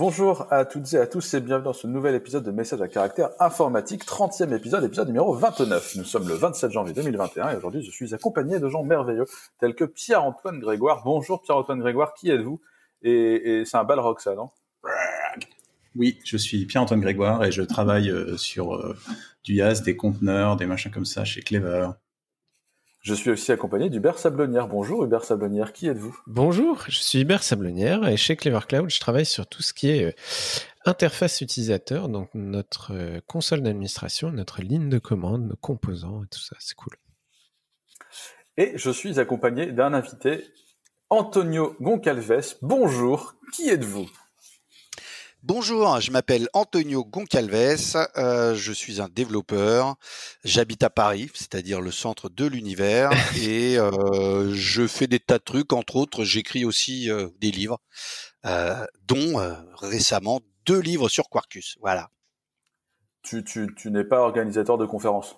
Bonjour à toutes et à tous et bienvenue dans ce nouvel épisode de Message à caractère informatique, 30e épisode, épisode numéro 29. Nous sommes le 27 janvier 2021 et aujourd'hui je suis accompagné de gens merveilleux tels que Pierre-Antoine Grégoire. Bonjour Pierre-Antoine Grégoire, qui êtes-vous? Et, c'est un balrog ça, non? Oui, je suis Pierre-Antoine Grégoire et je travaille euh, sur euh, du YAS, des conteneurs, des machins comme ça chez Clever. Je suis aussi accompagné d'Hubert Sablonnière. Bonjour Hubert Sablonnière, qui êtes-vous? Bonjour, je suis Hubert Sablonnière et chez Clever Cloud, je travaille sur tout ce qui est euh, interface utilisateur, donc notre euh, console d'administration, notre ligne de commande, nos composants et tout ça, c'est cool. Et je suis accompagné d'un invité, Antonio Goncalves. Bonjour, qui êtes-vous? Bonjour, je m'appelle Antonio Goncalves, euh, je suis un développeur, j'habite à Paris, c'est-à-dire le centre de l'univers, et euh, je fais des tas de trucs, entre autres j'écris aussi euh, des livres, dont récemment deux livres sur Quarkus, voilà. Tu, tu, tu n'es pas organisateur de conférences?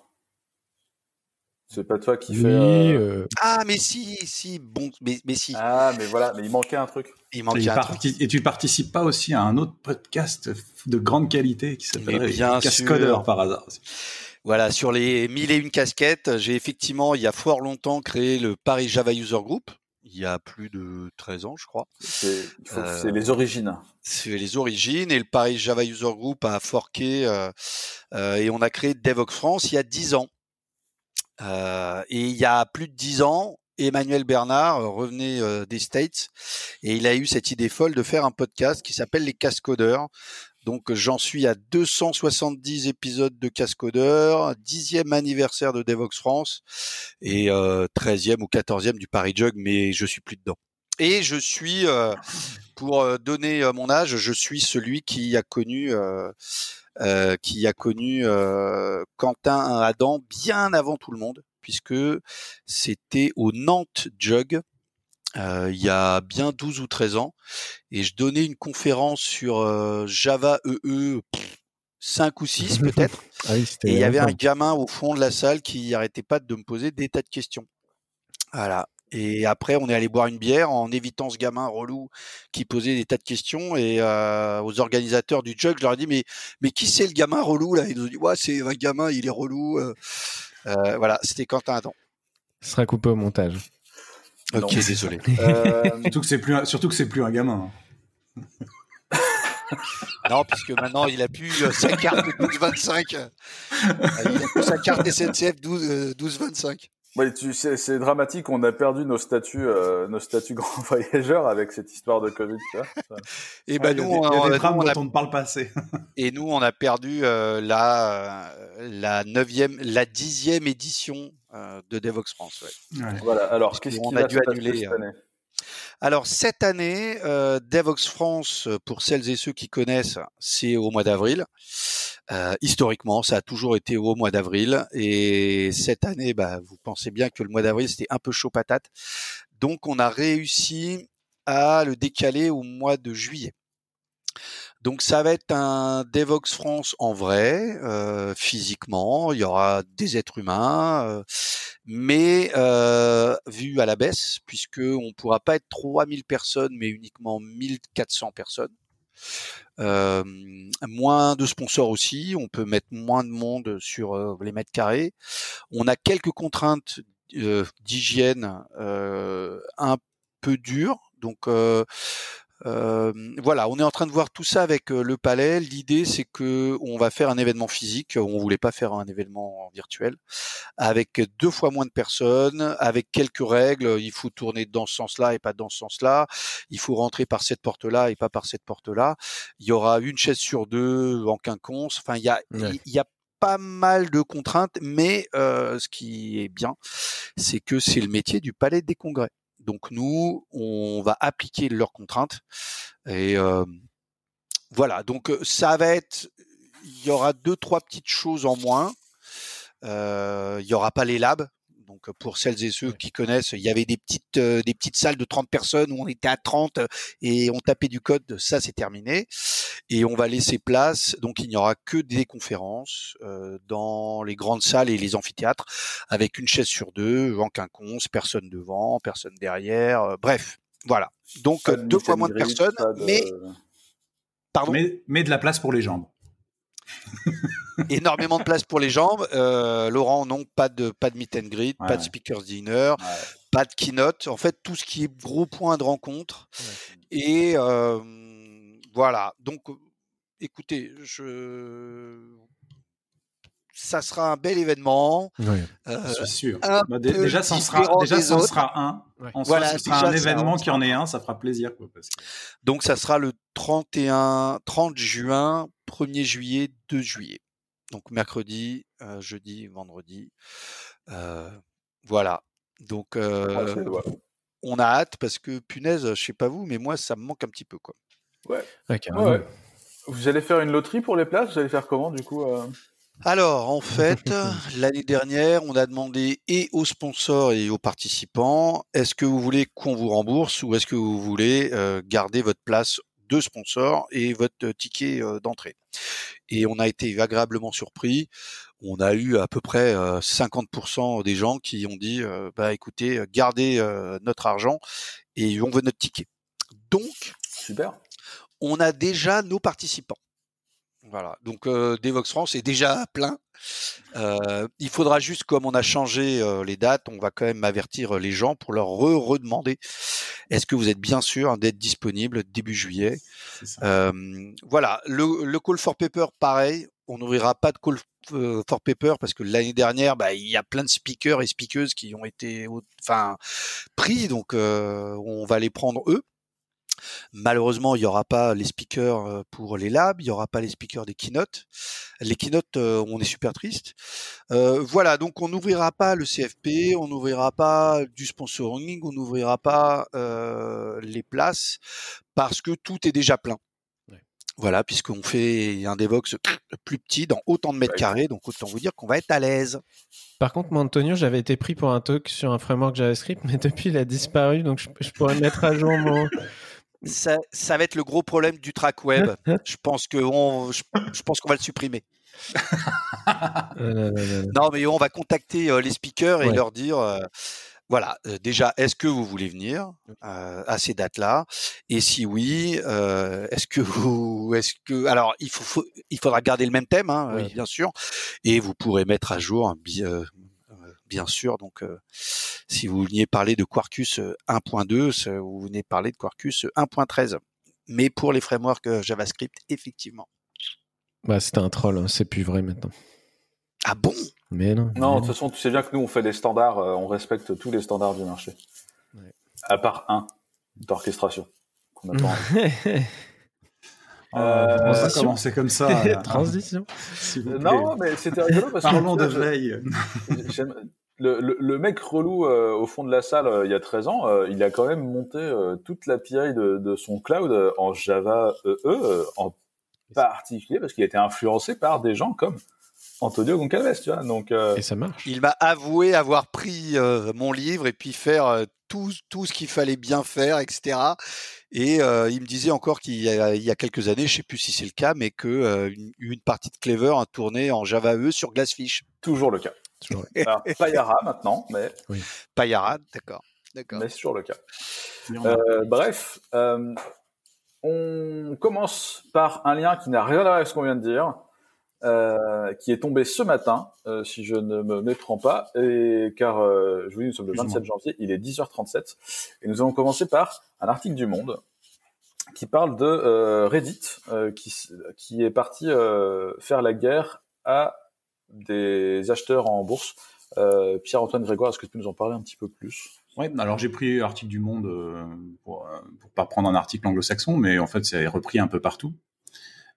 C'est pas toi qui fais. Ah, mais si, si, bon, mais, mais si. Ah, mais voilà, mais il manquait un truc. Il manquait un truc. Et tu participes pas aussi à un autre podcast de grande qualité qui s'appelle Cascodeur par hasard. Voilà, sur les mille et une casquettes, j'ai effectivement, il y a fort longtemps, créé le Paris Java User Group. Il y a plus de 13 ans, je crois. C'est euh, les origines. C'est les origines. Et le Paris Java User Group a forqué et on a créé Devox France il y a 10 ans. Euh, et il y a plus de dix ans, Emmanuel Bernard euh, revenait euh, des States et il a eu cette idée folle de faire un podcast qui s'appelle Les Cascodeurs. Donc j'en suis à 270 épisodes de Cascodeurs, dixième anniversaire de Devox France et euh, 13e ou 14e du Paris Jug, mais je suis plus dedans. Et je suis, pour donner mon âge, je suis celui qui a connu euh, qui a connu euh, Quentin Adam bien avant tout le monde, puisque c'était au Nantes Jug euh, il y a bien 12 ou 13 ans, et je donnais une conférence sur Java EE. 5 ou 6 peut-être. Ah et il y avait un gamin au fond de la salle qui arrêtait pas de me poser des tas de questions. Voilà. Et après, on est allé boire une bière en évitant ce gamin relou qui posait des tas de questions. Et euh, aux organisateurs du jug, je leur ai dit mais mais qui c'est le gamin relou là? Ils nous ont dit ouais c'est un gamin, il est relou. Euh, euh, voilà, c'était Quentin Adam. Ce sera coupé au montage. Ok, désolé. surtout que c'est plus un, surtout que c'est plus un gamin. Hein. non, puisque maintenant il a plus sa carte 12-25. il a plus sa carte SNCF 12-25 c'est dramatique. On a perdu nos statuts, euh, nos statuts grands voyageurs avec cette histoire de Covid. Tu vois, et ben nous, on, a, on ne parle pas assez. et nous, on a perdu euh, la la neuvième, la dixième édition euh, de Devox France. Ouais. Voilà. Alors, qu'est-ce qu'on a dû annuler cette année? Alors cette année, euh, Devox France, pour celles et ceux qui connaissent, c'est au mois d'avril. Euh, historiquement, ça a toujours été au mois d'avril. Et cette année, bah, vous pensez bien que le mois d'avril, c'était un peu chaud patate. Donc, on a réussi à le décaler au mois de juillet. Donc ça va être un Devox France en vrai, euh, physiquement, il y aura des êtres humains, euh, mais euh, vu à la baisse, puisque on pourra pas être 3000 personnes, mais uniquement 1400 personnes. Moins de sponsors aussi, on peut mettre moins de monde sur les mètres carrés. On a quelques contraintes d'hygiène un peu dures, donc euh, voilà, on est en train de voir tout ça avec euh, le palais. L'idée, c'est que on va faire un événement physique. On voulait pas faire un événement virtuel avec deux fois moins de personnes, avec quelques règles. Il faut tourner dans ce sens-là et pas dans ce sens-là. Il faut rentrer par cette porte-là et pas par cette porte-là. Il y aura une chaise sur deux en quinconce. Enfin, il y a, il y a pas mal de contraintes, mais euh, ce qui est bien, c'est que c'est le métier du palais des congrès. Donc nous, on va appliquer leurs contraintes. Et euh, voilà, donc euh, ça va être, il y aura deux, trois petites choses en moins. Euh, il n'y aura pas les labs, donc pour celles et ceux qui connaissent, il y avait des petites euh, des petites salles de 30 personnes où on était à 30 et on tapait du code, ça c'est terminé. Et on va laisser place, donc il n'y aura que des conférences euh, dans les grandes salles et les amphithéâtres avec une chaise sur deux, en quinconce, personne devant, personne derrière, euh, bref, voilà. Donc deux fois moins de personnes, mais Pardon? mais, mais de la place pour les jambes. énormément de place pour les jambes. Euh, Laurent, non, pas de pas de meet and greet, pas de speakers dinner, Ouais. pas de keynote. En fait, tout ce qui est gros point de rencontre. Et euh, voilà. Donc, écoutez, je ça sera un bel événement. Ouais. Euh, Je suis sûr. un Bah, déjà, ça en sera, déjà, ça sera un. Ouais. En soi, Voilà, ce sera un événement qui en ait un, ça fera plaisir. Quoi, parce que- donc, ça sera le 31, 30 juin, 1er juillet, 2 juillet. Donc, mercredi, euh, jeudi, vendredi. Euh, voilà. Donc, euh, Ouais, c'est- ouais. on a hâte parce que punaise, je sais pas vous, mais moi ça me manque un petit peu quoi. Ouais, carrément. Ouais, ouais. Vous allez faire une loterie pour les places? Vous allez faire comment du coup euh? Alors en fait, l'année dernière, on a demandé et aux sponsors et aux participants, est-ce que vous voulez qu'on vous rembourse ou est-ce que vous voulez euh, garder votre place de sponsor et votre ticket euh, d'entrée Et on a été agréablement surpris. On a eu à peu près euh, 50% des gens qui ont dit, euh, bah écoutez, euh, gardez euh, notre argent et on veut notre ticket. Donc Super. on a déjà nos participants. Voilà, donc euh, Devox France est déjà plein. Euh, il faudra juste, comme on a changé euh, les dates, on va quand même avertir les gens pour leur re-redemander est-ce que vous êtes bien sûr d'être disponible début juillet? Euh, voilà, le, le call for paper, pareil, on n'ouvrira pas de call for paper parce que l'année dernière, bah, il y a plein de speakers et speakeuses qui ont été, enfin, pris, donc euh, on va les prendre eux. Malheureusement, il n'y aura pas les speakers euh, pour les labs, il n'y aura pas les speakers des keynotes. Les keynotes, euh, on est super triste. Euh, voilà, donc on n'ouvrira pas le CFP, on n'ouvrira pas du sponsoring, on n'ouvrira pas euh, les places parce que tout est déjà plein. Voilà, puisqu'on fait un Devox plus petit dans autant de mètres Ouais. carrés, donc autant vous dire qu'on va être à l'aise. Par contre, moi, Antonio, j'avais été pris pour un talk sur un framework JavaScript, mais depuis, il a disparu, donc je, je pourrais mettre à jour mon. Ça, ça va être le gros problème du track web. je pense que on, je, je pense qu'on va le supprimer. Euh, non, mais on va contacter euh, les speakers et Ouais. leur dire, euh, voilà, euh, déjà, est-ce que vous voulez venir à ces dates-là? Et si oui, est-ce que vous, est-ce que, alors, il faut, faut- il faudra garder le même thème, hein, Oui. bien sûr, et vous pourrez mettre à jour, bi- euh, euh, bien sûr. Donc, euh, si vous veniez parler de Quarkus euh, 1.2, ça- vous venez parler de Quarkus euh, 1.13. Mais pour les frameworks euh, JavaScript, effectivement. Bah, c'était un troll, hein, c'est plus vrai maintenant. Ah bon? Mais non. Non, de toute façon, tu sais bien que nous, on fait des standards, euh, on respecte tous les standards du marché. Ouais. À part un, d'orchestration. qu'on attend. Oh, Euh, on va transition. commencer comme ça. Transition. S'il vous Euh, plaît. non, mais c'était rigolo parce que. Parlons de veille. Le, le, le mec relou euh, au fond de la salle euh, il y a 13 ans, euh, il a quand même monté euh, toute l'API de, de son cloud euh, en Java EE, euh, en particulier parce qu'il a été influencé par des gens comme Antonio Goncalves, tu vois. Donc, euh, Et ça marche. Il m'a avoué avoir pris euh, mon livre et puis faire euh, tout, tout ce qu'il fallait bien faire, etc. Et euh, il me disait encore qu'il y, a, il y a quelques années, je sais plus si c'est le cas, mais que euh, une, une partie de Clever a tourné en Java E sur Glassfish. toujours le cas. Toujours. Alors, pas Yara maintenant, mais, Payara, d'accord. D'accord. mais c'est toujours le cas. Euh, bref, euh, on commence par un lien qui n'a rien à voir avec ce qu'on vient de dire, euh, qui est tombé ce matin, euh, si je ne me méprends pas, et car euh, je vous dis, nous sommes le Plus ou 27 janvier, il est 10h37, et nous allons commencer par un article du Monde qui parle de euh, Reddit, euh, qui, qui est parti euh, faire la guerre à des acheteurs en bourse. Euh, Pierre-Antoine Grégoire, est-ce que tu peux nous en parler un petit peu plus? Ouais, alors j'ai pris l'article du Monde euh, pour, euh, pour pas prendre un article anglo-saxon, mais en fait c'est repris un peu partout.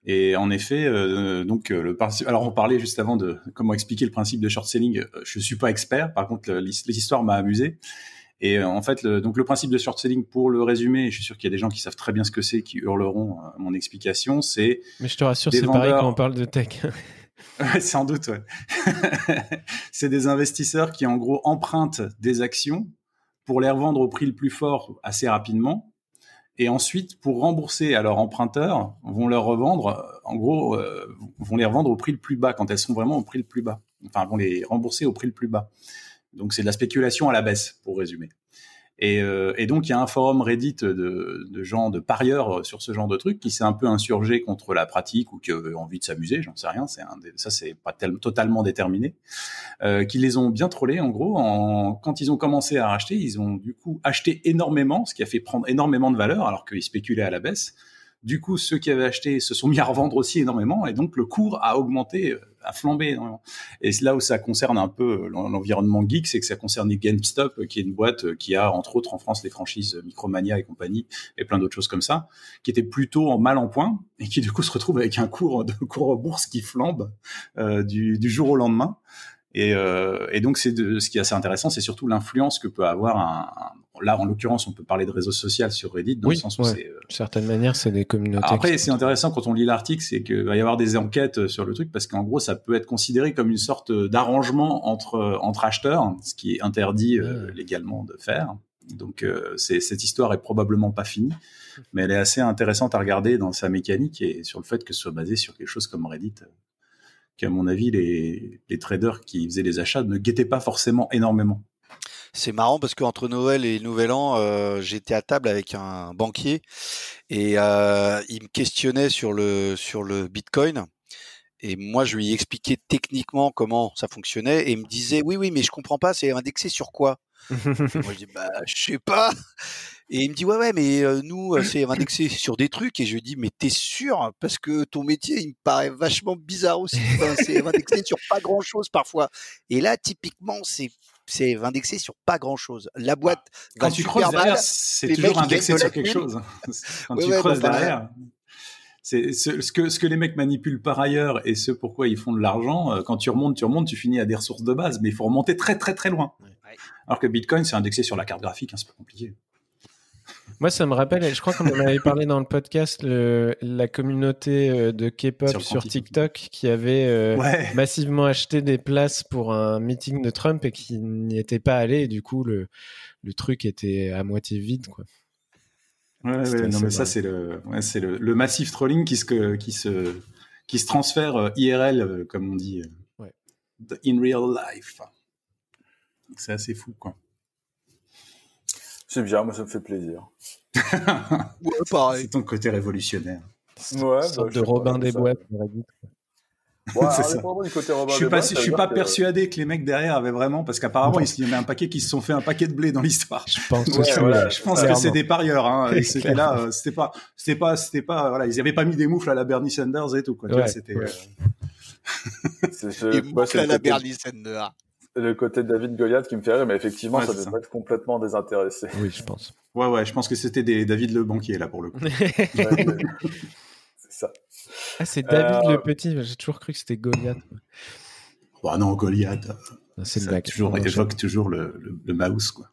Et en effet, euh, donc le principe. Alors on parlait juste avant de comment expliquer le principe de short selling. Je suis pas expert, par contre le- l'his- l'histoire m'a amusé. Et en fait, le, donc le principe de short selling, pour le résumer, je suis sûr qu'il y a des gens qui savent très bien ce que c'est, qui hurleront à mon explication. C'est Mais je te rassure, c'est pareil quand on parle de tech. Sans doute, c'est des investisseurs qui, en gros, empruntent des actions pour les revendre au prix le plus fort assez rapidement. Et ensuite, pour rembourser à leurs emprunteurs, vont leur revendre, euh, en gros, euh, vont les revendre au prix le plus bas quand elles sont vraiment au prix le plus bas. Enfin, vont les rembourser au prix le plus bas. Donc, c'est de la spéculation à la baisse, pour résumer. Et, euh, et, donc il y a un forum Reddit de, de, gens, de parieurs sur ce genre de truc qui s'est un peu insurgé contre la pratique ou qui a envie de s'amuser, j'en sais rien. C'est un ça c'est pas tel, totalement déterminé. Euh, qui les ont bien trollés en gros. En, quand ils ont commencé à racheter, ils ont du coup acheté énormément, ce qui a fait prendre énormément de valeur alors qu'ils spéculaient à la baisse. Du coup, ceux qui avaient acheté se sont mis à revendre aussi énormément, et donc le cours a augmenté, euh, a flambé. Et là où ça concerne un peu l'environnement geek, c'est que ça concerne GameStop, euh, qui est une boîte euh, qui a entre autres en France les franchises Micromania et compagnie, et plein d'autres choses comme ça, qui était plutôt en mal en point, et qui du coup se retrouve avec un cours de cours bourse qui flambe du jour au lendemain. Et, euh, et donc, c'est ce qui est assez intéressant, c'est surtout l'influence que peut avoir un, Là, en l'occurrence, on peut parler de réseaux sociaux sur Reddit, dans le sens où c'est. Euh, certaine manière, c'est des communautés. Après, c'est intéressant quand on lit l'article, c'est qu'il va y avoir des enquêtes sur le truc, parce qu'en gros, ça peut être considéré comme une sorte d'arrangement entre entre acheteurs, ce qui est interdit euh, légalement de faire. Donc, euh, cette histoire est probablement pas finie, mais elle est assez intéressante à regarder dans sa mécanique et sur le fait que ce soit basé sur quelque chose comme Reddit qu'à mon avis, les, les traders qui faisaient les achats ne guettaient pas forcément énormément. C'est marrant parce qu'entre Noël et Nouvel An, euh, j'étais à table avec un banquier et euh, il me questionnait sur le sur le Bitcoin. Et moi, je lui expliquais techniquement comment ça fonctionnait et il me disait oui, oui, mais je comprends pas, c'est indexé sur quoi? Moi, je dis bah, je sais pas. Et il me dit ouais ouais mais euh, nous c'est indexé sur des trucs. Et je lui dis mais t'es sûr? Parce que ton métier il me paraît vachement bizarre aussi. C'est indexé sur pas grand chose parfois. Et là typiquement c'est c'est indexé sur pas grand chose la boîte quand tu creuses derrière c'est toujours indexé sur quelque chose. Quand tu creuses derrière c'est ce, que ce que les mecs manipulent par ailleurs et ce pourquoi ils font de l'argent euh, quand tu remontes tu remontes tu finis à des ressources de base mais il faut remonter très très très loin. Alors que Bitcoin c'est indexé sur la carte graphique hein, c'est pas compliqué moi, ça me rappelle, je crois qu'on en avait parlé dans le podcast, la communauté euh, de K-pop sur, TikTok qui avait euh, massivement acheté des places pour un meeting de Trump et qui n'y était pas allé. Et du coup, le, le truc était à moitié vide, quoi. Ouais, non, mais ça, c'est le, c'est le, le massif trolling qui se, qui se, qui se transfère euh, IRL, comme on dit. In real life. C'est assez fou, quoi. C'est bien, moi ça me fait plaisir. ouais, pareil. C'est ton côté révolutionnaire. Ouais, bah, de Robin des Boîtes, Ouais, c'est ça. Du côté Robin je suis pas, je suis pas persuadé que les mecs derrière avaient vraiment, parce qu'apparemment il y en a un paquet qui se sont fait un paquet de blé dans l'histoire. Je pense, je pense que c'est des parieurs. Hein. C'était là, euh, c'était pas, c'était pas, c'était pas, voilà, ils avaient pas mis des moufles à la Bernie Sanders et tout. Quoi. C'était. Ouais. Euh... des moufles à la Bernie Sanders le côté de David Goliath qui me fait rire, mais effectivement, ça devait être complètement désintéressé. Oui, je pense. Ouais, ouais, je pense que c'était des David le banquier, là, pour le coup. c'est ça. Ah, c'est David le euh, petit, j'ai toujours cru que c'était Goliath. Bah non, Goliath. C'est le toujours, évoque toujours le, le, mouse, quoi.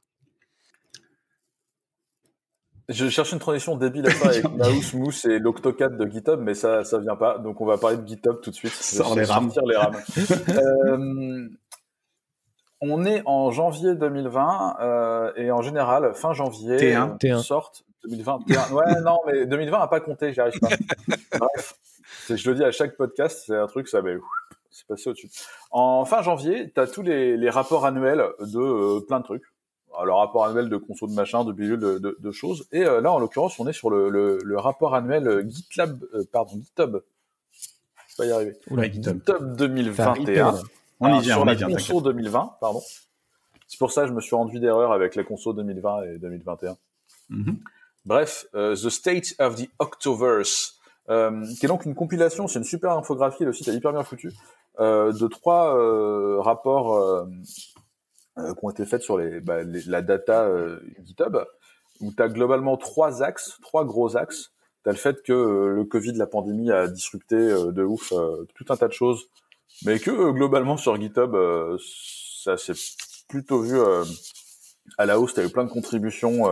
Je cherche une transition débile à faire avec Mouse, Mousse et l'Octocad de GitHub, mais ça, ça vient pas. Donc, on va parler de GitHub tout de suite. Sors les rames. les rames. euh, on est en janvier 2020 euh, et en général, fin janvier, T1, T1. sorte 2020. Ouais, non, mais 2020 n'a pas compté, j'y arrive pas. Bref, je le dis à chaque podcast, c'est un truc, ça mais c'est passé au-dessus. En fin janvier, tu as tous les, rapports annuels de euh, plein de trucs. Alors, le rapport annuel de conso de machin, de bidule, de, de, choses. Et euh, là, en l'occurrence, on est sur le, rapport annuel GitLab, pardon, GitHub. Je vais pas y arriver. GitHub 2021. On y vient, sur la conso 2020, pardon. C'est pour ça que je me suis rendu d'erreur avec la conso 2020 et 2021. Mm-hmm. Bref, euh, The State of the Octoverse, euh, qui est donc une compilation, c'est une super infographie, le site est hyper bien foutu, euh, de trois rapports qui ont été faits sur bah, la data GitHub, où tu as globalement trois axes, trois gros axes. Tu as le fait que le Covid, la pandémie, a disrupté de ouf tout un tas de choses mais que euh, globalement sur GitHub, euh, ça s'est plutôt vu euh, à la hausse. Tu as eu plein de contributions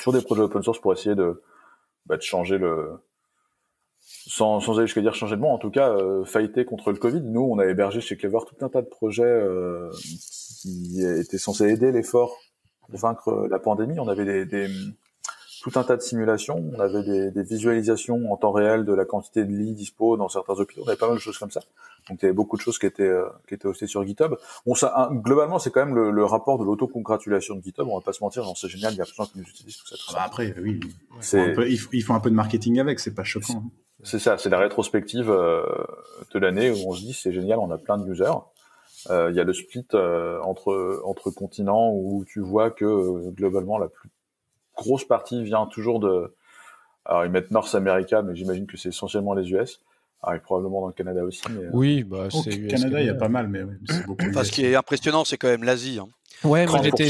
sur des projets open source pour essayer de, bah, de changer le sans, sans aller jusqu'à dire changer de monde, en tout cas, euh, fighter contre le Covid. Nous, on a hébergé chez Clever tout un tas de projets euh, qui étaient censés aider l'effort pour vaincre la pandémie. On avait des, des tout un tas de simulations. On avait des, des, visualisations en temps réel de la quantité de lits dispo dans certains hôpitaux. On avait pas mal de choses comme ça. Donc il y avait beaucoup de choses qui étaient euh, qui étaient hostées sur GitHub. Bon, ça, globalement, c'est quand même le, le rapport de l'autocongratulation de GitHub. On va pas se mentir, c'est génial. Il y a plein qui nous utilisent tout ça. Bah après, oui, ils font un peu de marketing avec. C'est pas choquant. C'est ça, c'est la rétrospective euh, de l'année où on se dit c'est génial, on a plein de users. Euh, il y a le split euh, entre entre continents où tu vois que globalement la plus grosse partie vient toujours de. Alors ils mettent North America, mais j'imagine que c'est essentiellement les US. Ah, et probablement dans le Canada aussi. Mais... Oui, bah, c'est Au Canada, il y a pas mal, mais c'est beaucoup. Enfin, ce qui est impressionnant, c'est quand même l'Asie. Hein. Ouais, moi j'étais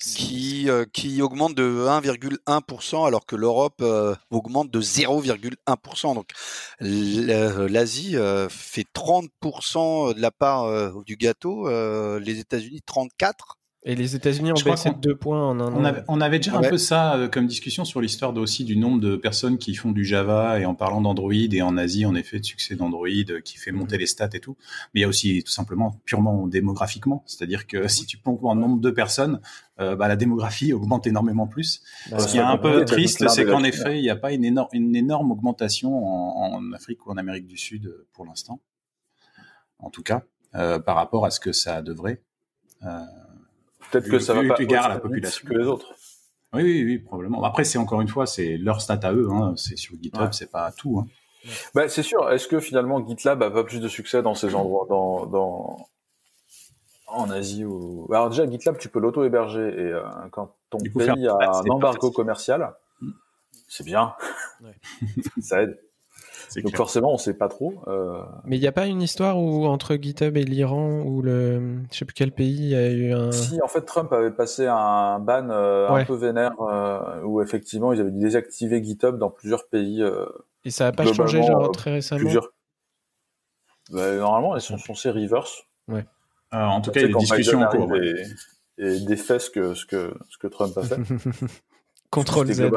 qui, euh, qui augmente de 1,1% alors que l'Europe euh, augmente de 0,1%. Donc l'Asie euh, fait 30% de la part du gâteau, les États-Unis 34%. Et les États-Unis ont baissé de deux points en un on an. Avait, on avait déjà un peu ça euh, comme discussion sur l'histoire aussi du nombre de personnes qui font du Java et en parlant d'Android et en Asie, en effet, de succès d'Android euh, qui fait monter mhm. les stats et tout. Mais il y a aussi tout simplement purement démographiquement, c'est-à-dire que si tu prends un nombre de personnes, euh, bah, la démographie augmente énormément plus. Bah, Ce qui est un peu triste, c'est qu'en effet, il n'y a pas une énorme, une énorme augmentation en, en, Afrique ou en Amérique du Sud pour l'instant, en tout cas, euh, par rapport à ce que ça devrait. Euh, Peut-être que ça va pas à la population que les autres. Oui, oui, oui, probablement. Après, c'est encore une fois, c'est leur stat à eux. Hein. C'est sur GitHub, c'est pas tout. Hein. Bah, c'est sûr. Est-ce que finalement GitLab a pas plus de succès dans ces endroits, dans, dans en Asie ou alors déjà GitLab, tu peux l'auto-héberger et euh, quand ton pays a un embargo commercial, mm. c'est bien. Ouais. ça aide. Donc forcément, on sait pas trop. Euh... Mais il n'y a pas une histoire où entre GitHub et l'Iran ou le, je sais plus quel pays a eu un. Si en fait Trump avait passé un ban euh, un peu vénère euh, où effectivement ils avaient désactivé GitHub dans plusieurs pays. Euh, et ça n'a pas changé genre très récemment. Plusieurs... Bah, normalement, elles sont censées reverse. Ouais. en tout cas, il y a des discussions en cours. Et, et défait ce que ce que ce que Trump a fait. Contrôle Z.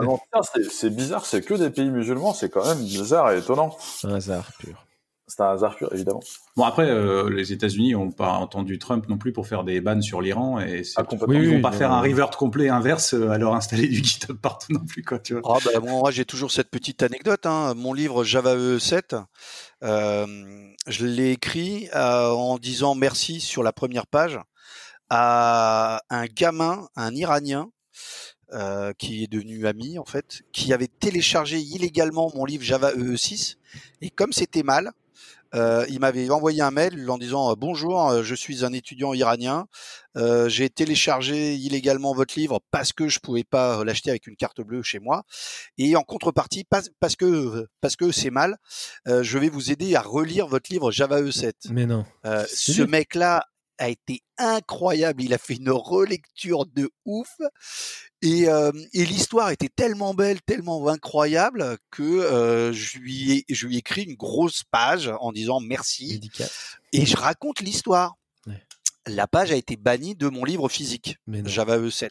C'est bizarre, c'est que des pays musulmans, c'est quand même bizarre et étonnant. Un hasard pur. C'est un hasard pur, évidemment. Bon, après, euh, les États-Unis n'ont pas entendu Trump non plus pour faire des bans sur l'Iran et ah, ils vont pas faire un revert complet inverse euh, à leur installer du GitHub partout non plus, quoi, tu vois. Ah, bah, moi, j'ai toujours cette petite anecdote. Hein. Mon livre Java e 7, euh, je l'ai écrit euh, en disant merci sur la première page à un gamin, un Iranien, euh, qui est devenu ami en fait, qui avait téléchargé illégalement mon livre Java EE6 et comme c'était mal, euh, il m'avait envoyé un mail en disant bonjour, euh, je suis un étudiant iranien, euh, j'ai téléchargé illégalement votre livre parce que je pouvais pas l'acheter avec une carte bleue chez moi et en contrepartie parce que parce que c'est mal, euh, je vais vous aider à relire votre livre Java E7. Mais non. ce mec-là a été incroyable. Il a fait une relecture de ouf. Et, euh, et l'histoire était tellement belle, tellement incroyable que euh, je, lui ai, je lui ai écrit une grosse page en disant merci. Et je raconte l'histoire. Ouais. La page a été bannie de mon livre physique, Java E7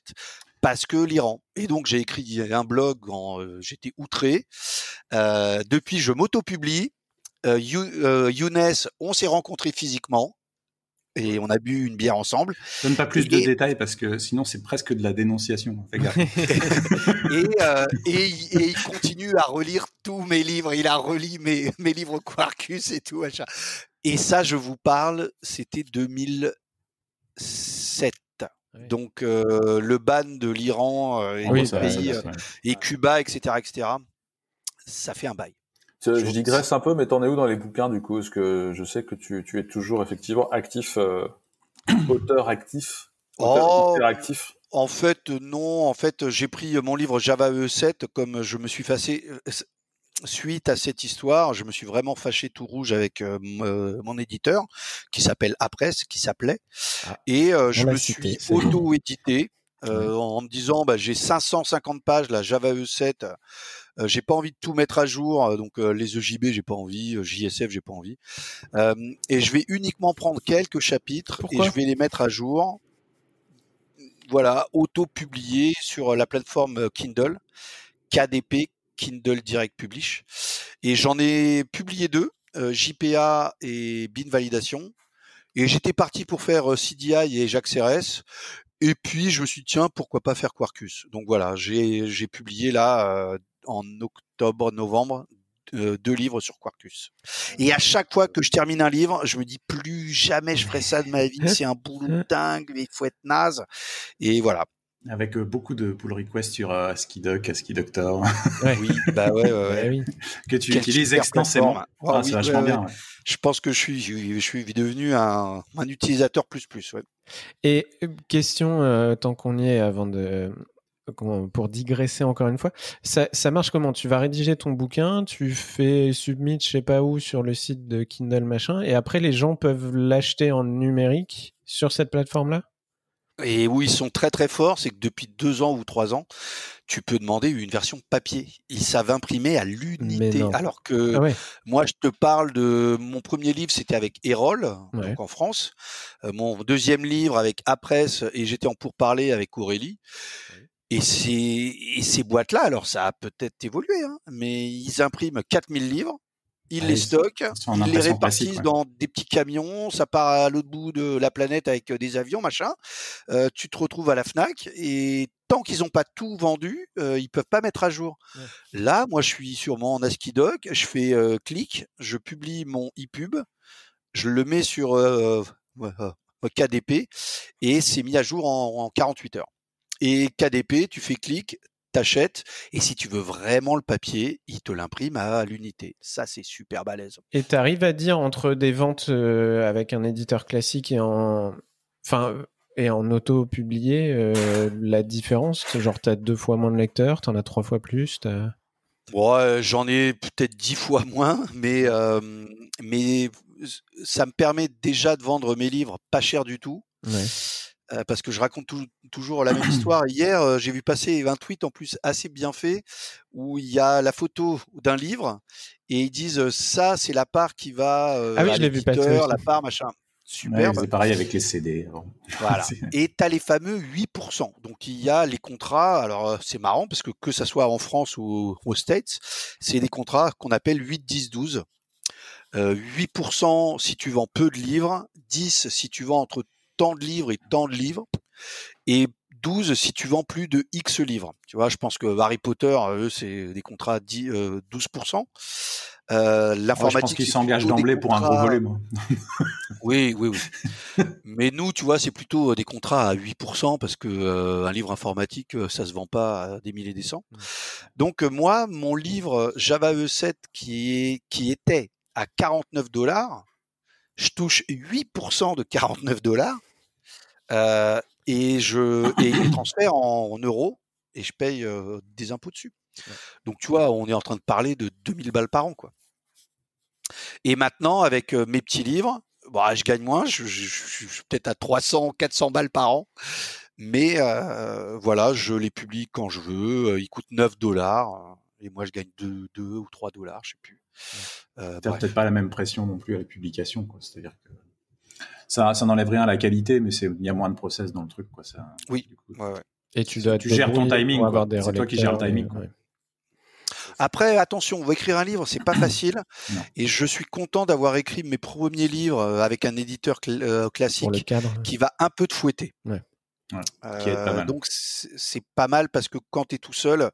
parce que l'Iran. Et donc j'ai écrit un blog, euh, j'étais outré. Euh, depuis, je m'auto-publie. Euh, Younes, on s'est rencontrés physiquement et on a bu une bière ensemble. Donne pas plus de détails parce que sinon c'est presque de la dénonciation. et, euh, et, et, il continue à relire tous mes livres. Il a relu mes, mes livres Quarkus et tout. Et ça, je vous parle, c'était 2007. Donc euh, le ban de l'Iran euh, et, oui, pays, euh, et Cuba, etc., etc. Ça fait un bail. Je digresse un peu, mais t'en es où dans les bouquins du coup? Parce que je sais que tu, tu es toujours effectivement actif, euh, auteur actif, auteur oh, actif. En fait, non. En fait, j'ai pris mon livre Java E7 comme je me suis fâché euh, suite à cette histoire. Je me suis vraiment fâché tout rouge avec euh, mon éditeur qui s'appelle Après, qui s'appelait, ah, et euh, je me suis auto-édité. Euh, en me disant bah, j'ai 550 pages la Java E7 euh, j'ai pas envie de tout mettre à jour, euh, donc euh, les EJB j'ai pas envie, JSF j'ai pas envie, et je vais uniquement prendre quelques chapitres et je vais les mettre à jour. Voilà, auto-publié sur la plateforme Kindle, KDP, Kindle Direct Publish, et j'en ai publié deux, JPA et Bin Validation. Et j'étais parti pour faire CDI et Jacques CRS. Et puis je me suis dit tiens pourquoi pas faire Quarkus? Donc voilà j'ai publié là en octobre novembre deux livres sur Quarkus. Et à chaque fois que je termine un livre, je me dis plus jamais je ferai ça de ma vie. C'est un boulot dingue, il faut être naze. Et voilà. Avec beaucoup de pull requests sur euh, AskiDoc, AskiDoctor. Oui, bah ouais, ouais, oui. Que tu utilises extensément. Ah, c'est vachement bien. Je pense que je suis, je suis devenu un, un utilisateur plus plus. Et question, tant qu'on y est, avant de, pour digresser encore une fois, ça, marche comment? Tu vas rédiger ton bouquin, tu fais submit, je sais pas où, sur le site de Kindle machin, et après les gens peuvent l'acheter en numérique sur cette plateforme-là? Et où ils sont très très forts, c'est que depuis deux ans ou trois ans, tu peux demander une version papier. Ils savent imprimer à l'unité. Alors que ah moi, je te parle de mon premier livre, c'était avec Erol, donc en France. Euh, mon deuxième livre avec Apresse et j'étais en pourparler avec Aurélie. Et ces, ces boîtes-là, alors ça a peut-être évolué, hein, mais ils impriment 4000 livres, ils les stockent, ils les répartissent dans des petits camions, ça part à l'autre bout de la planète avec des avions, machin. Euh, tu te retrouves à la FNAC et tant qu'ils n'ont pas tout vendu, euh, ils peuvent pas mettre à jour. Là, moi, je suis sur mon ASCII-Doc, je fais euh, clic, je publie mon e-pub, je le mets sur KDP et c'est mis à jour en, en 48 heures. Et KDP, tu fais clic, t'achètes, et si tu veux vraiment le papier, il te l'imprime à l'unité. Ça, c'est super balèze. Et tu arrives à dire entre des ventes euh, avec un éditeur classique et en, enfin, et en auto-publié, euh, la différence? Genre, tu as deux fois moins de lecteurs, tu en as trois fois plus Ouais, j'en ai peut-être dix fois moins, mais, euh, mais ça me permet déjà de vendre mes livres pas cher du tout. Ouais. Euh, parce que je raconte toujours la même histoire. Hier, euh, j'ai vu passer un tweet en plus assez bien fait où il y a la photo d'un livre et ils disent ça, c'est la part qui va ah oui, je l'ai vu passer. la part machin. Super. c'est pareil avec les CD. Voilà. et tu as les fameux 8%. Donc il y a les contrats. Alors c'est marrant parce que que ça soit en France ou aux States, c'est des contrats qu'on appelle 8, 10, 12. 8% si tu vends peu de livres, 10 si tu vends entre tant de livres et tant de livres. Et 12 si tu vends plus de X livres. Tu vois, je pense que Harry Potter, eux, c'est des contrats 10, 12%. Euh, l'informatique. je pense qu'ils s'engagent d'emblée pour un gros volume. oui, oui, oui. Mais nous, tu vois, c'est plutôt des contrats à 8% parce que euh, un livre informatique, ça se vend pas à des milliers des cents. Mmh. Donc moi, mon livre Java E7 qui est qui était à 49 dollars, je touche 8% de 49 dollars euh, et je et les transfère en, euros et je paye euh, des impôts dessus. Donc tu vois, on est en train de parler de 2000 balles par an quoi. Et maintenant avec euh, mes petits livres, bah, je gagne moins, je, suis peut-être à 300, 400 balles par an, mais voilà, je les publie quand je veux. Ils coûtent 9 dollars et moi je gagne 2, 2 ou 3 dollars, je sais plus. Euh, peut-être pas la même pression non plus à la publication, C'est-à-dire que ça, ça n'enlève rien à la qualité, mais il y a moins de process dans le truc, quoi. Ça, oui. Et tu, dois tu gères ton timing. C'est toi qui gères le timing. Après, attention, on va écrire un livre, c'est pas facile. et je suis content d'avoir écrit mes premiers livres euh, avec un éditeur euh, classique qui va un peu te fouetter. Euh, donc c'est pas mal parce que quand tu es tout seul,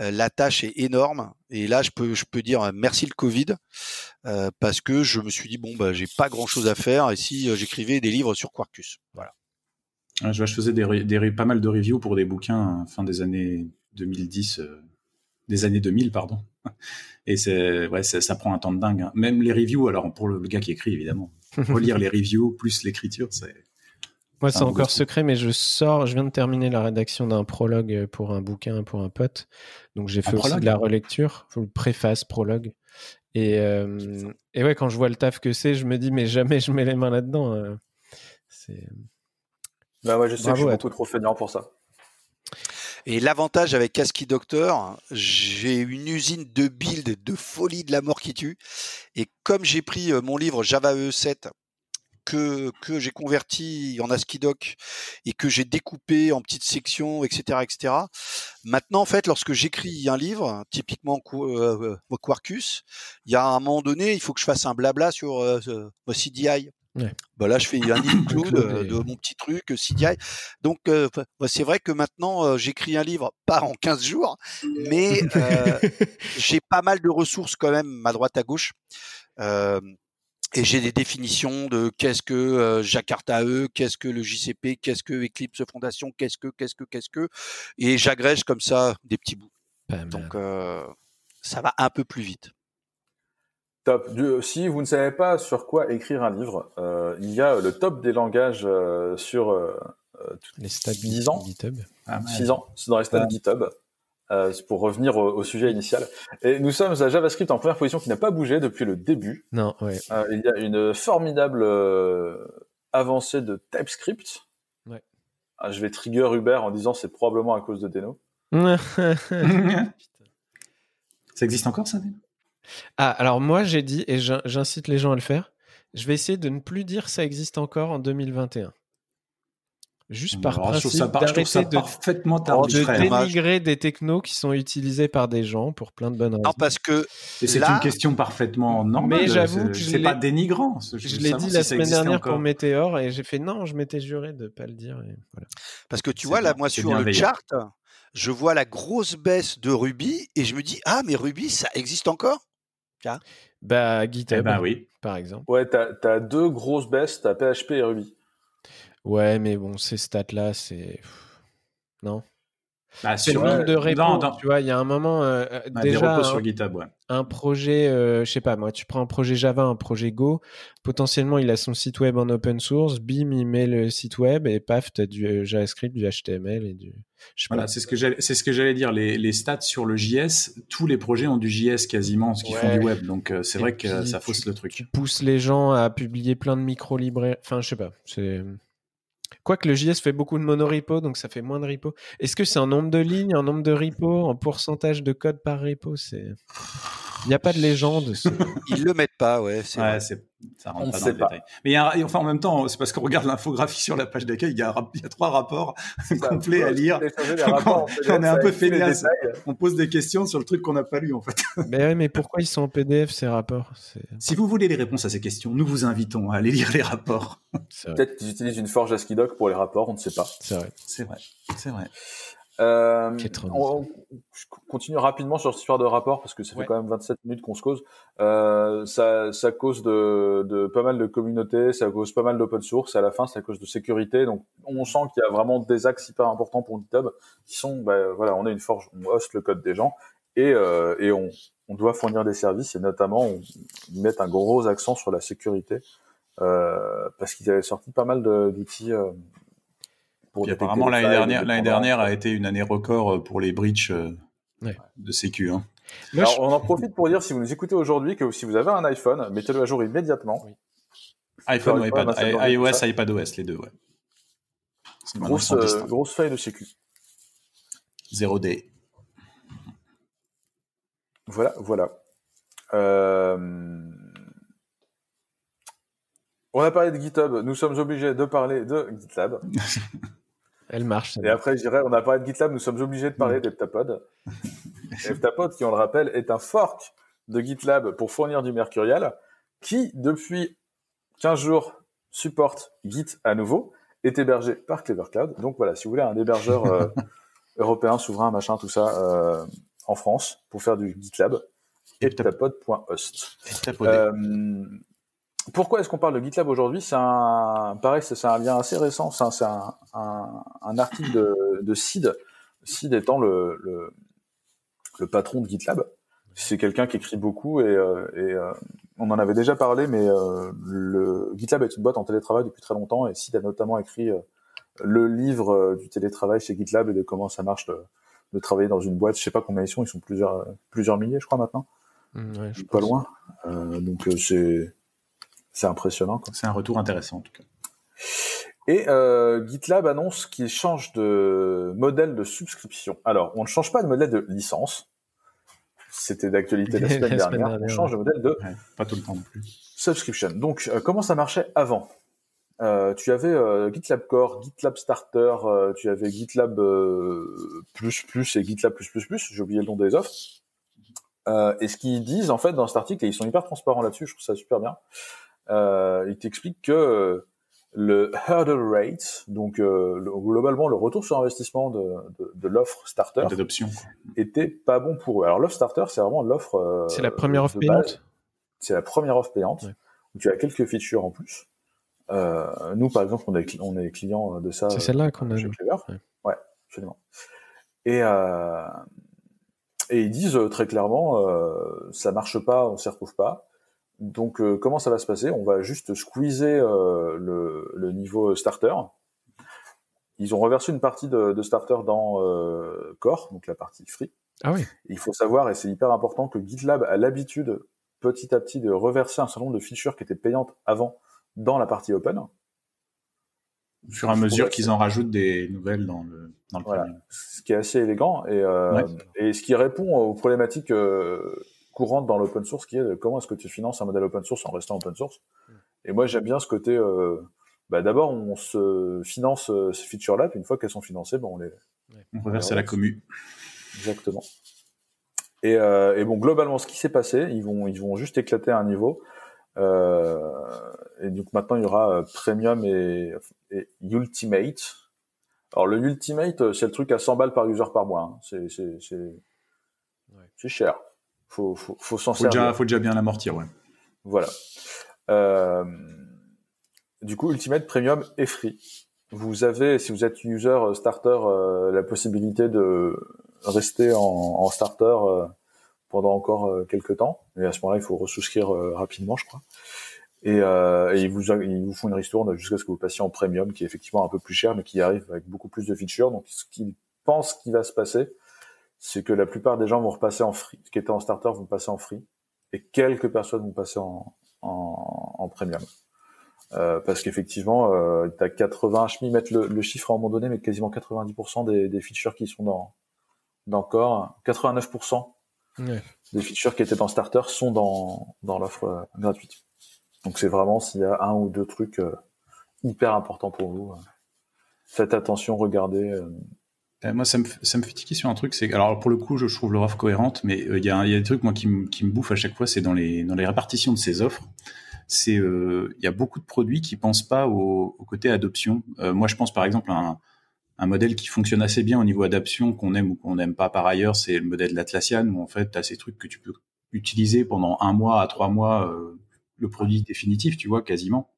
euh, la tâche est énorme. Et là, je peux, je peux dire merci le Covid euh, parce que je me suis dit bon bah j'ai pas grand chose à faire et si j'écrivais des livres sur Quarkus. Voilà. Je, faisais des, pas mal de reviews pour des bouquins hein, fin des années 2010, des années 2000 pardon. Et c'est ouais, ça, prend un temps de dingue. Hein. Même les reviews, alors pour le gars qui écrit évidemment, relire les reviews plus l'écriture, c'est moi, c'est encore secret, mais je sors, je viens de terminer la rédaction d'un prologue pour un bouquin pour un pote. Donc, j'ai fait aussi de la relecture, le préface, prologue. Et, euh, et ouais, quand je vois le taf que c'est, je me dis, mais jamais je mets les mains là-dedans. C'est. Bah ouais, je sais que je suis beaucoup trop fainéant pour ça. Et l'avantage avec Casky Doctor, j'ai une usine de build de folie de la mort qui tue. Et comme j'ai pris euh, mon livre Java E7 que, que j'ai converti en ASCII-Doc et que j'ai découpé en petites sections, etc., etc. Maintenant, en fait, lorsque j'écris un livre, typiquement euh, euh, Quarkus, il y a un moment donné, il faut que je fasse un blabla sur euh, CDI. Bah là, je fais un include de, de mon petit truc CDI. Donc, bah, c'est vrai que maintenant, j'écris un livre, pas en 15 jours, mais j'ai pas mal de ressources quand même à droite à gauche. Et j'ai des définitions de qu'est-ce que Jakarta E, qu'est-ce que le JCP, qu'est-ce que Eclipse Fondation, qu'est-ce que, qu'est-ce que, qu'est-ce que, et j'agrège comme ça des petits bouts. Donc, ça va un peu plus vite. Top. Si vous ne savez pas sur quoi écrire un livre, euh, il y a le top des langages euh, sur euh, les stats 10 ans. GitHub. Ah, 6 ans, c'est dans les stats GitHub. Pour revenir au, sujet initial. Et nous sommes à JavaScript en première position qui n'a pas bougé depuis le début. Non, ouais. il y a une formidable avancée de TypeScript. Ouais. Ah, je vais trigger Uber en disant c'est probablement à cause de Deno. ça existe encore ça ah, alors moi j'ai dit, et j'incite les gens à le faire, je vais essayer de ne plus dire ça existe encore en 2021. Juste par principe d'arrêter de, parfaitement de dénigrer des technos qui sont utilisés par des gens pour plein de bonnes raisons. Non, parce que c'est une question parfaitement normale. Mais j'avoue que c'est pas dénigrant. Je, l'ai dit la semaine dernière pour Météor et j'ai fait non, je m'étais juré de pas le dire. Parce que tu vois là, moi sur le chart, je vois la grosse baisse de Ruby et je me dis ah mais Ruby ça existe encore? Bah, GitHub, eh ben oui. par exemple. Ouais, t'as as deux grosses baisses, t'as PHP et Ruby. Ouais, mais bon, ces stats-là, c'est. Non. Bah, c'est le nombre de repos. Tu vois, il y a un moment. Euh, euh, déjà, sur GitHub, ouais. Un projet, euh, je sais pas, moi, tu prends un projet Java, un projet Go. Potentiellement, il a son site web en open source. Bim, il met le site web et paf, tu as du JavaScript, du HTML et du. Voilà, c'est ce que j'allais, c'est ce que j'allais dire. Les, les, stats sur le JS, tous les projets ont du JS quasiment, ce qui font du web. Donc c'est vrai que ça fausse le truc. Tu pousses les gens à publier plein de micro libraires. Enfin, je sais pas. C'est Quoique le JS fait beaucoup de monorepo, donc ça fait moins de repo. Est-ce que c'est un nombre de lignes, un nombre de repos, en pourcentage de code par repo? C'est il n'y a pas de légende. Ils le mettent pas, ouais. ouais, ça rentre pas dans le détail. Mais il y a enfin, en même temps, c'est parce qu'on regarde l'infographie sur la page d'accueil, il y a, il y a trois rapports complets à lire. on est un peu feignasse. On pose des questions sur le truc qu'on n'a pas lu, en fait. Mais, mais pourquoi ils sont en PDF, ces rapports? Si vous voulez les réponses à ces questions, nous vous invitons à aller lire les rapports. Peut-être qu'ils utilisent une forge ASCII-Doc pour les rapports, on ne sait pas. C'est vrai. C'est vrai. C'est vrai. Euh, on, je continue rapidement sur cette histoire de rapport parce que ça fait quand même 27 minutes qu'on se cause. Euh, ça, ça cause de, de, pas mal de communautés, ça cause pas mal d'open source. Et à la fin, ça cause de sécurité. Donc, on sent qu'il y a vraiment des axes hyper importants pour GitHub qui sont, bah, voilà, on est une forge, on hoste le code des gens et, euh, et on, on, doit fournir des services et notamment on, met un gros accent sur la sécurité euh, parce qu'ils avaient sorti pas mal d'outils euh, apparemment, l'année dernière, l'année dernière a été une année record euh, pour les breaches euh, de sécu. Hein. Alors, on en profite pour dire, si vous nous écoutez aujourd'hui, que si vous avez un iPhone, mettez-le à jour immédiatement. iPhone ou iPad, iOS, iPadOS, les deux, ouais. Grosse, euh, grosse faille de sécu. 0D. Voilà, voilà. On a parlé de GitHub, nous sommes obligés de parler de GitLab. Elle marche. Et après, je dirais, on a parlé de GitLab, nous sommes obligés de parler d'Eptapod. Eptapod, qui on le rappelle, est un fork de GitLab pour fournir du Mercurial, qui, depuis 15 jours, supporte Git à nouveau, est hébergé par Clever Cloud. Donc voilà, si vous voulez un hébergeur euh, européen, souverain, machin, tout ça, euh, en France, pour faire du GitLab, eptapod.host. Euh, pourquoi est-ce qu'on parle de GitLab aujourd'hui? C'est un, pareil, c'est un lien assez récent. C'est un, un, un, article de, de Sid, Sid étant le, le, le patron de GitLab. C'est quelqu'un qui écrit beaucoup et, euh, et euh, on en avait déjà parlé, mais euh, le GitLab est une boîte en télétravail depuis très longtemps et Sid a notamment écrit le livre du télétravail chez GitLab et de comment ça marche de, de, travailler dans une boîte. Je sais pas combien ils sont, ils sont plusieurs plusieurs milliers, je crois maintenant. Mmh, ouais, je pas loin. donc c'est c'est impressionnant. C'est un retour intéressant en tout cas. Et euh, GitLab annonce qu'il change de modèle de subscription. Alors, on ne change pas de modèle de licence. C'était d'actualité la, semaine, dernière. On change de modèle de pas tout le temps non plus. Subscription. Donc, euh, comment ça marchait avant? Euh, Tu avais euh, GitLab Core, GitLab Starter, euh, tu avais GitLab plus plus et GitLab plus plus plus. J'ai oublié le nom des offres. et ce qu'ils disent en fait dans cet article, et ils sont hyper transparents là-dessus, je trouve ça super bien il t'explique que le hurdle rate, donc globalement le retour sur investissement de, de, l'offre starter, d'adoption, était pas bon pour eux. Alors l'offre starter, c'est vraiment l'offre. c'est la première offre payante. C'est la première offre payante. Tu as quelques features en plus. Euh, nous, par exemple, on est, on est client de ça. C'est celle-là qu'on a. Chez Ouais. absolument. Et, euh, et ils disent euh, très clairement, euh, ça marche pas, on s'y retrouve pas. Donc, euh, comment ça va se passer? On va juste squeezer euh, le, le, niveau starter. Ils ont reversé une partie de, de starter dans Core, donc la partie free. Ah oui. il faut savoir, et c'est hyper important, que GitLab a l'habitude petit à petit de reverser un certain nombre de features qui étaient payantes avant dans la partie open. Au fur et à mesure qu'ils en rajoutent des nouvelles dans le, dans le voilà. Ce qui est assez élégant et, euh, et ce qui répond aux problématiques euh, courantes dans l'open source qui est comment est-ce que tu finances un modèle open source en restant open source? Et moi j'aime bien ce côté, euh, bah, d'abord on se finance euh, ces features-là, puis une fois qu'elles sont financées, ben on les... On reverse à la commu. Exactement. Et, euh, et, bon, globalement, ce qui s'est passé, ils vont, ils vont juste éclater un niveau. Euh, et donc maintenant, il y aura euh, Premium et, et, Ultimate. Alors le Ultimate, euh, c'est le truc à 100 balles par user par mois. Hein. C'est c'est c'est ouais. cher. Faut faut, faut s'en servir. Déjà, faut déjà bien l'amortir, ouais. Voilà. Euh, du coup, Ultimate Premium est free. Vous avez, si vous êtes user starter, euh, la possibilité de rester en, en starter euh, pendant encore euh, quelques temps. Et à ce moment-là, il faut ressouscrire euh, rapidement, je crois. Et, euh, et ils, vous, ils vous font une ristourne jusqu'à ce que vous passiez en premium, qui est effectivement un peu plus cher, mais qui arrive avec beaucoup plus de features. Donc, ce qu'ils pensent qui va se passer, c'est que la plupart des gens vont repasser en free, qui étaient en starter vont passer en free, et quelques personnes vont passer en, en, en premium. Euh, parce qu'effectivement, euh, tu as 80, je m'y mettre le, le, chiffre à un moment donné, mais quasiment 90% des, des features qui sont dans, dans Core, 89% ouais. des features qui étaient dans Starter sont dans, dans l'offre euh, gratuite. Donc c'est vraiment s'il y a un ou deux trucs euh, hyper importants pour vous, euh, faites attention, regardez. Moi, ça me, fait tiquer sur un truc. C'est alors pour le coup, je, trouve leur offre cohérente, mais il y, a, des trucs moi qui, me, bouffent à chaque fois. C'est dans les dans les répartitions de ces offres. C'est il y a beaucoup de produits qui pensent pas au, côté adoption. moi, je pense par exemple à un, modèle qui fonctionne assez bien au niveau adaptation, qu'on aime ou qu'on n'aime pas par ailleurs, c'est le modèle de l'Atlassian, où en fait, tu as ces trucs que tu peux utiliser pendant un mois à trois mois, euh, le produit définitif, tu vois, quasiment.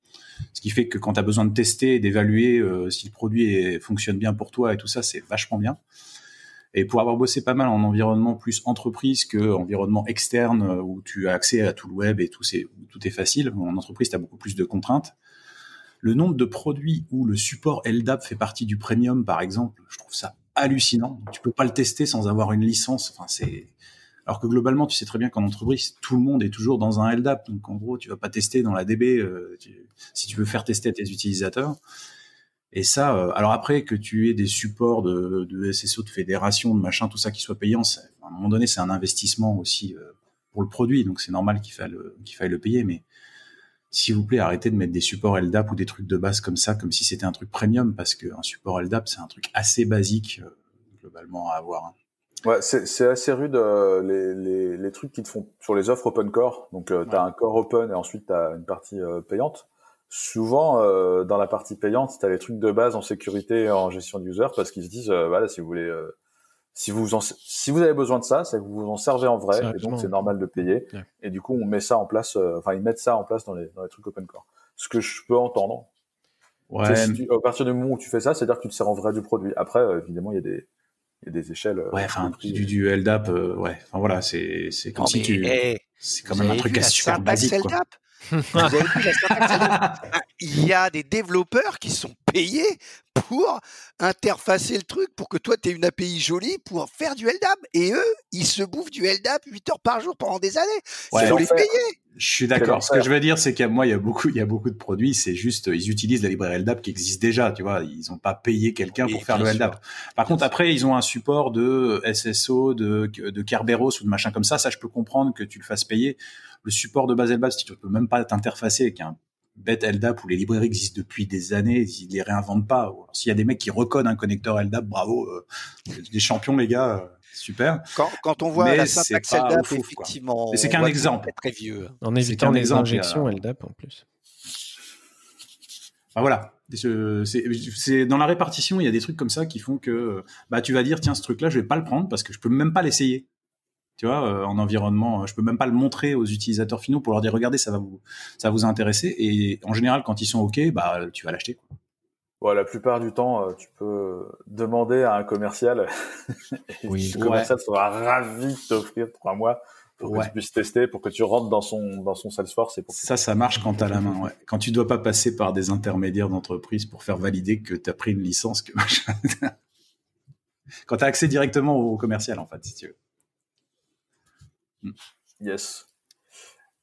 Ce qui fait que quand tu as besoin de tester et d'évaluer euh, si le produit fonctionne bien pour toi et tout ça, c'est vachement bien. Et pour avoir bossé pas mal en environnement plus entreprise que environnement externe, euh, où tu as accès à tout le web et tout, c'est, tout est facile, en entreprise, tu as beaucoup plus de contraintes le nombre de produits où le support LDAP fait partie du premium, par exemple, je trouve ça hallucinant. Tu peux pas le tester sans avoir une licence. Enfin, c'est alors que globalement, tu sais très bien qu'en entreprise, tout le monde est toujours dans un LDAP. Donc en gros, tu vas pas tester dans la DB euh, si tu veux faire tester à tes utilisateurs. Et ça, euh, alors après que tu aies des supports de, SSO, de fédération, de machin, tout ça qui soit payant, à un moment donné, c'est un investissement aussi euh, pour le produit. Donc c'est normal qu'il faille, faille le payer. Mais s'il vous plaît, arrêtez de mettre des supports LDAP ou des trucs de base comme ça, comme si c'était un truc premium, parce qu'un support LDAP, c'est un truc assez basique, globalement, à avoir. Hein. Ouais, c'est assez rude euh, les, les, les, trucs qui te font sur les offres open core. Donc, euh, tu as un core open et ensuite tu as une partie payante. Souvent, dans la partie payante, tu as les trucs de base en sécurité et en gestion d'user parce qu'ils se disent, voilà, si vous voulez si vous en, si vous avez besoin de ça, c'est que vous vous en servez en vrai, et donc c'est normal de payer. Et du coup, on met ça en place, euh, enfin ils mettent ça en place dans les, dans les trucs open core. Ce que je peux entendre. Ouais. Si tu, à partir du moment où tu fais ça, c'est-à-dire que tu te sers en vrai du produit. Après, euh, évidemment, il y a des il y a des échelles. Euh, ouais, enfin du, du LDAP, ouais. Enfin voilà, c'est c'est comme si tu. c'est quand même un truc super basique. Quoi. Vous avez vu la Il y a des développeurs qui sont payés pour interfacer le truc pour que toi tu aies une API jolie pour faire du LDAP et eux ils se bouffent du LDAP 8 heures par jour pendant des années il faut les payer je suis d'accord. ce que je veux dire c'est qu'à moi il y a beaucoup il y a beaucoup de produits. C'est juste ils utilisent la librairie LDAP qui existe déjà tu vois. Ils n'ont pas payé quelqu'un pour faire le LDAP par contre après ils ont un support de SSO de de Kerberos ou de machin comme ça. Ça je peux comprendre que tu le fasses payer. Le support de base LDAP si tu peux même pas t'interfacer avec un bête LDAP où les librairies existent depuis des années, ils les réinventent pas. S'il y a des mecs qui recodent un connecteur LDAP, bravo, euh, des champions les gars, euh, super. Quand, quand, on voit Mais la syntaxe LDAP, effectivement, c'est qu'un exemple. Très vieux. En évitant les injections LDAP en plus. Enfin, voilà. C'est dans la répartition, il y a des trucs comme ça qui font que bah tu vas dire tiens ce truc-là je vais pas le prendre parce que je peux même pas l'essayer. Tu vois, euh, en environnement, je peux même pas le montrer aux utilisateurs finaux pour leur dire regardez ça va vous ça va vous intéresser et en général quand ils sont ok bah tu vas l'acheter. Bon, la plupart du temps, euh, tu peux demander à un commercial. et oui, le commercial sera ravi de t'offrir trois mois pour que tu puisses tester, pour que tu rentres dans son dans son Salesforce. Et pour ça, ça marche quand tu as la main. Ouais. Quand tu dois pas passer par des intermédiaires d'entreprise pour faire valider que tu as pris une licence, que quand tu as accès directement au commercial, en fait, si tu veux. Hmm. Yes.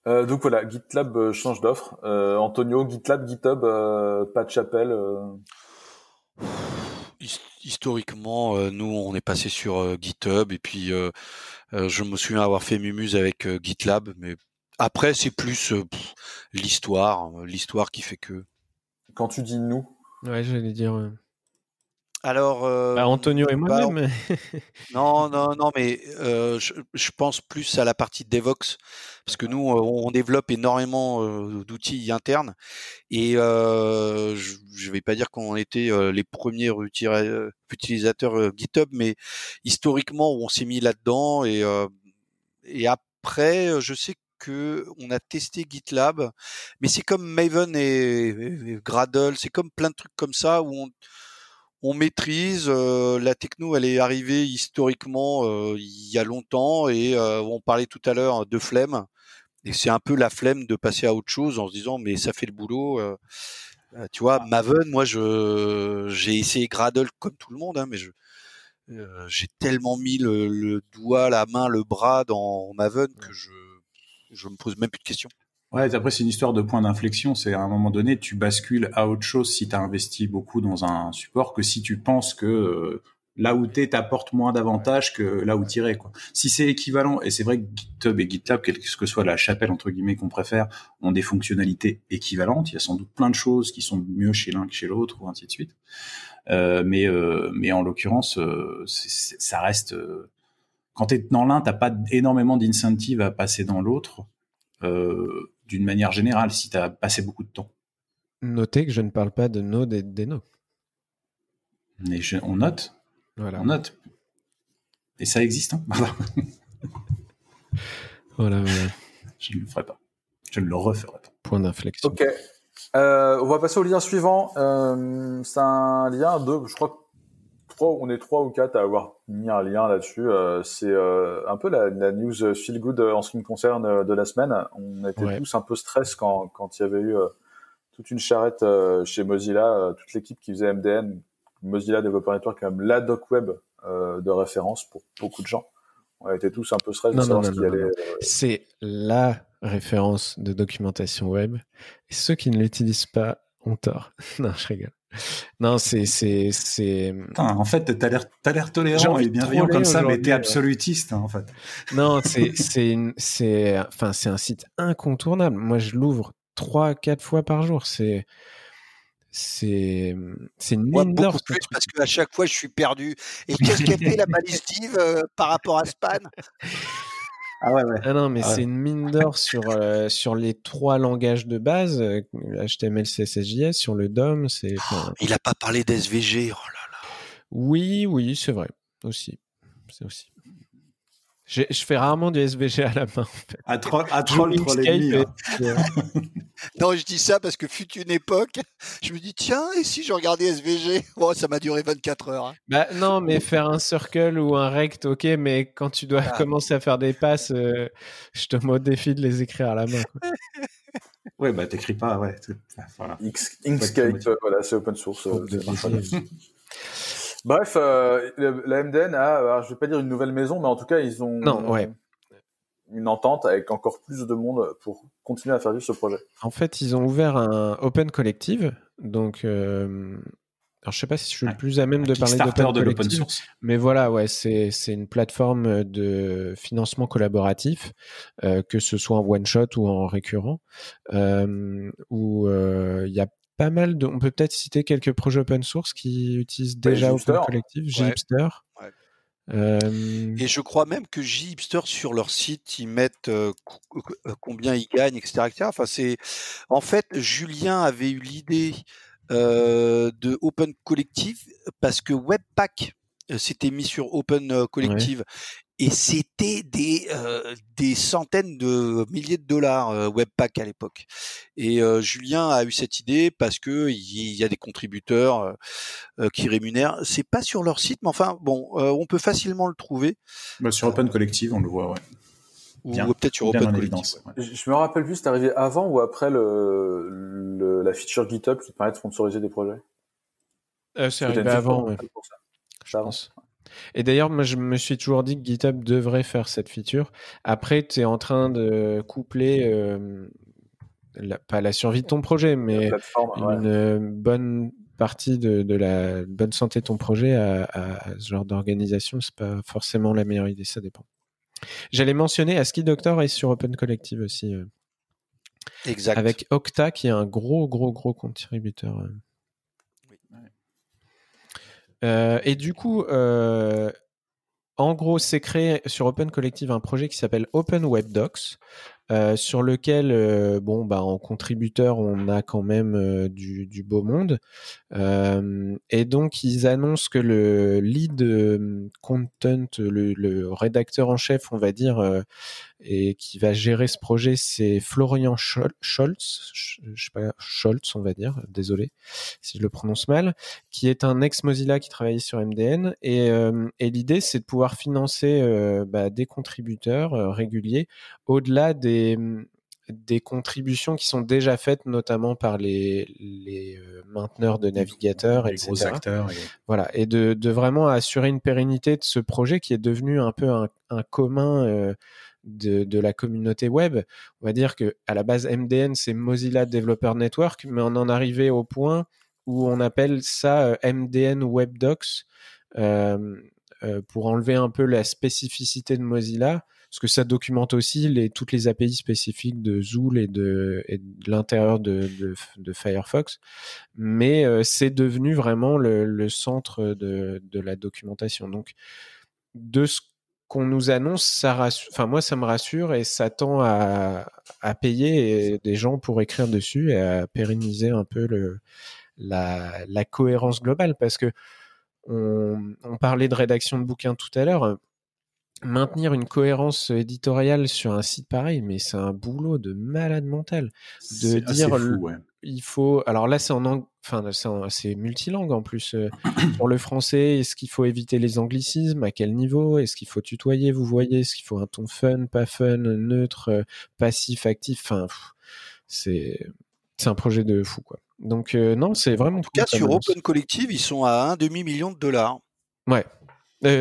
Euh, donc voilà, GitLab euh, change d'offre. Euh, Antonio, GitLab, GitHub, pas de chapelle. Historiquement, nous, on est passé sur GitHub et puis je me souviens avoir fait Mumuse avec GitLab, mais après, c'est plus l'histoire, l'histoire qui fait que. Quand tu dis nous. Ouais, j'allais dire. Alors, euh, bah, Antonio et bah, moi-même. non, non, non, mais euh, je, pense plus à la partie Devox parce que nous, on, développe énormément euh, d'outils internes et je ne vais pas dire qu'on était les premiers utilisateurs GitHub, mais historiquement, on s'est mis là-dedans et, et après, je sais que on a testé GitLab, mais c'est comme Maven et, et Gradle, c'est comme plein de trucs comme ça où on on maîtrise. Euh, la techno, elle est arrivée historiquement euh, il y a longtemps et euh, on parlait tout à l'heure de flemme. Et c'est un peu la flemme de passer à autre chose en se disant mais ça fait le boulot. tu vois, Maven, moi je j'ai essayé Gradle comme tout le monde, hein, mais je j'ai tellement mis le, doigt, la main, le bras dans Maven que je je me pose même plus de questions. Après c'est une histoire de point d'inflexion. C'est à un moment donné, tu bascules à autre chose si tu as investi beaucoup dans un support que si tu penses que euh, là où t'es t'apporte moins d'avantages que là où t'irais quoi. Si c'est équivalent, et c'est vrai que GitHub et GitLab, quelle que soit la chapelle entre guillemets qu'on préfère, ont des fonctionnalités équivalentes. Il y a sans doute plein de choses qui sont mieux chez l'un que chez l'autre ou ainsi de suite. Euh, mais euh, mais en l'occurrence, ça reste quand t'es dans l'un, t'as pas énormément d'incentive à passer dans l'autre. D'une manière générale, si tu as passé beaucoup de temps. Notez que je ne parle pas de Node et de Mais on note. Voilà. On note. Et ça existe. Hein voilà, Je ne le ferai pas. Je ne le referai pas. Point d'inflexion. Ok. Euh, on va passer au lien suivant. Euh, c'est un lien de, je crois, on est trois ou quatre à avoir mis un lien là-dessus. Euh, c'est euh, un peu la, news feel good en ce qui me concerne euh, de la semaine. On était tous un peu stress quand, quand il y avait eu toute une charrette chez Mozilla, toute l'équipe qui faisait MDN, Mozilla Developer Network, quand même la doc web de référence pour beaucoup de gens. On était tous un peu stress de savoir ce allait. C'est la référence de documentation web. Et ceux qui ne l'utilisent pas ont tort. non, je rigole. Non, c'est c'est c'est. En fait, t'as l'air t'as l'air tolérant et bienveillant comme ça, mais t'es absolutiste hein, en fait. Non, c'est c'est c'est enfin c'est un site incontournable. Moi, je l'ouvre trois quatre fois par jour. C'est c'est c'est une mine d'or. parce qu'à chaque fois, je suis perdu. Et qu'est-ce qu'a fait la balistive euh, par rapport à Span ah ouais, ouais. Ah non, mais ah c'est une mine d'or sur, euh, sur les trois langages de base, HTML, CSS, JS, sur le DOM. C'est, oh, il n'a pas parlé d'SVG, oh là là. Oui, oui, c'est vrai, aussi. C'est aussi. Je, fais rarement du SVG à la main. En fait. À, troll, à troll, hein. non, je dis ça parce que fut une époque, je me dis tiens, et si je regardais SVG oh, Ça m'a duré 24 heures. Hein. Bah, non, mais faire un circle ou un rect, ok, mais quand tu dois ah. commencer à faire des passes, euh, je te mets au défi de les écrire à la main. Quoi. ouais, bah t'écris pas, ouais. Voilà. Inkscape, voilà, c'est open source. Euh, Bref, euh, la MDN a, alors, je vais pas dire une nouvelle maison, mais en tout cas, ils ont une entente avec encore plus de monde pour continuer à faire vivre ce projet. En fait, ils ont ouvert un Open Collective, donc. Euh, alors, je sais pas si je suis le plus à même de parler d'open de l'open source. Mais voilà, ouais, c'est, c'est une plateforme de financement collaboratif, euh, que ce soit en one shot ou en récurrent, euh, où il y a pas mal de. On peut peut-être citer quelques projets open source qui utilisent déjà Open Collective, Jhipster. Euh, Et je crois même que Jhipster sur leur site ils mettent euh, euh, combien ils gagnent, etc., etc. Enfin c'est en fait Julien avait eu l'idée de Open Collective parce que Webpack s'était mis sur Open Collective et c'était des des centaines de milliers de dollars Webpack à l'époque. Et Julien a eu cette idée parce que il y, a des contributeurs qui rémunèrent. C'est pas sur leur site, mais enfin bon, on peut facilement le trouver. Bah, sur Open Collective, on le voit. Ouais. Ou peut-être sur Open Collective. Je me rappelle plus, c'est arrivé avant ou après le, le, la feature GitHub qui permet de sponsoriser des projets? c'est arrivé avant. Je pense. Et d'ailleurs, moi, je me suis toujours dit que GitHub devrait faire cette feature. Après, tu es en train de coupler, euh, pas la survie de ton projet, mais une bonne partie de, la bonne santé de ton projet à, ce genre d'organisation. C'est pas forcément la meilleure idée, ça dépend. J'allais mentionner ASCII Doctor est sur Open Collective aussi. Euh, exact. Avec Octa qui est un gros, gros, gros contributeur. Euh. Euh, et du coup, euh, en gros, c'est créé sur Open Collective un projet qui s'appelle Open Web Docs, euh, sur lequel, bon, bah, en contributeur, on a quand même du, beau monde. et donc, ils annoncent que le lead content, le rédacteur en chef, on va dire, et qui va gérer ce projet, c'est Florian Scholz, je sais pas, Scholz, on va dire, désolé si je le prononce mal, qui est un ex-Mozilla qui travaillait sur MDN. Et, et l'idée, c'est de pouvoir financer bah, des contributeurs réguliers au-delà des des, contributions qui sont déjà faites, notamment par les, les euh, mainteneurs de navigateurs, les Gros acteurs. Et... Voilà, et de, vraiment assurer une pérennité de ce projet qui est devenu un peu un, commun. Euh, de, la communauté web. On va dire que à la base MDN c'est Mozilla Developer Network, mais on en arrivait au point où on appelle ça euh, MDN Web Docs pour enlever un peu la spécificité de Mozilla parce que ça documente aussi toutes les API spécifiques de Zool et de, l'intérieur de, Firefox. Mais euh, c'est devenu vraiment le, centre de, la documentation. Donc, de ce qu'on nous annonce, ça enfin moi ça me rassure et ça tend à, payer des gens pour écrire dessus et à pérenniser un peu la, cohérence globale parce que on, on, parlait de rédaction de bouquins tout à l'heure maintenir une cohérence éditoriale sur un site pareil, mais c'est un boulot de malade mental. De dire, il faut. Alors là, c'est en enfin, c'est multilingue en plus. Euh, pour le français, est-ce qu'il faut éviter les anglicismes? À quel niveau? Est-ce qu'il faut tutoyer? Vous voyez Est-ce qu'il faut un ton fun, pas fun, neutre, euh, passif, actif? Enfin, c'est c'est un projet de fou quoi. Donc euh, non, c'est vraiment. En tout cas, sur Open Collective, ils sont à un demi million de dollars. Ouais.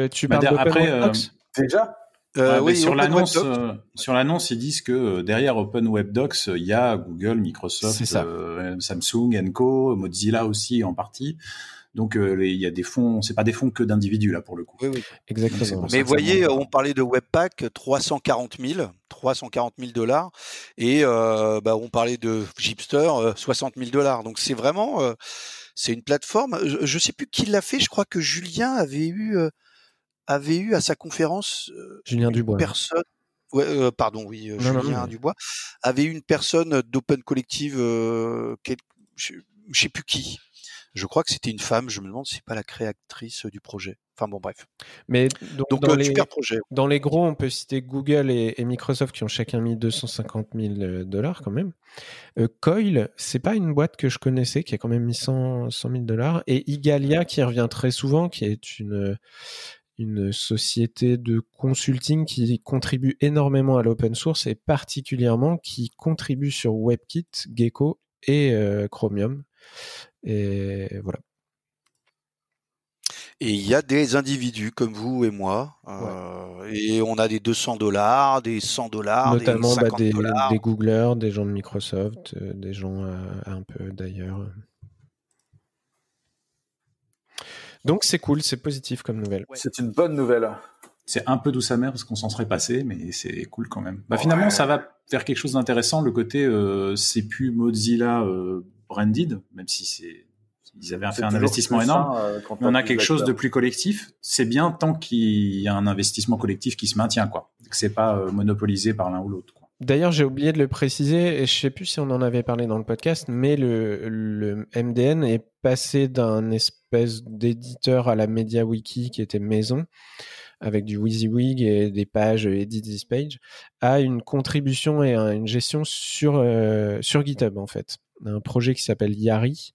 tu bah, parles d'Open Déjà euh, oui, sur l'annonce, euh, sur l'annonce, ils disent que euh, derrière Open Web Docs, il y a Google, Microsoft, Samsung, Enco, Mozilla aussi en partie. Donc il y a des fonds, c'est pas des fonds que d'individus là pour le coup. Oui, oui. exactement. Mais voyez, on parlait de Webpack, 340 000, 340 000 dollars, et bah, on parlait de Gipster, 60 000 dollars. Donc c'est vraiment, c'est une plateforme. Je, je sais plus qui l'a fait. Je crois que Julien avait eu avait eu à sa conférence Julien Dubois. personne. Ouais, pardon, oui, Julien Dubois avait eu une personne d'Open Collective, je, ne sais plus qui. Je crois que c'était une femme. Je me demande si c'est pas la créatrice du projet. Enfin bon, bref. Mais donc, dans, les, super projet. dans les gros, on peut citer Google et, Microsoft qui ont chacun mis 250 000 dollars quand même. Euh, Coil, c'est pas une boîte que je connaissais qui a quand même mis 100, 100 000 dollars. Et Igalia qui revient très souvent, qui est une une société de consulting qui contribue énormément à l'open source et particulièrement qui contribue sur WebKit, Gecko et euh, Chromium. Et voilà. Et il y a des individus comme vous et moi, euh, et on a des 200 dollars, des 100 dollars, notamment des, bah, des, des, Googlers, des gens de Microsoft, euh, des gens un peu d'ailleurs. Donc c'est cool, c'est positif comme nouvelle. C'est une bonne nouvelle. C'est un peu douce amère parce qu'on s'en serait passé, mais c'est cool quand même. Bah, finalement, ça va faire quelque chose d'intéressant. Le côté, euh, c'est plus Mozilla euh, branded, même si c'est ils avaient fait un investissement énorme. Euh, on a quelque chose de plus collectif. C'est bien tant qu'il y a un investissement collectif qui se maintient, quoi. Que c'est pas monopolisé par l'un ou l'autre. D'ailleurs, j'ai oublié de le préciser, et je sais plus si on en avait parlé dans le podcast, mais le, MDN est passé d'un espèce d'éditeur à la MediaWiki qui était maison, avec du WYSIWYG et des pages Edit This Page, à une contribution et une gestion sur, euh, sur GitHub, en fait. Un projet qui s'appelle Yari,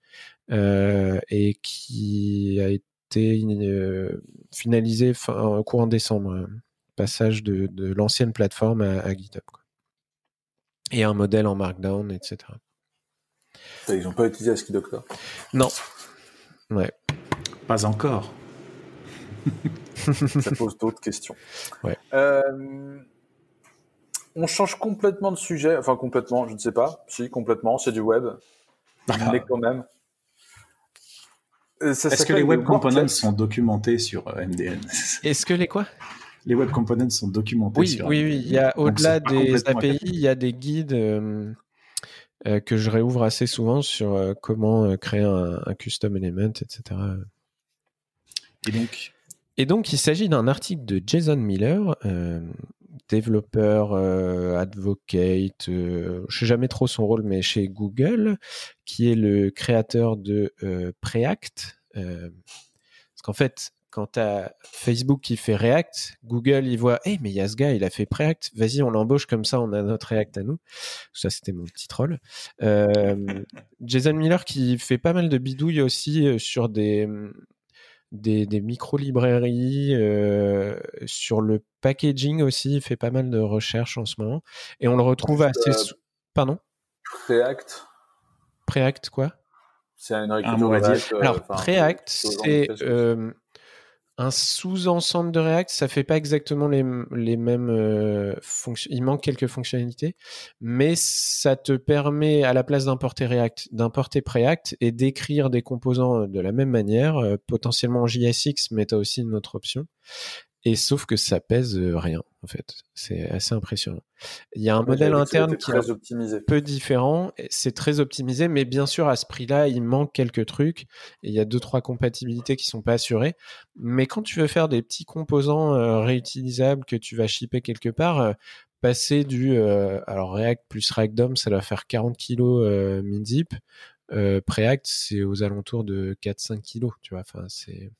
euh, et qui a été euh, finalisé fin, courant décembre, passage de, l'ancienne plateforme à, à GitHub. Et un modèle en Markdown, etc. Ils n'ont pas utilisé ASCII Doctor Non. Ouais. Pas encore. Ça pose d'autres questions. Ouais. Euh, on change complètement de sujet, enfin complètement, je ne sais pas. Si, complètement, c'est du web. Ah. Mais quand même. Euh, Est-ce que les web components sont documentés sur euh, MDN Est-ce que les quoi? Les web components sont documentés. Oui, sur oui, oui. Il y a au-delà des API, il y a des guides euh, euh, que je réouvre assez souvent sur euh, comment créer un, custom element, etc. Et donc, et donc, il s'agit d'un article de Jason Miller, développeur, advocate, je sais jamais trop son rôle, mais chez Google, qui est le créateur de Preact. parce qu'en fait, quand tu as Facebook qui fait React, Google, il voit, hey, mais il y a ce gars, il a fait Preact, vas-y, on l'embauche comme ça, on a notre React à nous. Ça, c'était mon petit troll. Euh, Jason Miller qui fait pas mal de bidouilles aussi euh, sur des, des, des micro-librairies, euh, sur le packaging aussi, il fait pas mal de recherches en ce moment. Et on le retrouve assez... Pardon? Preact Preact, quoi? C'est une réécriture Alors, Preact, c'est un sous-ensemble de React, ça fait pas exactement les, mêmes euh, fonctions. Il manque quelques fonctionnalités, mais ça te permet, à la place d'importer React, d'importer Preact et d'écrire des composants de la même manière, euh, potentiellement en JSX, mais tu as aussi une autre option. Et sauf que ça pèse euh, rien, en fait. C'est assez impressionnant. Il y a un modèle interne qui est optimisé. peu différent. C'est très optimisé, mais bien sûr, à ce prix-là, il manque quelques trucs. Et il y a deux, trois compatibilités qui sont pas assurées. Mais quand tu veux faire des petits composants euh, réutilisables que tu vas shipper quelque part, euh, passer du, alors React plus React DOM, ça doit faire 40 kilos min-zip. Preact, c'est aux alentours de 4-5 kilos, tu vois. Enfin, c'est,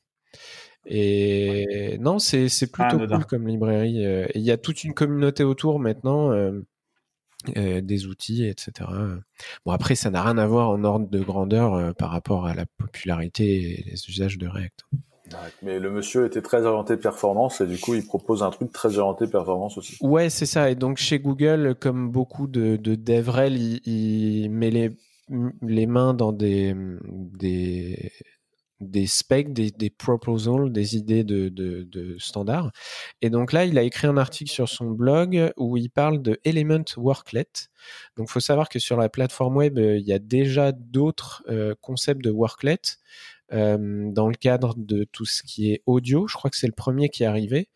et non, c'est plutôt cool comme librairie. Euh, il y a toute une communauté autour maintenant, euh, euh, des outils, etc. Bon, après, ça n'a rien à voir en ordre de grandeur par rapport à la popularité et les usages de React. Mais le monsieur était très orienté performance et du coup, il propose un truc très orienté performance aussi. Ouais, c'est ça. Et donc, chez Google, comme beaucoup de, de DevRel, il, il met les, les mains dans des, des des specs, des, des proposals, des idées de, de, standards. Et donc là, il a écrit un article sur son blog où il parle de Element Worklet. Donc, il faut savoir que sur la plateforme web, euh, il y a déjà d'autres euh, concepts de worklet euh, dans le cadre de tout ce qui est audio. Je crois que c'est le premier qui est arrivé,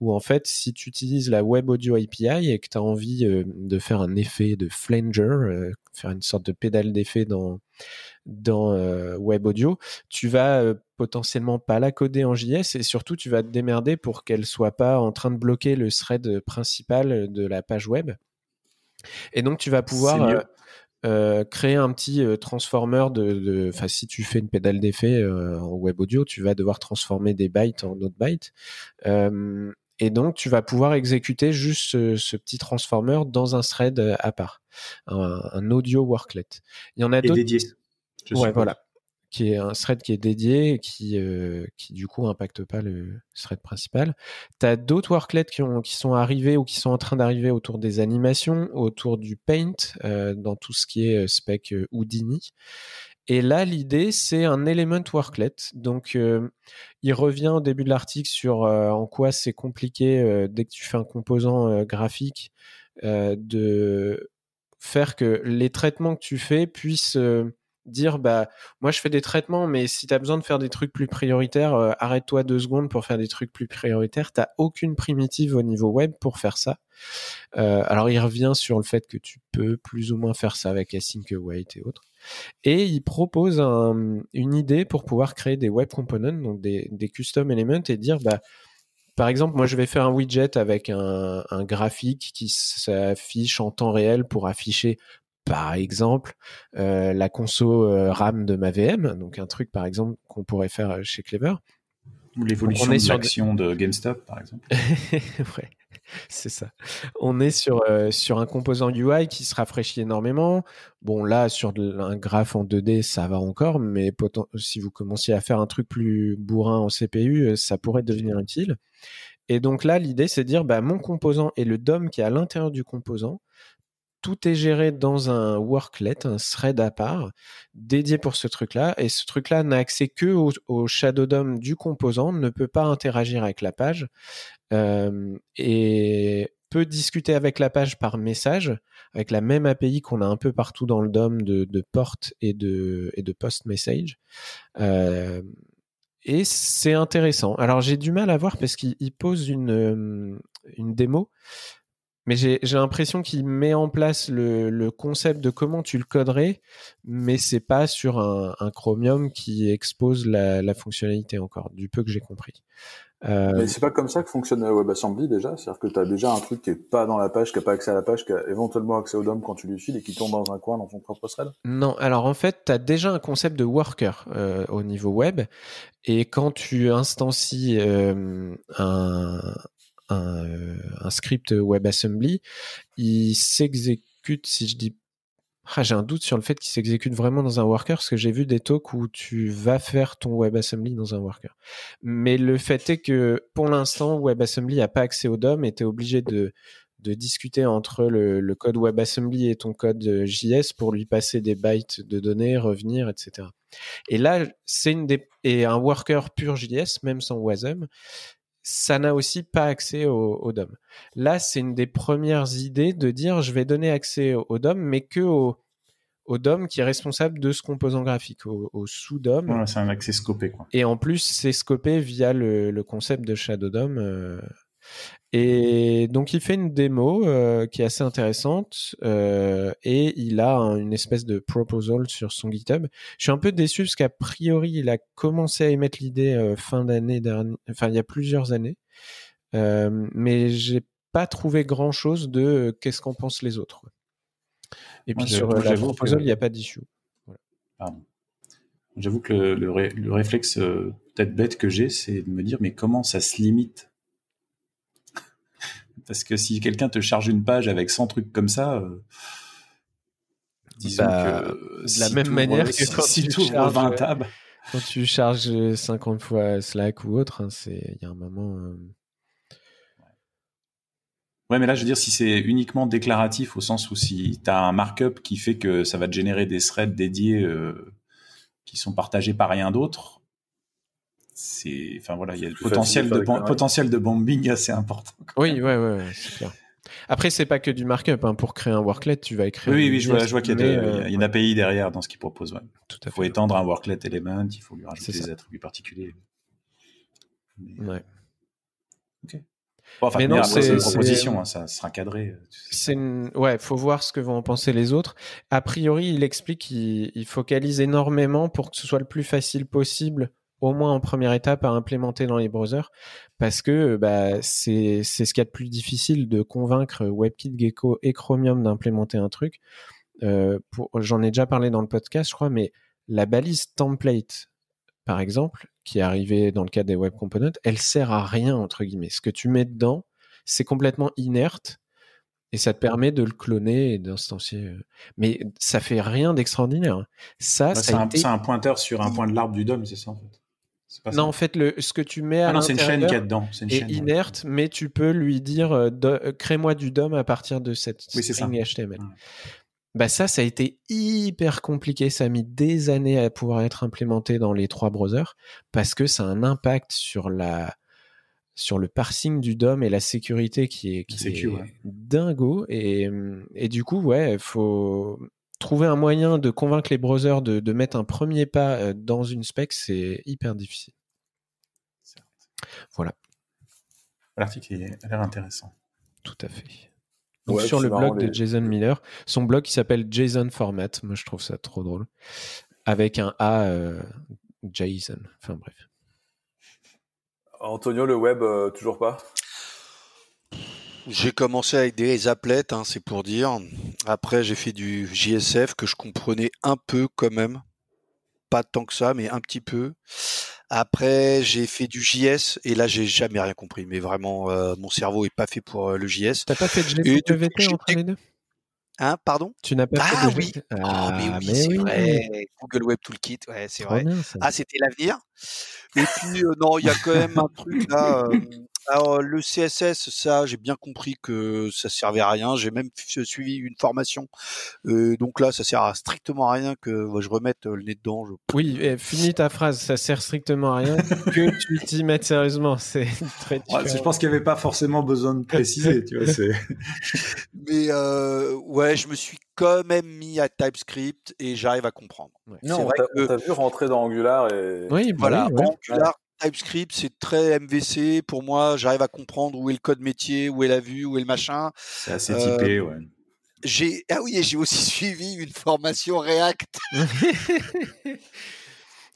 où en fait, si tu utilises la Web Audio API et que tu as envie de faire un effet de flanger, faire une sorte de pédale d'effet dans dans euh, Web Audio, tu vas euh, potentiellement pas la coder en JS et surtout tu vas te démerder pour qu'elle soit pas en train de bloquer le thread principal de la page web. Et donc tu vas pouvoir euh, créer un petit transformer de, enfin si tu fais une pédale d'effet en web audio, tu vas devoir transformer des bytes en autres bytes. et donc tu vas pouvoir exécuter juste ce, petit transformer dans un thread à part, un, audio worklet. Il y en a d'autres ouais, voilà. Qui est un thread qui est dédié et qui, euh, qui du coup impacte pas le thread principal. Tu as d'autres worklets qui, ont, qui sont arrivés ou qui sont en train d'arriver autour des animations, autour du paint, euh, dans tout ce qui est euh, spec Houdini. Et là, l'idée, c'est un element worklet. Donc, il revient au début de l'article sur en quoi c'est compliqué dès que tu fais un composant graphique de faire que les traitements que tu fais puissent dire bah moi je fais des traitements mais si tu as besoin de faire des trucs plus prioritaires euh, arrête-toi deux secondes pour faire des trucs plus prioritaires. T'as aucune primitive au niveau web pour faire ça. Euh, alors il revient sur le fait que tu peux plus ou moins faire ça avec async await et autres. Et il propose une idée pour pouvoir créer des web components donc des, custom elements et dire bah par exemple, moi je vais faire un widget avec un, un graphique qui s'affiche en temps réel pour afficher par exemple euh, la conso euh, RAM de ma VM, donc un truc par exemple qu'on pourrait faire chez Clever. Ou l'évolution de l'action de GameStop par exemple. ouais. C'est ça. On est sur, euh, sur un composant UI qui se rafraîchit énormément. Bon, là, sur un graphe en 2D, ça va encore, mais si vous commenciez à faire un truc plus bourrin en CPU, euh, ça pourrait devenir utile. Et donc là, l'idée, c'est de dire, bah, mon composant et le DOM qui est à l'intérieur du composant, tout est géré dans un worklet, un thread à part, dédié pour ce truc-là. Et ce truc-là n'a accès que au, Shadow DOM du composant, ne peut pas interagir avec la page euh, et peut discuter avec la page par message, avec la même API qu'on a un peu partout dans le DOM de, de port et de, post message. Euh, et c'est intéressant. Alors j'ai du mal à voir parce qu'il pose une, une démo mais j'ai l'impression qu'il met en place le, concept de comment tu le coderais, mais c'est pas sur un, Chromium qui expose la, fonctionnalité encore, du peu que j'ai compris. Euh... Mais c'est pas comme ça que fonctionne WebAssembly déjà, c'est-à-dire que tu as déjà un truc qui est pas dans la page, qui a pas accès à la page, qui a éventuellement accès au DOM quand tu lui files et qui tombe dans un coin dans ton propre thread. Non, alors en fait, tu as déjà un concept de worker euh, au niveau web, et quand tu instancies euh, un, euh, un, script WebAssembly, il s'exécute, si je dis ah, j'ai un doute sur le fait qu'il s'exécute vraiment dans un worker, parce que j'ai vu des talks où tu vas faire ton WebAssembly dans un worker. Mais le fait est que pour l'instant, WebAssembly n'a pas accès au DOM et tu es obligé de, discuter entre le, le, code WebAssembly et ton code JS pour lui passer des bytes de données, revenir, etc. Et là, c'est une des, et un worker pur JS, même sans WASM, ça n'a aussi pas accès au, DOM. Là, c'est une des premières idées de dire je vais donner accès au, DOM, mais que au, DOM qui est responsable de ce composant graphique, au, sous-DOM. c'est un accès scopé. Quoi. Et en plus, c'est scopé via le, concept de Shadow DOM. Euh, et donc il fait une démo euh, qui est assez intéressante euh, et il a une espèce de proposal sur son GitHub. Je suis un peu déçu parce qu'a priori il a commencé à émettre l'idée euh, fin d'année dernière, enfin il y a plusieurs années, mais j'ai pas trouvé grand chose de qu'est-ce qu'en pensent les autres. Et puis sur la proposal il n'y a pas d'issue. J'avoue que le, le réflexe peut-être bête que j'ai, c'est de me dire mais comment ça se limite parce que si quelqu'un te charge une page avec 100 trucs comme ça, euh, disons bah, que. De la même manière que quand tu charges 20 tables. Quand tu charges 50 fois Slack ou autre, hein, il y a un moment. Euh, ouais, mais là, je veux dire, si c'est uniquement déclaratif, au sens où si tu as un markup qui fait que ça va te générer des threads dédiés euh, qui sont partagés par rien d'autre, c'est, enfin voilà, il y a le potentiel de, potentiel de bombing assez important. Oui, ouais, ouais, c'est clair. Après, c'est pas que du markup. Hein. Pour créer un worklet, tu vas écrire. Oui, oui, je vois, qu'il y, a, une API derrière dans ce qu'il propose. il faut étendre un worklet element, il faut lui rajouter des attributs particuliers. Ouais. Ok. enfin, non, c'est une proposition, hein, ça sera cadré. C'est ouais, faut voir ce que vont en penser les autres. A priori, il explique qu'il focalise énormément pour que ce soit le plus facile possible au moins en première étape à implémenter dans les browsers parce que bah, c'est ce qu'il y a de plus difficile de convaincre WebKit, Gecko et Chromium d'implémenter un truc. Euh, J'en ai déjà parlé dans le podcast, je crois, mais la balise template, par exemple, qui est arrivée dans le cadre des Web Components, elle sert à rien, entre guillemets. Ce que tu mets dedans, c'est complètement inerte et ça te permet de le cloner et d'instancier. Euh. Mais ça fait rien d'extraordinaire. Ça, bah, c'est un, un, pointeur sur un point de l'arbre du DOM, c'est ça en fait non, en fait, le, ce que tu mets à ah c'est une chaîne qui est dedans. Une est inerte, mais tu peux lui dire euh, euh, crée-moi du DOM à partir de cette oui, string HTML. Bah ça, ça a été hyper compliqué. Ça a mis des années à pouvoir être implémenté dans les trois browsers parce que ça a un impact sur la sur le parsing du DOM et la sécurité qui est, qui est dingo. Et, et du coup, ouais, faut trouver un moyen de convaincre les browsers de, mettre un premier pas euh, dans une spec, c'est hyper difficile. Voilà. L'article a l'air intéressant. Tout à fait. Donc sur le blog de Jason Miller, son blog qui s'appelle Jason Format, moi je trouve ça trop drôle, avec un A euh, Jason, enfin bref. Antonio, le web, toujours pas? J'ai commencé avec des applets, hein, c'est pour dire. Après, j'ai fait du JSF que je comprenais un peu quand même. Pas tant que ça, mais un petit peu. Après, j'ai fait du JS et là, j'ai jamais rien compris. Mais vraiment, euh, mon cerveau est pas fait pour euh, le JS. T'as pas fait de GPVT entre les deux? Hein, pardon? Tu n'as pas ah, fait de oui. Ah, mais oui, c'est vrai. Google Web Toolkit, ouais, c'est vrai. ah, c'était l'avenir. Et puis, euh, non, il y a quand même un truc là. Alors le CSS, ça, j'ai bien compris que ça servait à rien. J'ai même suivi une formation, euh, donc là, ça sert à strictement à rien que je remette le nez dedans. Oui, eh, finis ta phrase. Ça sert strictement à rien que tu t'y mettes sérieusement. C'est très. je pense qu'il n'y avait pas forcément besoin de préciser. tu vois, Mais euh, ouais, je me suis quand même mis à TypeScript et j'arrive à comprendre. Non, on t'a vu rentrer dans Angular et. Oui, bah voilà, Angular TypeScript, c'est très MVC. Pour moi, j'arrive à comprendre où est le code métier, où est la vue, où est le machin. C'est assez typé, euh, ouais. J'ai ah oui, j'ai aussi suivi une formation React.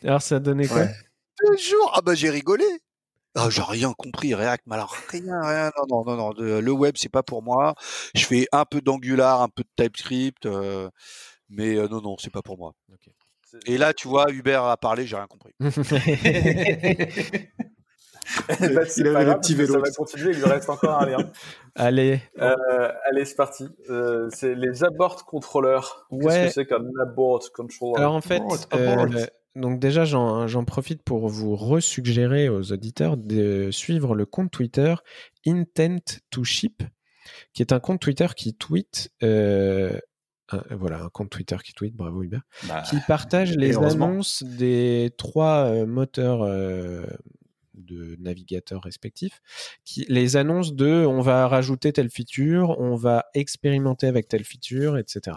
alors ça donnait quoi? Deux jours. Ah bah j'ai rigolé. Ah, j'ai rien compris, React, mais alors rien, rien, non, non, non, le web, c'est pas pour moi. Je fais un peu d'Angular, un peu de TypeScript, euh, mais euh, non, non, c'est pas pour moi. Et là, tu vois, Hubert a parlé, j'ai rien compris. bah, il avait le petit vélo. Ça va continuer, il lui reste encore un lien. allez. Euh, allez, c'est parti. Euh, c'est les abort contrôleurs. Qu'est-ce que c'est qu'un abort controller Alors en fait, euh, donc déjà, j'en profite pour vous resuggérer aux auditeurs de suivre le compte Twitter Intent to Ship, qui est un compte Twitter qui tweet voilà, un compte Twitter qui tweet, bravo Hubert, bah, qui partage les annonces des trois euh, moteurs euh, de navigateurs respectifs, qui, les annonces de on va rajouter telle feature, on va expérimenter avec telle feature, etc.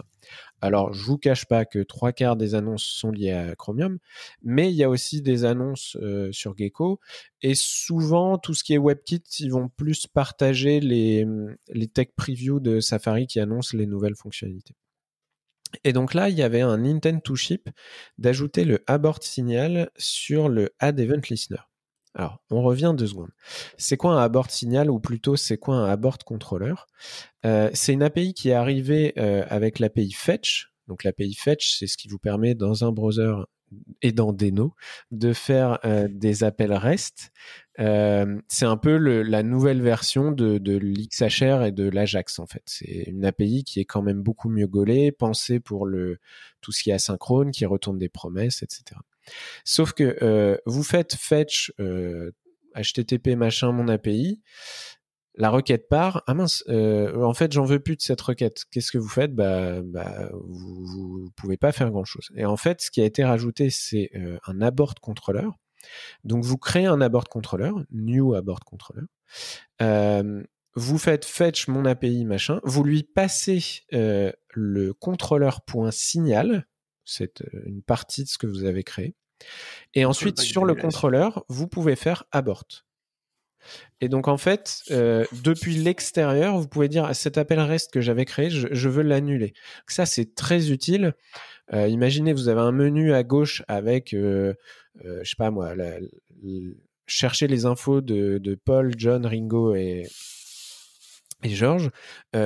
Alors, je vous cache pas que trois quarts des annonces sont liées à Chromium, mais il y a aussi des annonces euh, sur Gecko, et souvent, tout ce qui est WebKit, ils vont plus partager les, les tech previews de Safari qui annoncent les nouvelles fonctionnalités. Et donc là, il y avait un intent to ship d'ajouter le abort signal sur le add event listener. Alors, on revient deux secondes. C'est quoi un abort signal ou plutôt c'est quoi un abort controller? Euh, C'est une API qui est arrivée euh, avec l'API fetch. Donc l'API fetch, c'est ce qui vous permet dans un browser et dans Deno de faire euh, des appels REST. Euh, c'est un peu la nouvelle version de, de l'XHR et de l'Ajax en fait. C'est une API qui est quand même beaucoup mieux gaulée, pensée pour le tout ce qui est asynchrone, qui retourne des promesses, etc. Sauf que euh, vous faites fetch HTTP machin mon API, la requête part. Ah mince, euh, en fait, j'en veux plus de cette requête. Qu'est-ce que vous faites? Bah, bah, vous, vous pouvez pas faire grand-chose. Et en fait, ce qui a été rajouté, c'est euh, un abort controller. Donc, vous créez un abort controller, new abort controller. Euh, vous faites fetch mon API machin. Vous lui passez le contrôleur.signal. C'est une partie de ce que vous avez créé. Et ensuite, sur le contrôleur, vous pouvez faire abort. Et donc en fait, euh, depuis l'extérieur, vous pouvez dire à cet appel REST que j'avais créé, je, veux l'annuler. Ça c'est très utile. Euh, imaginez, vous avez un menu à gauche avec, euh, je sais pas moi, chercher les infos de, Paul, John, Ringo et, et Georges.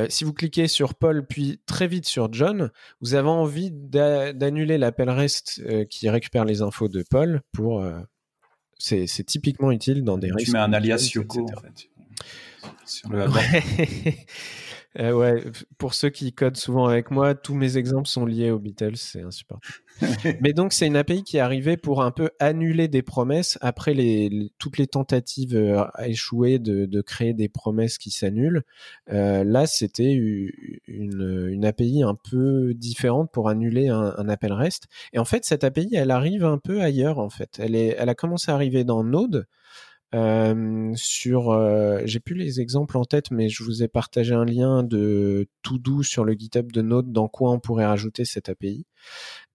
si vous cliquez sur Paul puis très vite sur John, vous avez envie d'annuler l'appel REST qui récupère les infos de Paul pour c'est typiquement utile dans des Tu mets un alias Yoko, en fait, sur le euh, ouais, pour ceux qui codent souvent avec moi, tous mes exemples sont liés aux Beatles, c'est insupportable. Mais donc c'est une API qui est arrivée pour un peu annuler des promesses après les, toutes les tentatives euh, échouées de, de, créer des promesses qui s'annulent. Euh, là, c'était une, une, API un peu différente pour annuler un, un, appel REST. Et en fait, cette API, elle arrive un peu ailleurs en fait. Elle est, elle a commencé à arriver dans Node. Euh, sur, euh, j'ai plus les exemples en tête, mais je vous ai partagé un lien de tout doux sur le GitHub de Node dans quoi on pourrait rajouter cette API.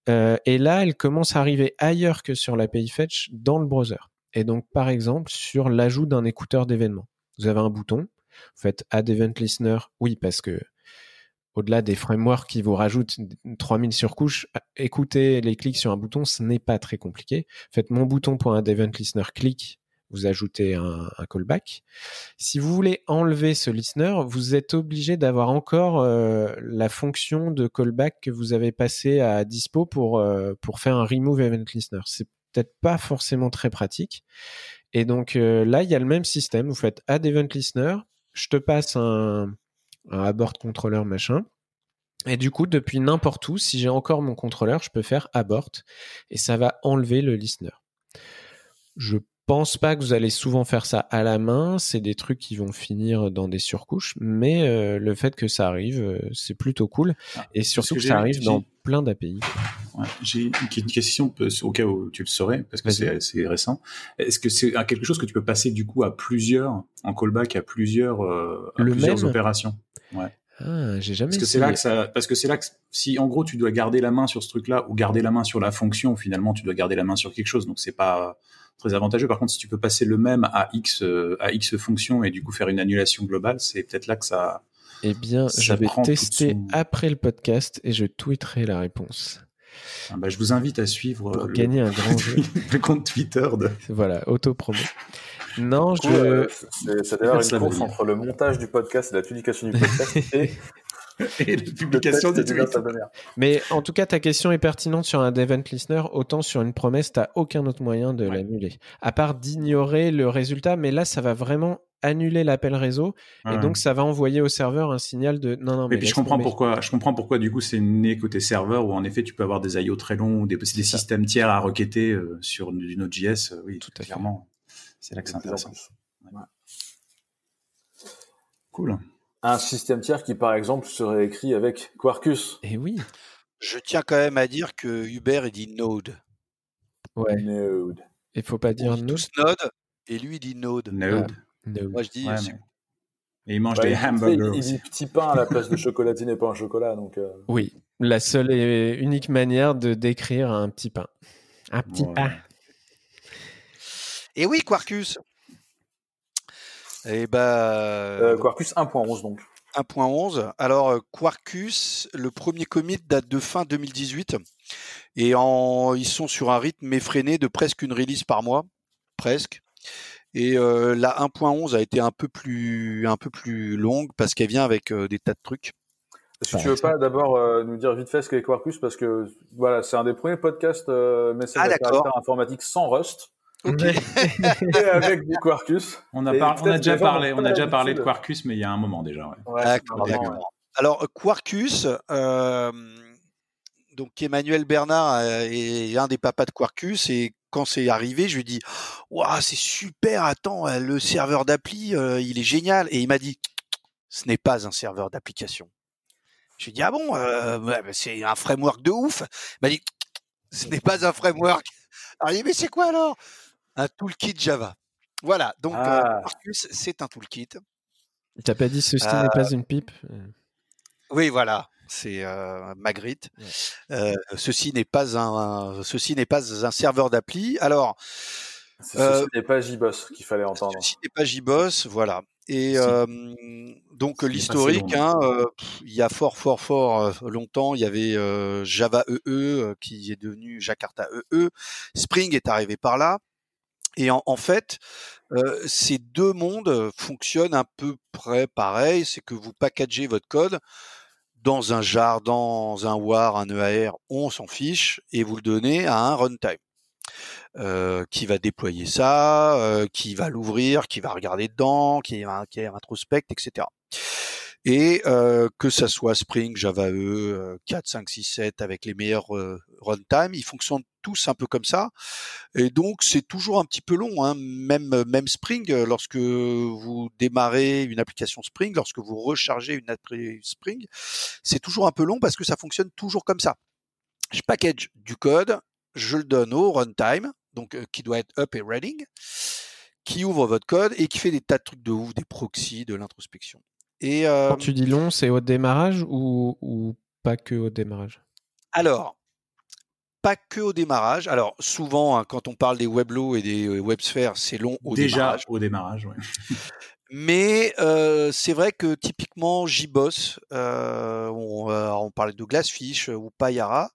Euh, et là, elle commence à arriver ailleurs que sur l'API Fetch dans le browser. Et donc, par exemple, sur l'ajout d'un écouteur d'événements. Vous avez un bouton, vous faites Add Event Listener. Oui, parce que au-delà des frameworks qui vous rajoutent 3000 surcouches, écouter les clics sur un bouton, ce n'est pas très compliqué. Faites mon bouton Event Listener, clic, vous ajoutez un, callback. Si vous voulez enlever ce listener, vous êtes obligé d'avoir encore euh, la fonction de callback que vous avez passé à dispo pour, euh, pour faire un remove event listener. C'est peut-être pas forcément très pratique. Et donc euh, là, il y a le même système. Vous faites add event listener, je te passe un, un abort controller machin. Et du coup, depuis n'importe où, si j'ai encore mon contrôleur, je peux faire abort et ça va enlever le listener. Je pense pas que vous allez souvent faire ça à la main. C'est des trucs qui vont finir dans des surcouches, mais euh, le fait que ça arrive, euh, c'est plutôt cool. Ah, et surtout que, ça arrive dans plein d'API. J'ai une question au cas où tu le saurais, parce que c'est récent. Est-ce que c'est quelque chose que tu peux passer du coup à plusieurs, en callback à plusieurs, euh, plusieurs opérations? Ouais. Ah, j'ai jamais. Parce que c'est là que ça, parce que c'est là que si en gros tu dois garder la main sur ce truc-là ou garder la main sur la fonction, finalement tu dois garder la main sur quelque chose, donc c'est pas très avantageux. Par contre, si tu peux passer le même à x euh, à x fonction et du coup faire une annulation globale, c'est peut-être là que ça. Eh bien, je vais tester après le podcast et je tweeterai la réponse. Ah bah, je vous invite à suivre Pour gagner un grand jeu. le compte Twitter de. Voilà, auto-promo. Non, je. Euh, c'est d'ailleurs une course entre le montage du podcast et la publication du podcast et et la publication des tweets. Mais en tout cas, ta question est pertinente sur un event listener. Autant sur une promesse, tu n'as aucun autre moyen de l'annuler. À part d'ignorer le résultat, mais là, ça va vraiment annuler l'appel réseau. Et donc ça va envoyer au serveur un signal de non non mais et puis je comprends pourquoi je comprends pourquoi du coup c'est né côté serveur où en effet tu peux avoir des IO très longs ou des, systèmes tiers à requêter euh, sur du Node.js euh, oui tout à clairement c'est là que c'est intéressant. cool un système tiers qui, par exemple, serait écrit avec Quarkus. Et eh oui. Je tiens quand même à dire que Hubert, il dit Node. Ouais. Node. Il faut pas dire Node. Node, et lui, il dit Node. Node. Moi, je dis. Et il mange des hamburgers. Il, dit petit pain à la place de chocolatine et pas un chocolat. Donc, euh. Oui, la seule et unique manière de décrire un petit pain. Un petit pain. Et oui, Quarkus. Eh ben, euh, Quarkus 1.11 donc. 1.11. Alors euh, Quarkus, le premier commit date de fin 2018 et en, ils sont sur un rythme effréné de presque une release par mois, presque. Et euh, la 1.11 a été un peu plus un peu plus longue parce qu'elle vient avec des tas de trucs. Est-ce que tu veux pas d'abord nous dire vite fait ce qu'est Quarkus? Parce que voilà c'est un des premiers podcasts messages ah, informatique sans Rust. avec du Quarkus. On a, on a déjà parlé, on a déjà parlé de Quarkus, mais il y a un moment déjà. Alors Quarkus, euh, donc Emmanuel Bernard est un des papas de Quarkus et quand c'est arrivé, je lui ai dit "Waouh, c'est super, attends, le serveur d'appli, euh, il est génial." Et il m'a dit "Ce n'est pas un serveur d'application." Je lui ai dit "Ah bon, euh, c'est un framework de ouf." Il m'a dit "Ce n'est pas un framework." Alors, il dit, mais c'est quoi alors un toolkit Java. Voilà, donc euh, ah. c'est un toolkit. Tu n'as pas dit ceci n'est pas euh, une pipe? Oui, voilà, c'est euh, Magritte. ceci n'est pas un, ceci n'est pas un serveur d'appli. Alors, ceci n'est pas JBoss qu'il fallait entendre. Ceci n'est pas JBoss, voilà. Et donc l'historique, hein, il y a fort, fort, fort longtemps, il y avait Java EE e, qui est devenu Jakarta EE. E. Spring est arrivé par là. Et en, fait, ces deux mondes fonctionnent un peu près pareil. C'est que vous packagez votre code dans un jar, dans un WAR, un EAR, on s'en fiche, et vous le donnez à un runtime. qui va déployer ça, qui va l'ouvrir, qui va regarder dedans, qui va, qui introspecte, etc. Et euh, que ça soit Spring, Java E, 4, 5, 6, 7 avec les meilleurs euh, runtime, ils fonctionnent tous un peu comme ça. Et donc c'est toujours un petit peu long, hein. même même Spring, lorsque vous démarrez une application Spring, lorsque vous rechargez une application Spring, c'est toujours un peu long parce que ça fonctionne toujours comme ça. Je package du code, je le donne au runtime, donc euh, qui doit être up et running, qui ouvre votre code et qui fait des tas de trucs de ouf, des proxys, de l'introspection. Et, Quand tu dis long, c'est au démarrage ou, pas que au démarrage? Alors, pas que au démarrage. Alors, souvent, hein, quand on parle des weblows et des euh, websphères, c'est long au démarrage. Déjà au démarrage, oui. Mais euh, c'est vrai que typiquement JBoss, euh, on, on parlait de Glassfish ou Payara,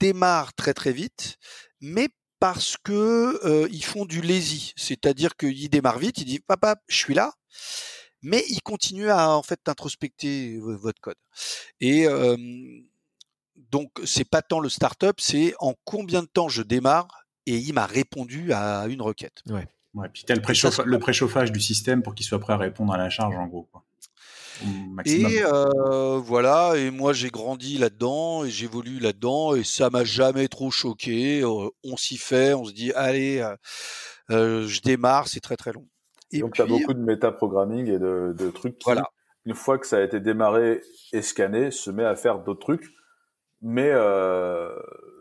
démarre très très vite, mais parce que ils font du lazy, c'est-à-dire qu'ils démarrent vite, ils disent papa, je suis là, mais ils continuent à en fait introspecter votre code. Et donc c'est pas tant le startup, c'est en combien de temps je démarre et il m'a répondu à une requête. Ouais. Ouais, puis tu as le, préchauffage du système pour qu'il soit prêt à répondre à la charge en gros. Quoi. Et voilà, et moi j'ai grandi là-dedans et j'évolue là-dedans et ça m'a jamais trop choqué. on s'y fait, on se dit allez, je démarre, c'est très très long. Et donc tu as beaucoup de métaprogramming et de, trucs qui, voilà. une fois que ça a été démarré et scanné, se met à faire d'autres trucs, mais euh,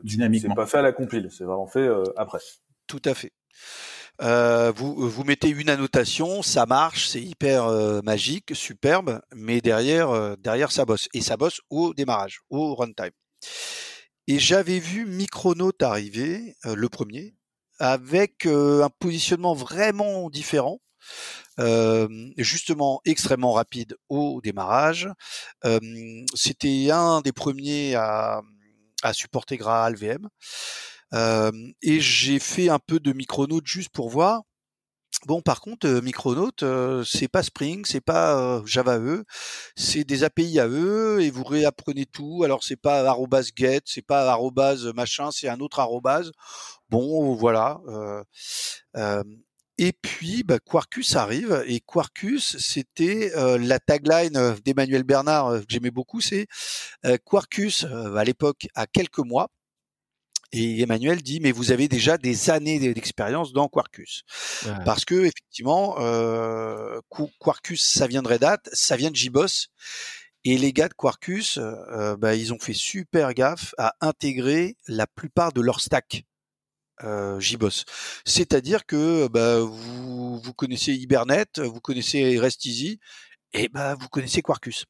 dynamiquement. C'est pas fait à la compile, c'est vraiment fait après. Tout à fait. Euh, vous, vous mettez une annotation, ça marche, c'est hyper euh, magique, superbe, mais derrière, euh, derrière ça bosse. Et ça bosse au démarrage, au runtime. Et j'avais vu Micronaut arriver, le premier, avec un positionnement vraiment différent. Justement extrêmement rapide au démarrage. C'était un des premiers à, à supporter Graal VM et j'ai fait un peu de Micronaut juste pour voir. Bon, par contre, Micronaut, c'est pas Spring, c'est pas Java E, c'est des API à eux et vous réapprenez tout. Alors c'est pas @get, c'est pas machin, c'est un autre arrobase. Bon, voilà. Et puis, bah, Quarkus arrive et Quarkus, c'était la tagline d'Emmanuel Bernard que j'aimais beaucoup, c'est Quarkus à l'époque à quelques mois et Emmanuel dit, mais vous avez déjà des années d'expérience dans Quarkus. Parce que, effectivement, euh, Quarkus, ça vient de Red Hat, ça vient de JBoss. Et les gars de Quarkus, euh, bah, ils ont fait super gaffe à intégrer la plupart de leur stack. Euh. C'est-à-dire que bah, vous, connaissez Hibernate, vous connaissez Rest Easy, et bah, vous connaissez Quarkus.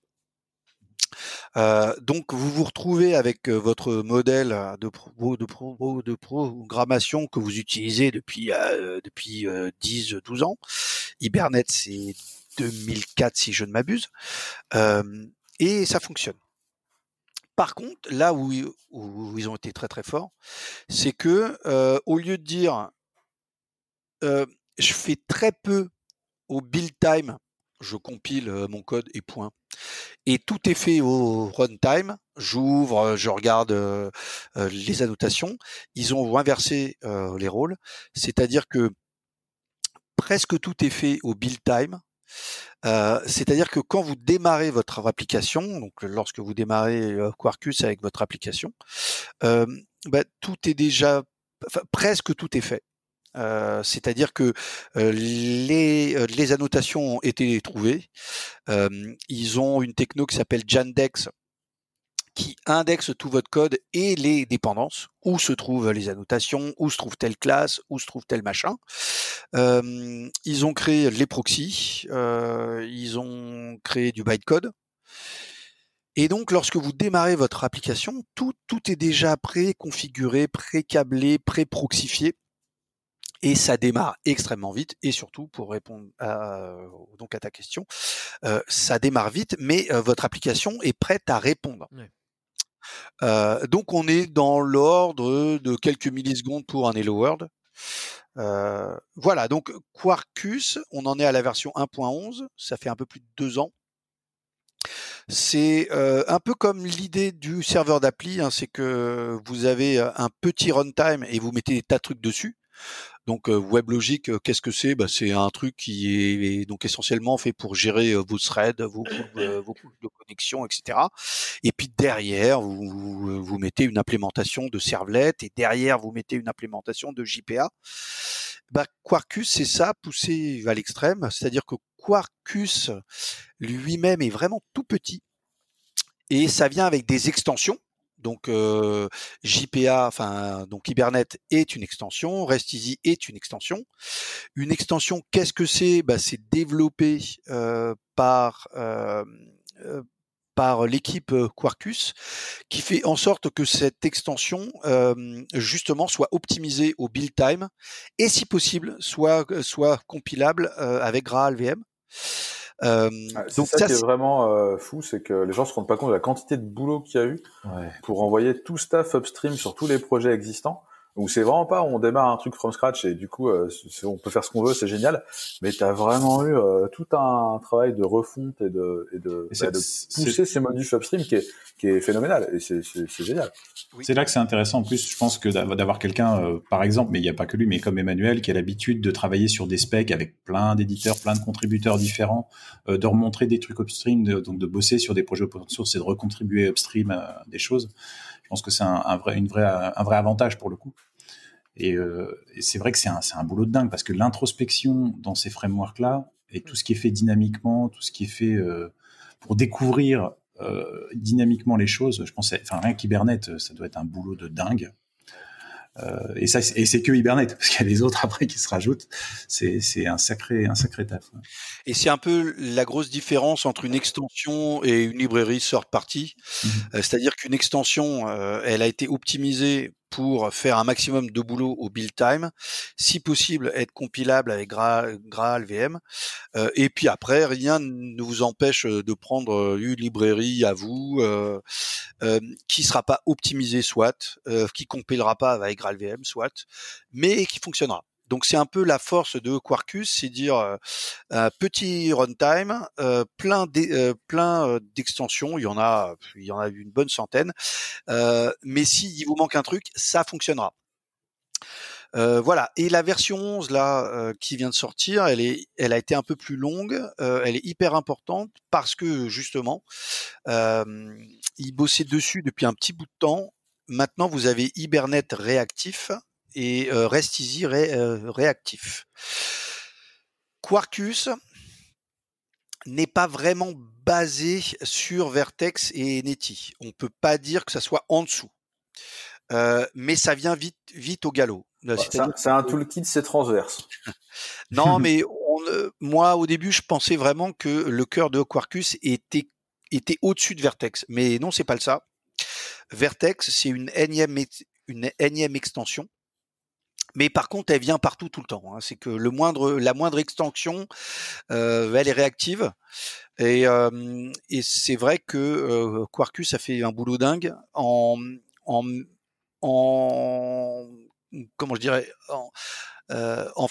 Euh, donc vous vous retrouvez avec euh, votre modèle de programmation que vous utilisez depuis euh, depuis 10-12 ans. Hibernate c'est 2004 si je ne m'abuse, et ça fonctionne. Par contre, là où, ils ont été très très forts, c'est que au lieu de dire je fais très peu au build time je compile mon code et point. Et tout est fait au runtime. J'ouvre, je regarde les annotations. Ils ont inversé les rôles, c'est-à-dire que presque tout est fait au build time. C'est-à-dire que quand vous démarrez votre application, lorsque vous démarrez Quarkus avec votre application, bah, tout est déjà, presque tout est fait. C'est-à-dire que les, annotations ont été trouvées. ils ont une techno qui s'appelle Jandex qui indexe tout votre code et les dépendances, où se trouvent les annotations, où se trouve telle classe, où se trouve tel machin. ils ont créé les proxys, ils ont créé du bytecode. Et donc, lorsque vous démarrez votre application, tout, tout est déjà pré-configuré, pré-câblé, pré-proxifié et ça démarre extrêmement vite et surtout pour répondre à, donc à ta question, euh, ça démarre vite, mais euh, votre application est prête à répondre. Donc on est dans l'ordre de quelques millisecondes pour un Hello World. voilà, donc Quarkus, on en est à la version 1.11, ça fait un peu plus de deux ans. C'est un peu comme l'idée du serveur d'appli, hein, c'est que vous avez un petit runtime et vous mettez des tas de trucs dessus. Donc WebLogic, qu'est-ce que c'est? Bah, C'est un truc qui est, donc essentiellement fait pour gérer vos threads, vos vos de connexion, etc. Et puis derrière, vous, vous mettez une implémentation de servlet et derrière, vous mettez une implémentation de JPA. Bah, Quarkus, c'est ça poussé à l'extrême, c'est-à-dire que Quarkus lui-même est vraiment tout petit et ça vient avec des extensions donc JPA, enfin donc Hibernate est une extension, Rest Easy est une extension. Une extension, qu'est-ce que c'est? Bah, C'est développé par par l'équipe Quarkus, qui fait en sorte que cette extension justement soit optimisée au build time et si possible soit soit compilable avec GraalVM. Euh, donc ça, qui est vraiment euh, fou, c'est que les gens se rendent pas compte de la quantité de boulot qu'il y a eu pour envoyer tout staff upstream sur tous les projets existants. Où c'est vraiment pas on démarre un truc from scratch et du coup euh, on peut faire ce qu'on veut, c'est génial, mais tu as vraiment eu euh, tout un travail de refonte et de, et de, bah, de pousser ces modus upstream qui est, qui est phénoménal et c'est génial. C'est là que c'est intéressant en plus, je pense que d'avoir quelqu'un, euh, par exemple, mais il n'y a pas que lui, mais comme Emmanuel, qui a l'habitude de travailler sur des specs avec plein d'éditeurs, plein de contributeurs différents, de remontrer des trucs upstream, donc de bosser sur des projets open source et de recontribuer upstream des choses. Je pense que c'est un, vrai, une vraie, un vrai avantage pour le coup. Et, euh, c'est vrai que c'est un, un, boulot de dingue parce que l'introspection dans ces frameworks-là et tout ce qui est fait dynamiquement, tout ce qui est fait euh, pour découvrir euh, dynamiquement les choses, je pense, enfin rien qu'Hibernate, ça doit être un boulot de dingue. Euh, et ça, et c'est que Hibernate, parce qu'il y a les autres après qui se rajoutent. C'est un sacré, un sacré taf. Et c'est un peu la grosse différence entre une extension et une librairie third party. Mmh. Euh, c'est-à-dire qu'une extension, euh, elle a été optimisée pour faire un maximum de boulot au build time, si possible être compilable avec Graal, VM, euh, et puis après rien ne vous empêche euh, de prendre euh, une librairie à vous euh, euh, qui sera pas optimisée soit, euh, qui compilera pas avec Graal VM soit, mais qui fonctionnera. Donc c'est un peu la force de Quarkus, c'est dire euh, petit runtime, euh, plein d'extensions, il y en a il y en a une bonne centaine, mais s'il vous manque un truc, ça fonctionnera. voilà. Et la version 11 là qui vient de sortir, elle est, elle a été un peu plus longue. elle est hyper importante parce que justement, il bossait dessus depuis un petit bout de temps. Maintenant, vous avez Hibernate réactif et reste easy réactif. Quarkus n'est pas vraiment basé sur Vertex et Netty. On peut pas dire que ça soit en dessous. Euh, mais ça vient vite, vite au galop. Bah, c'est un, toolkit, c'est transverse. non, mais moi, au début, je pensais vraiment que le cœur de Quarkus était, était au-dessus de Vertex. Mais non, c'est pas le ça. Vertex, c'est une énième, une énième extension mais par contre, elle vient partout tout le temps. Hein. C'est que le moindre, la moindre extension, euh, elle est réactive. Et, euh, et c'est vrai que euh, Quarkus a fait un boulot dingue en, en, en comment je dirais, en, en,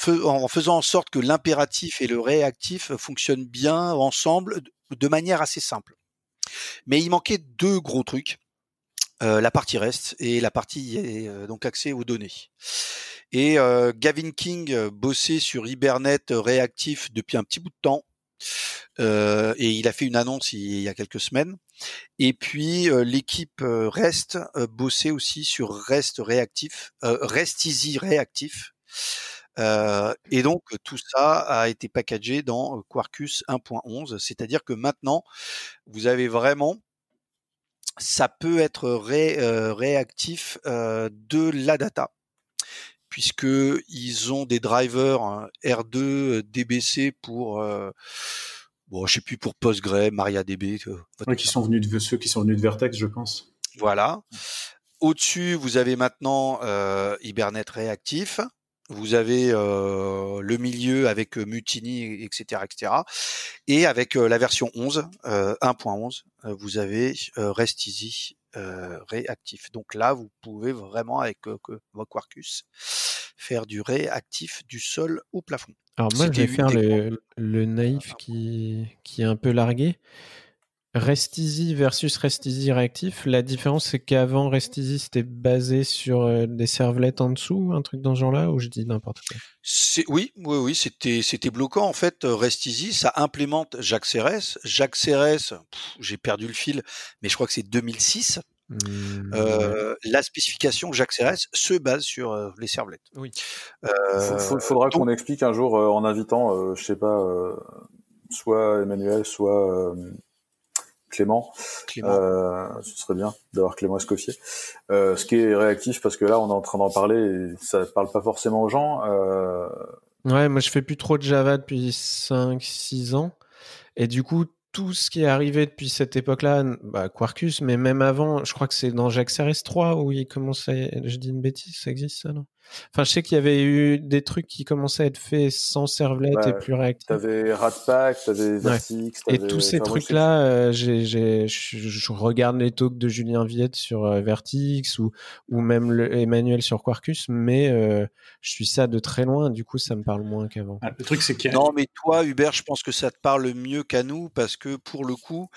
faisant en sorte que l'impératif et le réactif fonctionnent bien ensemble de manière assez simple. Mais il manquait deux gros trucs. Euh, la partie reste et la partie est donc accès aux données. Et euh, Gavin King euh, bossait sur Hibernate réactif depuis un petit bout de temps. Euh, et il a fait une annonce il, y a quelques semaines. Et puis l'équipe Rest bossait aussi sur Rest réactif, Rest Easy réactif. et donc tout ça a été packagé dans Quarkus 1.11, c'est-à-dire que maintenant vous avez vraiment ça peut être ré, réactif de la data puisque ils ont des drivers hein, R2 euh, DBC pour euh, bon, je sais plus pour Postgre, MariaDB. Ouais, qui sont venus de ceux qui sont venus de Vertex, je pense. Voilà. Au-dessus, vous avez maintenant euh, Hibernate réactif. Vous avez euh, le milieu avec euh, Mutiny, etc., etc. Et avec la version 11, 1.11, vous avez Rest Easy euh, réactif. Donc là, vous pouvez vraiment avec euh, Quarkus faire du réactif du sol au plafond. Alors moi, je vais faire le, le, naïf qui, qui est un peu largué. Rest Easy versus Rest Easy réactif, la différence c'est qu'avant Rest Easy c'était basé sur euh, des servlettes en dessous, un truc dans ce genre-là, ou je dis n'importe quoi? Oui, oui, oui, c'était c'était bloquant en fait. Rest Easy, ça implémente JAX-RS. JAX-RS, j'ai perdu le fil, mais je crois que c'est 2006. Mmh, euh, la spécification JAX-RS se base sur euh, les servlettes. Oui. Euh, faudra qu'on explique un jour en invitant, je sais pas, soit Emmanuel, soit Clément. Euh, ce serait bien d'avoir Clément Escoffier. Euh, ce qui est réactif, parce que là, on est en train d'en parler et ça parle pas forcément aux gens. Euh... Ouais, moi, je fais plus trop de Java depuis 5-6 ans. Et du coup, tout ce qui est arrivé depuis cette époque-là, bah, Quarkus, mais même avant, je crois que c'est dans JAX RS 3 où il commence à... Je dis une bêtise, ça existe ça, non? Enfin, je sais qu'il y avait eu des trucs qui commençaient à être faits sans servlet et plus réactifs. T'avais Ratpack, t'avais Vertix. Et tous ces trucs-là, euh, je regarde les talks de Julien Viette sur euh, Vertix ou, ou même le, Emmanuel sur Quarkus, mais euh, je suis ça de très loin. Du coup, ça me parle moins qu'avant. Ah, le truc, c'est qu'il Non, mais toi, Hubert, je pense que ça te parle mieux qu'à nous parce que pour le coup,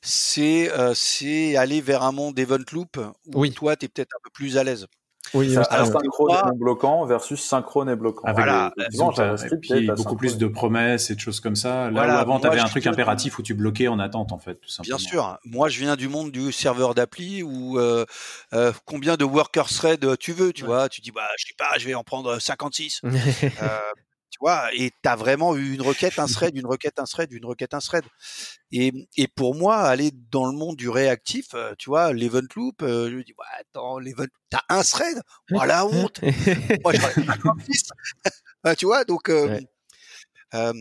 c'est, c'est aller vers un monde Event Loop où oui. toi, tu es peut-être un peu plus à l'aise. Oui, ça, asynchrone et non bloquant versus synchrone et bloquant. Avec voilà, et puis beaucoup plus de promesses et de choses comme ça. Là où avant, tu avais un truc impératif où tu bloquais en attente, en fait, tout simplement. Bien sûr. Moi, je viens du monde du serveur d'appli où euh, euh, combien de worker thread tu veux, tu vois? Tu dis, bah, je sais pas, je vais en prendre 56. euh, tu vois, et tu as vraiment eu une requête, un thread, une requête, un thread, une requête, un thread. Et, et pour moi, aller dans le monde du réactif, euh, tu vois, l'event loop, euh, je me dis, ouais, attends, l'event, t'as un thread, voilà oh, honte. moi, j'en tu vois, donc, euh, euh,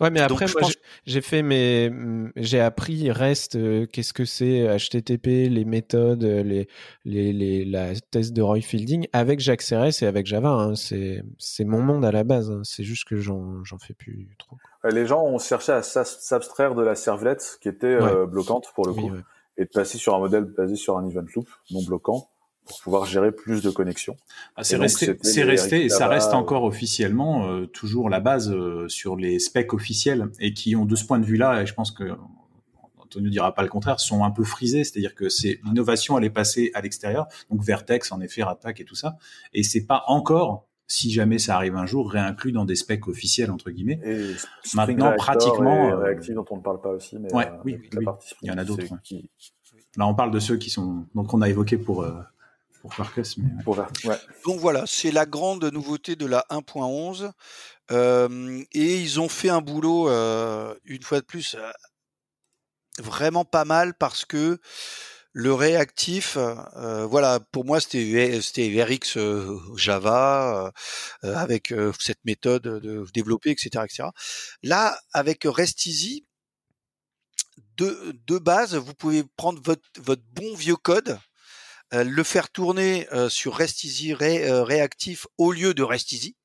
Ouais, mais après, moi, j'ai fait mes, j'ai appris reste, euh, qu'est-ce que c'est HTTP, les méthodes, les, les, les, la test de Roy Fielding avec Jacques CRS et avec Java. Hein. C'est, c'est mon monde à la base. Hein. C'est juste que j'en, j'en fais plus trop. Les gens ont cherché à s'abstraire de la servlette qui était euh, bloquante pour le coup et de passer sur un modèle basé sur un event loop non bloquant pour pouvoir gérer plus de connexions. Ah, c'est resté, c'est resté et ça reste encore officiellement euh, toujours la base euh, sur les specs officiels et qui ont de ce point de vue-là, et je pense que Antonio dira pas le contraire, sont un peu frisés, c'est-à-dire que c'est l'innovation elle est passée à l'extérieur, donc Vertex en effet, Ratpack et tout ça, et c'est pas encore si jamais ça arrive un jour, réinclus dans des specs officiels entre guillemets. Et Maintenant, pratiquement, euh, réactif dont on ne parle pas aussi, mais ouais, oui, oui, il y en a d'autres. Qui... Là, on parle de ceux qui sont donc on a évoqué pour donc voilà, c'est la grande nouveauté de la 1.11. Euh, et ils ont fait un boulot, euh, une fois de plus, euh, vraiment pas mal parce que le réactif, voilà, pour moi c'était c'était RX Java avec cette méthode de développer, etc., etc. Là, avec REST de, de base, vous pouvez prendre votre, votre bon vieux code euh, le faire tourner euh, sur Rest Easy euh, réactif au lieu de Rest Easy.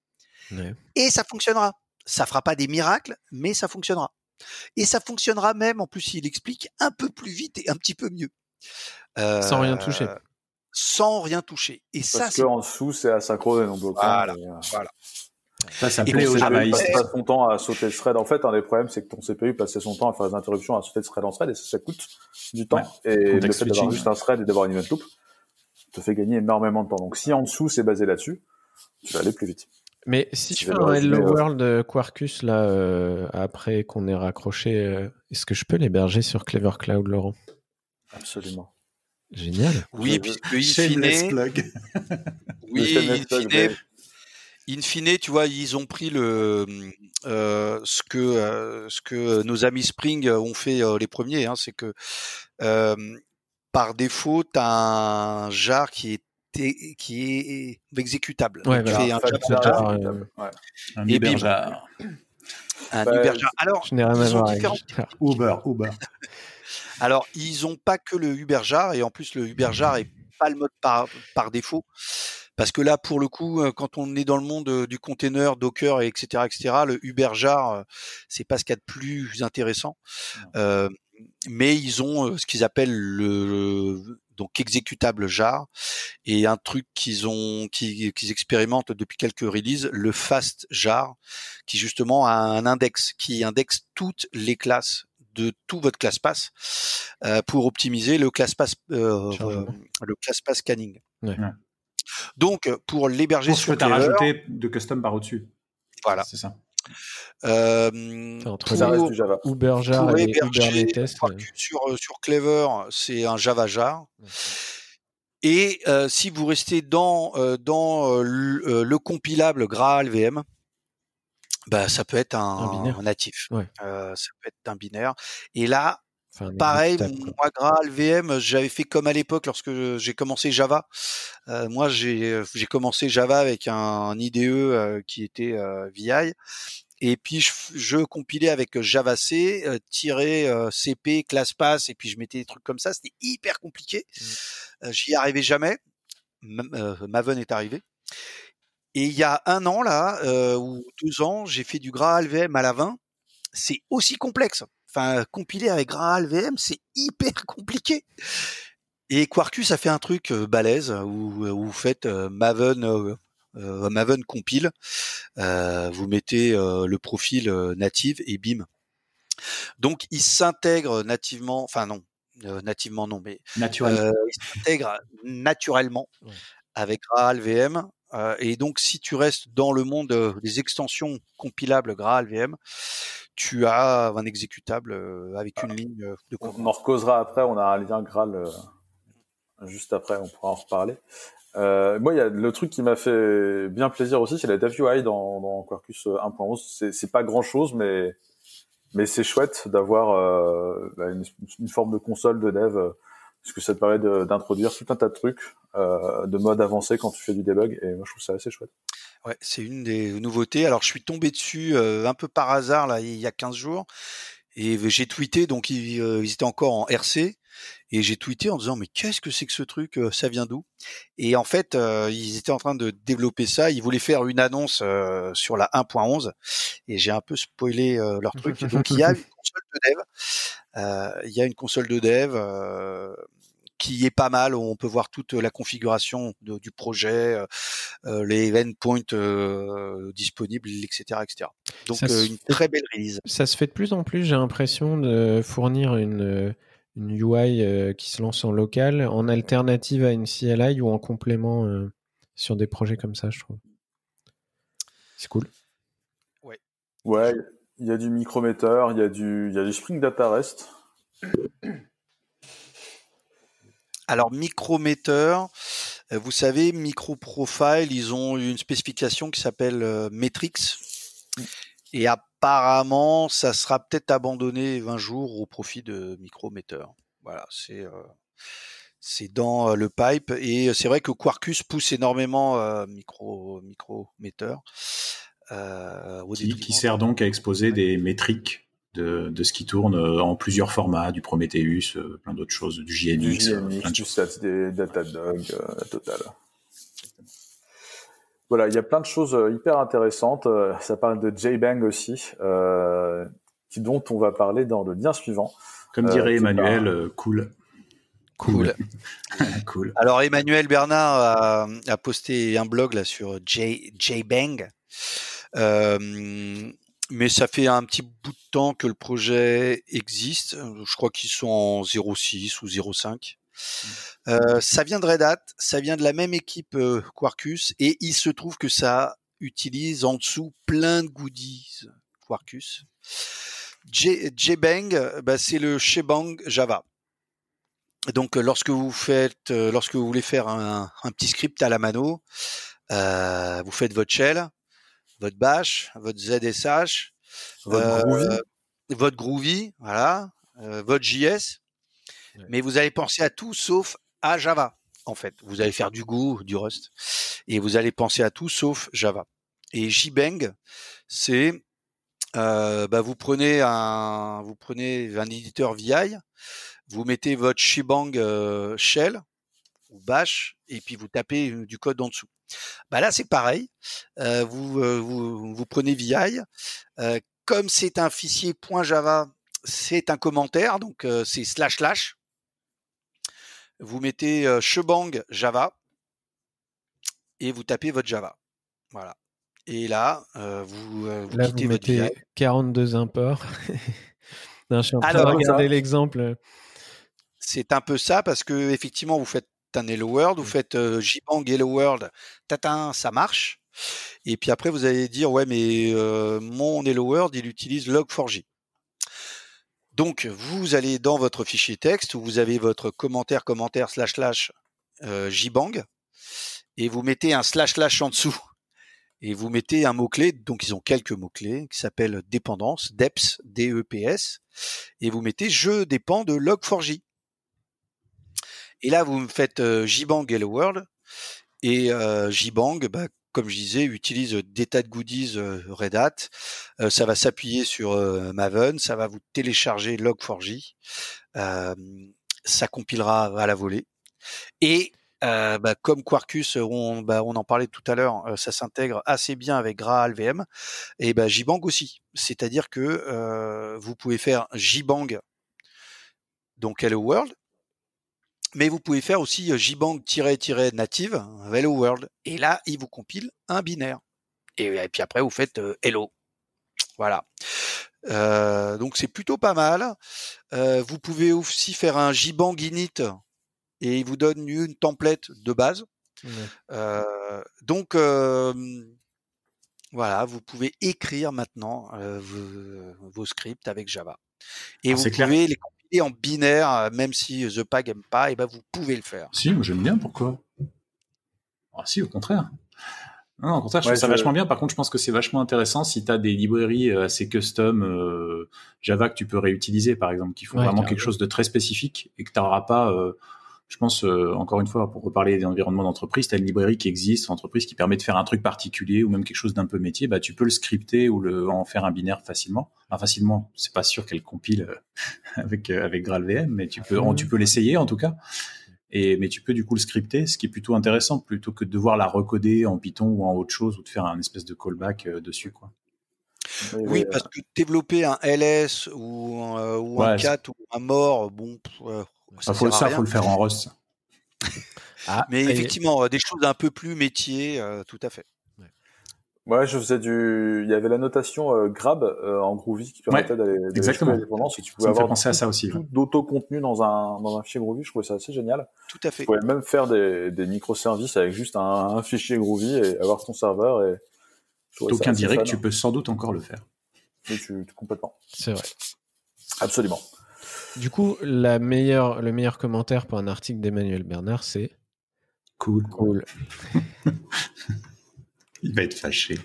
Et ça fonctionnera. Ça fera pas des miracles, mais ça fonctionnera. Et ça fonctionnera même, en plus, il explique un peu plus vite et un petit peu mieux. sans rien toucher. Sans rien toucher. Et Parce ça, que en dessous, c'est asynchrone et non bloquant. Voilà. voilà. Ça, ça plaît aux javaïstes. passe son temps à sauter le thread. En fait, un des problèmes, c'est que ton CPU passait son temps à faire des interruptions, à sauter de thread en thread, et ça, ça coûte du temps. et le fait d'avoir juste un thread et d'avoir une event loop, te fait gagner énormément de temps. Donc si en dessous c'est basé là-dessus, tu vas aller plus vite. Mais si je fais un Hello euh, World Quarkus là euh, après qu'on ait raccroché, euh, est-ce que je peux l'héberger sur Clever Cloud, Laurent? Absolument. Génial. Oui, puisque in fine, oui, in fine, in fine, tu vois, ils ont pris le ce que ce que nos amis Spring ont fait les premiers, hein, c'est que par défaut, tu as un jar qui est qui est exécutable. Ouais, un, jar, euh, un Uber jar. Un bah, Uber jar. Alors, je n'ai rien à voir avec Uber, Uber. Alors, ils ont pas que le Uber jar et en plus le Uber jar est pas le mode par, par défaut. Parce que là, pour le coup, euh, quand on est dans le monde euh, du container, Docker, etc., etc., le Uber jar, c'est pas ce qu'il y a de plus intéressant. Euh, mais ils ont euh, ce qu'ils appellent le donc exécutable jar et un truc qu'ils ont qu'ils expérimentent depuis quelques releases le fast jar qui justement a un index qui indexe toutes les classes de tout votre classe pass euh, pour optimiser le class pass euh, le class pass scanning. Donc pour l'héberger sur tu as rajouté de custom par au-dessus. Voilà. C'est ça. Euh, pour, ça reste du Java. Uberjar et Kubernetes. Sur, euh, sur Clever, c'est un Java jar. Et euh, si vous restez dans, euh, dans le, le, compilable Graal VM, bah, ça peut être un, un, un natif. Ouais. ça peut être un binaire. Et là, Enfin, Pareil, moi, Graal VM, j'avais fait comme à l'époque lorsque j'ai commencc Java. Euh, moi, j'ai commencé Java avec un, un IDE euh, qui était euh, VI. Et puis, je, je compilais avec Java C, tiré CP, classe pass, et puis je mettais des trucs comme ça. C'était hyper compliqué. Mmh. J'y arrivais jamais. Maven est arrivé. Et il y a un an là, euh, ou deux ans, j'ai fait du Graal VM à la 20. C'est aussi complexe. Enfin, compiler avec Graal VM, c'est hyper compliqué. Et Quarkus a fait un truc euh, balèze où, où vous faites euh, Maven, euh, Maven compile, vous mettez le profil native et bim. Donc il s'intègre nativement, enfin non, nativement non, mais naturellement. il s'intègre naturellement avec Graal VM et donc, si tu restes dans le monde des extensions compilables Graal VM, tu as un exécutable euh, avec une ligne de code. On en recausera après, on a un lien Graal juste après, on pourra en reparler. moi, il y a le truc qui m'a fait bien plaisir aussi, c'est la DevUI dans, dans Quarkus 1.11. C'est pas grand chose, mais mais c'est chouette d'avoir bah, une, une, forme de console de dev parce que ça te permet d'introduire tout un tas de trucs euh, de mode avancé quand tu fais du debug, et moi je trouve ça assez chouette. Ouais, c'est une des nouveautés. Alors je suis tombé dessus euh, un peu par hasard là il y a 15 jours, et j'ai tweeté, donc ils, euh, ils, étaient encore en RC, et j'ai tweeté en disant mais qu'est-ce que c'est que ce truc, ça vient d'où? Et en fait, ils étaient en train de développer ça, ils voulaient faire une annonce sur la 1.11, et j'ai un peu spoilé leur truc. Donc il y a une console de dev, il y a une console de dev qui est pas mal. On peut voir toute la configuration du projet, euh, les endpoints euh, disponibles, etc., etc. Donc euh, une très belle release. Ça se fait de plus en plus. J'ai l'impression de fournir une une UI qui se lance en local, en alternative à une CLI ou en complément sur des projets comme ça, je trouve. C'est cool. Ouais. Ouais, il y a du micrometer, il y a du, il y a du Spring Data REST. Alors Micrometer, euh, vous savez, MicroProfile, ils ont une spécification qui s'appelle euh, Metrix. Et apparemment, ça sera peut-être abandonné 20 jours au profit de Micrometer. Voilà, c'est euh, c'est dans le pipe et c'est vrai que Quarkus pousse énormément micro euh, qui, qui, sert donc à exposer des métriques de, de, ce qui tourne euh, en plusieurs formats, du Prometheus, euh, plein d'autres choses, du JNX, du, JNX, du Stats, des Datadog, euh, la totale. Voilà, il y a plein de choses hyper intéressantes. Ça parle de JBang aussi, euh, qui, dont on va parler dans le lien suivant. Comme dirait Emmanuel, cool. Cool. cool. Alors Emmanuel Bernard a, a, posté un blog là sur J, JBang. Euh, mais ça fait un petit bout de temps que le projet existe. Je crois qu'ils sont en 0.6 ou 0.5. Mmh. Euh, ça vient de Red Hat, ça vient de la même équipe euh, Quarkus, et il se trouve que ça utilise en dessous plein de goodies Quarkus. JBang, bah, c'est le Shebang Java. Donc, lorsque vous faites, euh, lorsque vous voulez faire un, un petit script à la mano, euh, vous faites votre shell, votre Bash, votre ZSH, votre euh, Groovy, votre Groovy, voilà, euh, votre JS. Mais vous allez penser à tout sauf à Java. En fait, vous allez faire du Go, du Rust, et vous allez penser à tout sauf Java. Et JBang, c'est euh, bah vous prenez un vous prenez un éditeur VI, vous mettez votre Shebang shell ou bash et puis vous tapez du code en dessous. Bah là, c'est pareil. Euh, vous, euh, vous, vous, prenez VI. Euh, comme c'est un fichier .java, c'est un commentaire, donc c'est slash slash. Vous mettez shebang Java et vous tapez votre Java. Voilà. Et là, vous, vous là, quittez vous votre mettez 42 imports. non, je suis en train de regarder l'exemple. C'est un peu ça parce que effectivement, vous faites un Hello World, vous mmh. faites euh, JBang Hello World, tatin, ça marche. Et puis après, vous allez dire, ouais, mais euh, mon Hello World, il utilise Log4j. Donc, vous allez dans votre fichier texte où vous avez votre commentaire, commentaire, slash, slash, euh, JBang, et vous mettez un slash, slash en dessous. Et vous mettez un mot-clé, donc ils ont quelques mots-clés, qui s'appellent dépendance, DEPS, D-E-P-S, et vous mettez je dépends de Log4j. Et là, vous me faites euh, JBang Hello World. Et euh, JBang, bah, comme je disais, utilise des tas de goodies euh, Red Hat. Euh, ça va s'appuyer sur Maven, ça va vous télécharger Log4j. ça compilera à la volée. Et euh, bah, comme Quarkus, on, bah, on en parlait tout à l'heure, euh, ça s'intègre assez bien avec GraalVM et bah, JBang aussi. C'est-à-dire que euh, vous pouvez faire JBang, donc Hello World, mais vous pouvez faire aussi JBang-native Hello World. Et là, il vous compile un binaire. Et, puis après, vous faites Hello. Voilà. donc c'est plutôt pas mal. vous pouvez aussi faire un JBang init et il vous donne une template de base. Euh, donc voilà, vous pouvez écrire maintenant euh, vos, scripts avec Java. Et ah, vous pouvez les compiler en binaire, même si The Pag aime pas, et ben vous pouvez le faire. Si, moi j'aime bien. Pourquoi? Ah si, au contraire. Non, au contraire, je trouve ça vachement bien. Par contre, je pense que c'est vachement intéressant si tu as des librairies euh, assez custom Java que tu peux réutiliser, par exemple, qui font vraiment quelque chose de très spécifique et que tu n'auras pas je pense, euh, encore une fois, pour reparler des environnements d'entreprise, tu as une librairie qui existe, une entreprise qui permet de faire un truc particulier ou même quelque chose d'un peu métier, bah, tu peux le scripter ou le, en faire un binaire facilement. Enfin, facilement, c'est pas sûr qu'elle compile euh, avec, euh, avec GraalVM, mais tu peux, tu peux l'essayer en tout cas. Et, mais tu peux du coup le scripter, ce qui est plutôt intéressant plutôt que de devoir la recoder en Python ou en autre chose ou de faire un espèce de callback dessus, quoi. Oui, parce que développer un LS ou, ou un cat ou un mort, bon, ça, faut, ça faut le faire en Rust. ah, mais effectivement, des choses un peu plus métier, euh, tout à fait. Ouais, je faisais du. Il y avait la notation euh, grab euh, en Groovy qui permettait d'aller. Exactement. Et tu pouvais avoir penser à ça aussi. D'auto-contenu dans un, dans un fichier Groovy, je trouvais ça assez génial. Tout à fait. Tu pouvais même faire des, des microservices avec juste un, fichier Groovy et avoir ton serveur. Et Aucun direct, tu peux sans doute encore le faire. Oui, tu, complètement. C'est vrai. Absolument. Du coup, la meilleure, le meilleur commentaire pour un article d'Emmanuel Bernard, c'est cool. Cool. il va être fâché.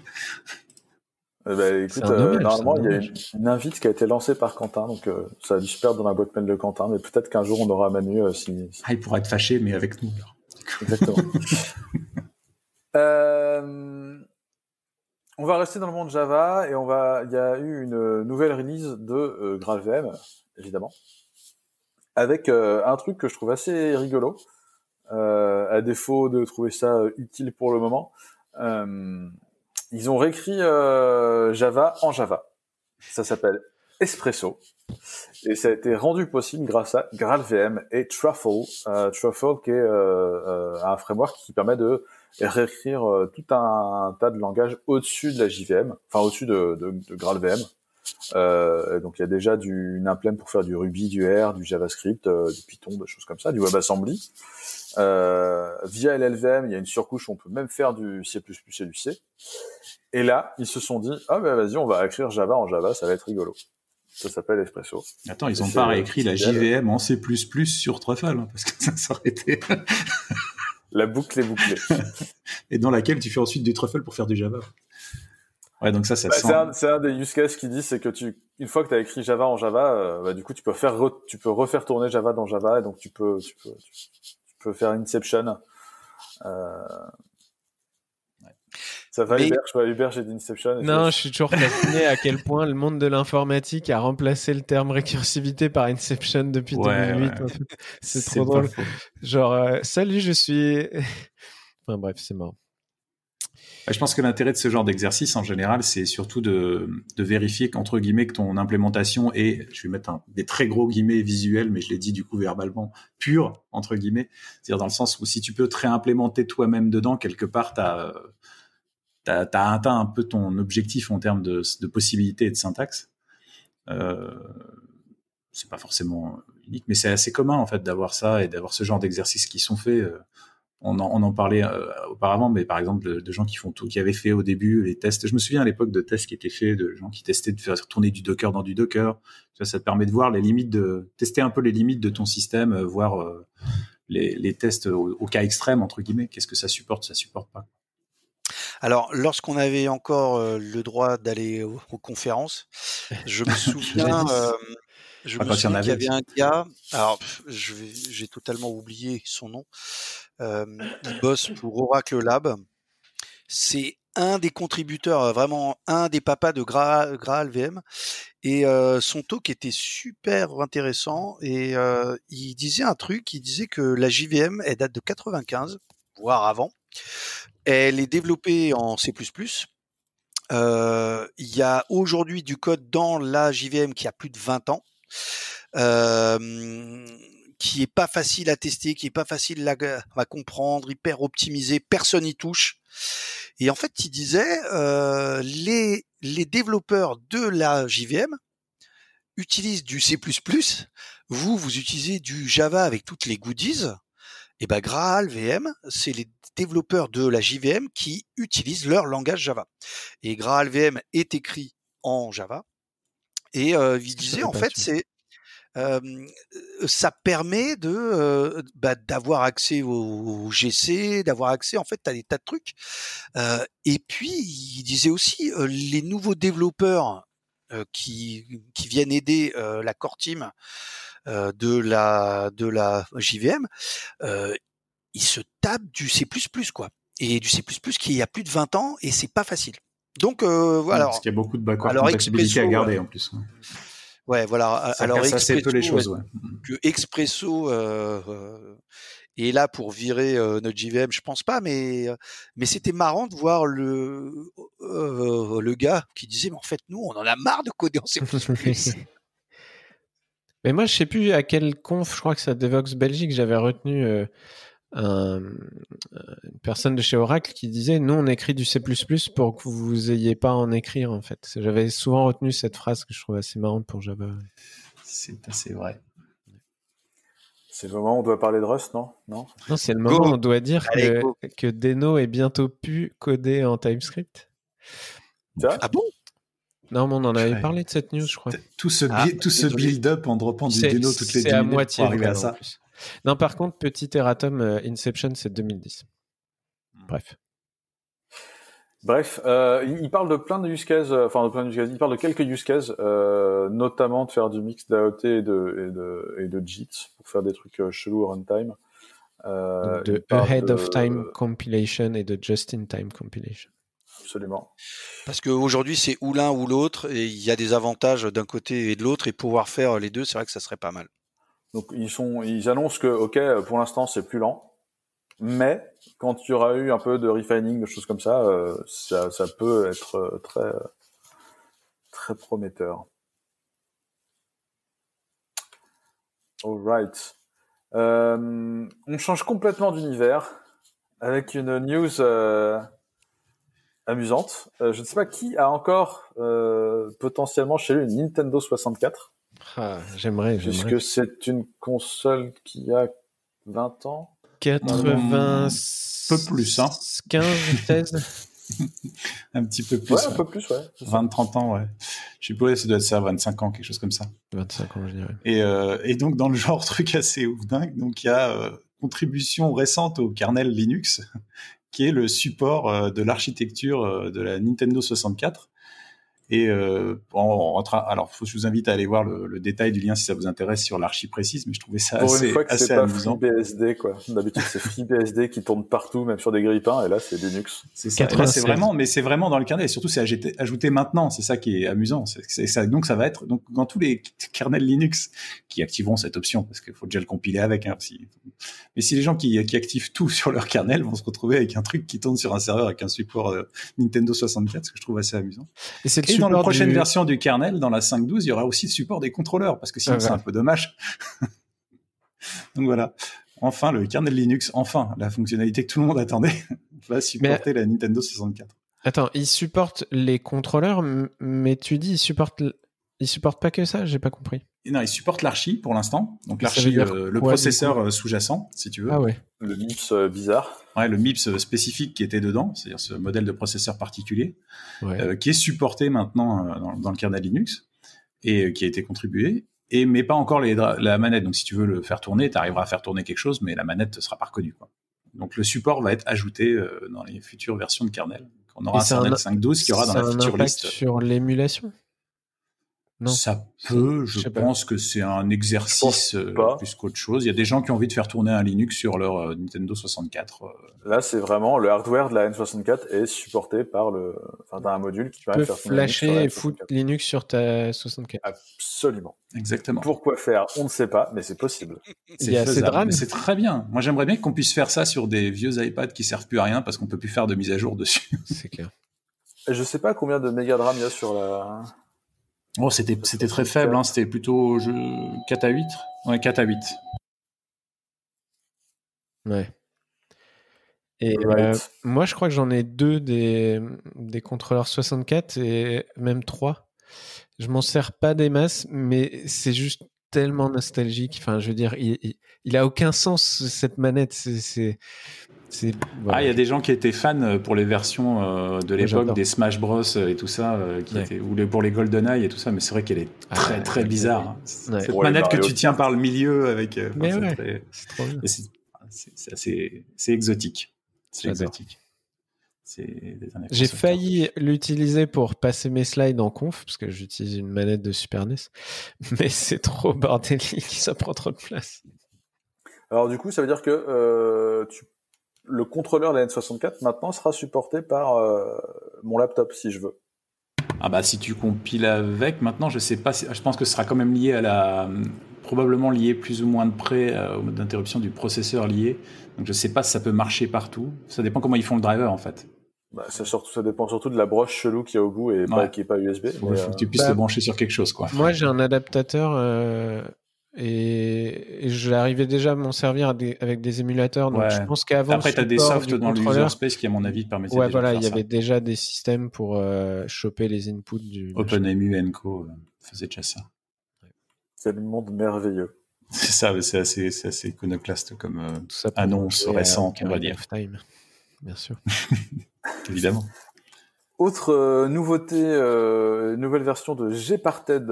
Eh ben, écoute, euh, normalement, il y a une, invite qui a été lancée par Quentin, donc euh, ça a dû se perdre dans la boîte mail de Quentin, mais peut-être qu'un jour on aura Manu euh, si, Ah, il pourra être fâché, mais avec nous. Exactement. on va rester dans le monde Java et on va. Il y a eu une nouvelle release de GraalVM évidemment, avec euh, un truc que je trouve assez rigolo, euh, à défaut de trouver ça euh, utile pour le moment. ils ont réécrit Java en Java. Ça s'appelle Espresso. Et ça a été rendu possible grâce à GraalVM et Truffle. Truffle qui est un framework qui permet de réécrire tout un, tas de langages au-dessus de la JVM, enfin au-dessus de, de, de GraalVM. Euh, donc il y a déjà du, une implème pour faire du Ruby, du R, du JavaScript, euh, du Python, des choses comme ça, du WebAssembly. Euh, via LLVM, il y a une surcouche où on peut même faire du C++ et du C. Et là, ils se sont dit, ah ben vas-y, on va écrire Java en Java, ça va être rigolo. Ça s'appelle Espresso. Attends, ils ont pas réécrit la JVM en C++ sur Truffle, hein, parce que ça s'aurait été... la boucle est bouclée. et dans laquelle tu fais ensuite du Truffle pour faire du Java. Ouais, donc ça, ça bah, c'est, un, des use cases qui dit, c'est que tu, une fois que tu as écrit Java en Java, euh, bah, du coup, tu peux faire, tu peux refaire tourner Java dans Java, et donc tu peux, tu peux, tu, peux faire Inception. Euh... Ça va, Hubert? Je vois Hubert, j'ai dit Inception. Non, je suis toujours fasciné à quel point le monde de l'informatique a remplacé le terme récursivité par Inception depuis 2008. C'est, trop drôle. Genre, euh, salut, je suis. enfin bref, c'est marrant. Bah, je pense que l'intérêt de ce genre d'exercice, en général, c'est surtout de, vérifier qu'entre guillemets que ton implémentation est, je vais mettre des très gros guillemets visuels, mais je l'ai dit du coup verbalement, pure entre guillemets, c'est-à-dire dans le sens où si tu peux te réimplémenter toi-même dedans, quelque part, tu as, atteint un peu ton objectif en termes de, de possibilités et de syntaxe. Euh, c'est pas forcément unique, mais c'est assez commun en fait d'avoir ça et d'avoir ce genre d'exercices qui sont faits. Euh, on en, parlait euh, auparavant, mais par exemple de, gens qui font tout, qui avaient fait au début les tests. Je me souviens à l'époque de tests qui étaient faits, de gens qui testaient de faire tourner du Docker dans du Docker. Ça, te permet de voir les limites, de tester un peu les limites de ton système, euh, voir euh, les, tests au, cas extrême entre guillemets. Qu'est-ce que ça supporte, ça supporte pas? Alors, lorsqu'on avait encore le droit d'aller aux, conférences, je me souviens. Je me souviens qu'il y avait un gars, alors j'ai totalement oublié son nom, il bosse pour Oracle Lab. C'est un des contributeurs, vraiment un des papas de Graal, Graal VM. Et son talk était super intéressant. Et il disait un truc, il disait que la JVM, elle date de 95, voire avant. Elle est développée en C++. Il y a aujourd'hui du code dans la JVM qui a plus de 20 ans. Qui est pas facile à tester, qui est pas facile à, comprendre, hyper optimisé, personne n'y touche. Et en fait, il disait euh, les les développeurs de la JVM utilisent du C++. Vous, vous utilisez du Java avec toutes les goodies. Et ben Graal VM, c'est les développeurs de la JVM qui utilisent leur langage Java. Et Graal VM est écrit en Java. Et euh, il disait en fait, c'est ça permet de bah, d'avoir accès au, GC, d'avoir accès en fait à des tas de trucs. et puis il disait aussi les nouveaux développeurs qui qui viennent aider la core team de la de la JVM, ils se tapent du C++ quoi. Et du C++ qui a plus de 20 ans et c'est pas facile. Donc voilà. Parce qu'il y a beaucoup de backward compatibilité à garder en plus. Ouais, voilà. Ça alors Expresso, peu les choses, ouais. que Expresso euh, euh, est là pour virer euh, notre JVM, je pense pas, mais mais c'était marrant de voir le le gars qui disait mais en fait nous on en a marre de coder en C++. mais moi je sais plus à quel conf, je crois que c'est Devox Belgique, j'avais retenu un, une personne de chez Oracle qui disait nous on écrit du C++ pour que vous ayez pas à en écrire en fait. J'avais souvent retenu cette phrase que je trouve assez marrante pour Java. C'est assez vrai. C'est le moment où on doit parler de Rust, non? Non, non c'est le moment où on doit dire que, que, Deno est bientôt pu coder en TypeScript. Ah bon? Non, mais on en avait parlé de cette news, je crois. Tout ce, ah, tout ce build-up en dropant du Deno toutes les 10 minutes moitié pour arriver à ça. Non, par contre, petit erratum, euh, Inception, c'est 2010. Hmm. Bref. Bref, euh, il parle de plein de use cases, euh, enfin de plein de use cases, il parle de quelques use cases, notamment de faire du mix d'AOT et de, et de, et de JIT pour faire des trucs chelous au runtime. de Ahead of Time Compilation et de Just in Time Compilation. Absolument. Parce qu'aujourd'hui, c'est ou l'un ou l'autre, et il y a des avantages d'un côté et de l'autre, et pouvoir faire les deux, c'est vrai que ça serait pas mal. Donc ils annoncent que ok, pour l'instant c'est plus lent, mais quand il y aura eu un peu de refining, de choses comme ça, euh, ça, peut être euh, très très prometteur. Alright. Euh, on change complètement d'univers avec une news euh, amusante. Je ne sais pas qui a encore potentiellement chez lui une Nintendo 64. Ah, j'aimerais, Puisque c'est une console qui a 20 ans? 80... peu plus, hein 15, 16 un petit peu plus. Ouais, un peu plus, ouais. 20-30 ans, ouais. Je suppose que ça doit être ça, 25 ans, quelque chose comme ça. 25 ans, je dirais. Et, euh, et donc, dans le genre truc assez ouf dingue, donc il y a euh, contribution récente au kernel Linux, qui est le support euh, de l'architecture euh, de la Nintendo 64 et euh, on, alors, faut, je vous invite à aller voir le, le, détail du lien si ça vous intéresse sur l'archi précise, mais je trouvais ça assez, une fois que assez pas FreeBSD, quoi. D'habitude, c'est FreeBSD qui tourne partout, même sur des grippins, et là, c'est Linux. C'est ça. C'est vraiment, mais c'est vraiment dans le kernel. Et surtout, c'est ajouté, ajouté, maintenant. C'est ça qui est amusant. C'est ça, donc, ça va être donc dans tous les kernels Linux qui activeront cette option, parce qu'il faut déjà le compiler avec. Hein, si... Mais si les gens qui, qui, activent tout sur leur kernel vont se retrouver avec un truc qui tourne sur un serveur avec un support euh, Nintendo 64, ce que je trouve assez amusant. Et c'est dans la prochaine version du kernel, dans la 5.12, il y aura aussi le support des contrôleurs, parce que sinon c'est un peu dommage. Donc voilà. Enfin, le kernel Linux, enfin, la fonctionnalité que tout le monde attendait, va supporter la Nintendo 64. Attends, il supporte les contrôleurs, mais tu dis il supporte, il supporte pas que ça J'ai pas compris. Non, il supporte l'archi pour l'instant. Donc l'archi, euh, le processeur euh, sous-jacent, si tu veux. Ah ouais. Le MIPS euh, bizarre. Ouais, le MIPS spécifique qui était dedans, c'est-à-dire ce modèle de processeur particulier, qui est supporté maintenant dans, le kernel Linux et qui a été contribué. Et mais pas encore les, la manette. Donc si tu veux le faire tourner, tu arriveras à faire tourner quelque chose, mais la manette ne sera pas reconnue. Quoi. Donc le support va être ajouté dans les futures versions de kernel. On aura un kernel 5.12 qui aura dans la feature list. sur l'émulation? Ça peut, je, pense que c'est un exercice euh, plus qu'autre chose. Il y a des gens qui ont envie de faire tourner un Linux sur leur euh, Nintendo 64. Euh. Là, c'est vraiment le hardware de la N64 est supporté par le, enfin, d'un module qui permet de faire flasher et foutre Linux sur ta 64. Absolument. Exactement. Pourquoi faire On ne sait pas, mais c'est possible. C'est très bien. Moi, j'aimerais bien qu'on puisse faire ça sur des vieux iPads qui servent plus à rien parce qu'on peut plus faire de mise à jour dessus. C'est clair. Je sais pas combien de méga il y a sur la. Oh, c'était, c'était très faible, hein. c'était plutôt je... 4 à 8. Ouais, 4 à 8. Ouais. Et euh, moi, je crois que j'en ai deux des, des contrôleurs 64 et même trois. Je m'en sers pas des masses, mais c'est juste tellement nostalgique. Enfin, je veux dire, il, il, a aucun sens cette manette. C'est, ah, il y a des gens qui étaient fans euh, pour les versions euh, de l'époque des Smash Bros euh, et tout ça, qui étaient, ou pour les GoldenEye et tout ça, mais c'est vrai qu'elle est ah, très très bizarre. Hein. Cette manette que tu tiens par le milieu avec. mais c'est assez, c'est exotique. C'est exotique. J'ai failli l'utiliser pour passer mes slides en conf, parce que j'utilise une manette de Super NES, mais c'est trop bordélique, ça prend trop de place. Alors du coup, ça veut dire que tu le contrôleur de la N64 maintenant sera supporté par euh, mon laptop si je veux. Ah bah si tu compiles avec, maintenant je sais pas, je pense que ce sera quand même lié à la, probablement lié plus ou moins de près euh, au mode d'interruption du processeur lié. Donc je sais pas si ça peut marcher partout. Ça dépend comment ils font le driver en fait. Bah, ça, surtout, ça dépend surtout de la broche chelou qu'il y a au bout et qui est pas USB. Il faut que tu puisses bah, le brancher sur quelque chose quoi. Moi j'ai un adaptateur euh, et, j'arrivais déjà à m'en servir avec des émulateurs. Donc je pense qu'avant. Après, tu as des softs dans le user space qui, à mon avis, permettaient ouais, voilà, il y avait déjà des systèmes pour euh, choper les inputs du. OpenMU Enco euh, faisait déjà ça. C'est le monde merveilleux. C'est ça, c'est assez, assez, iconoclaste comme euh, annonce récente, on va dire. Time, bien sûr. Évidemment. Autre euh, nouveauté, euh, nouvelle version de Gparted,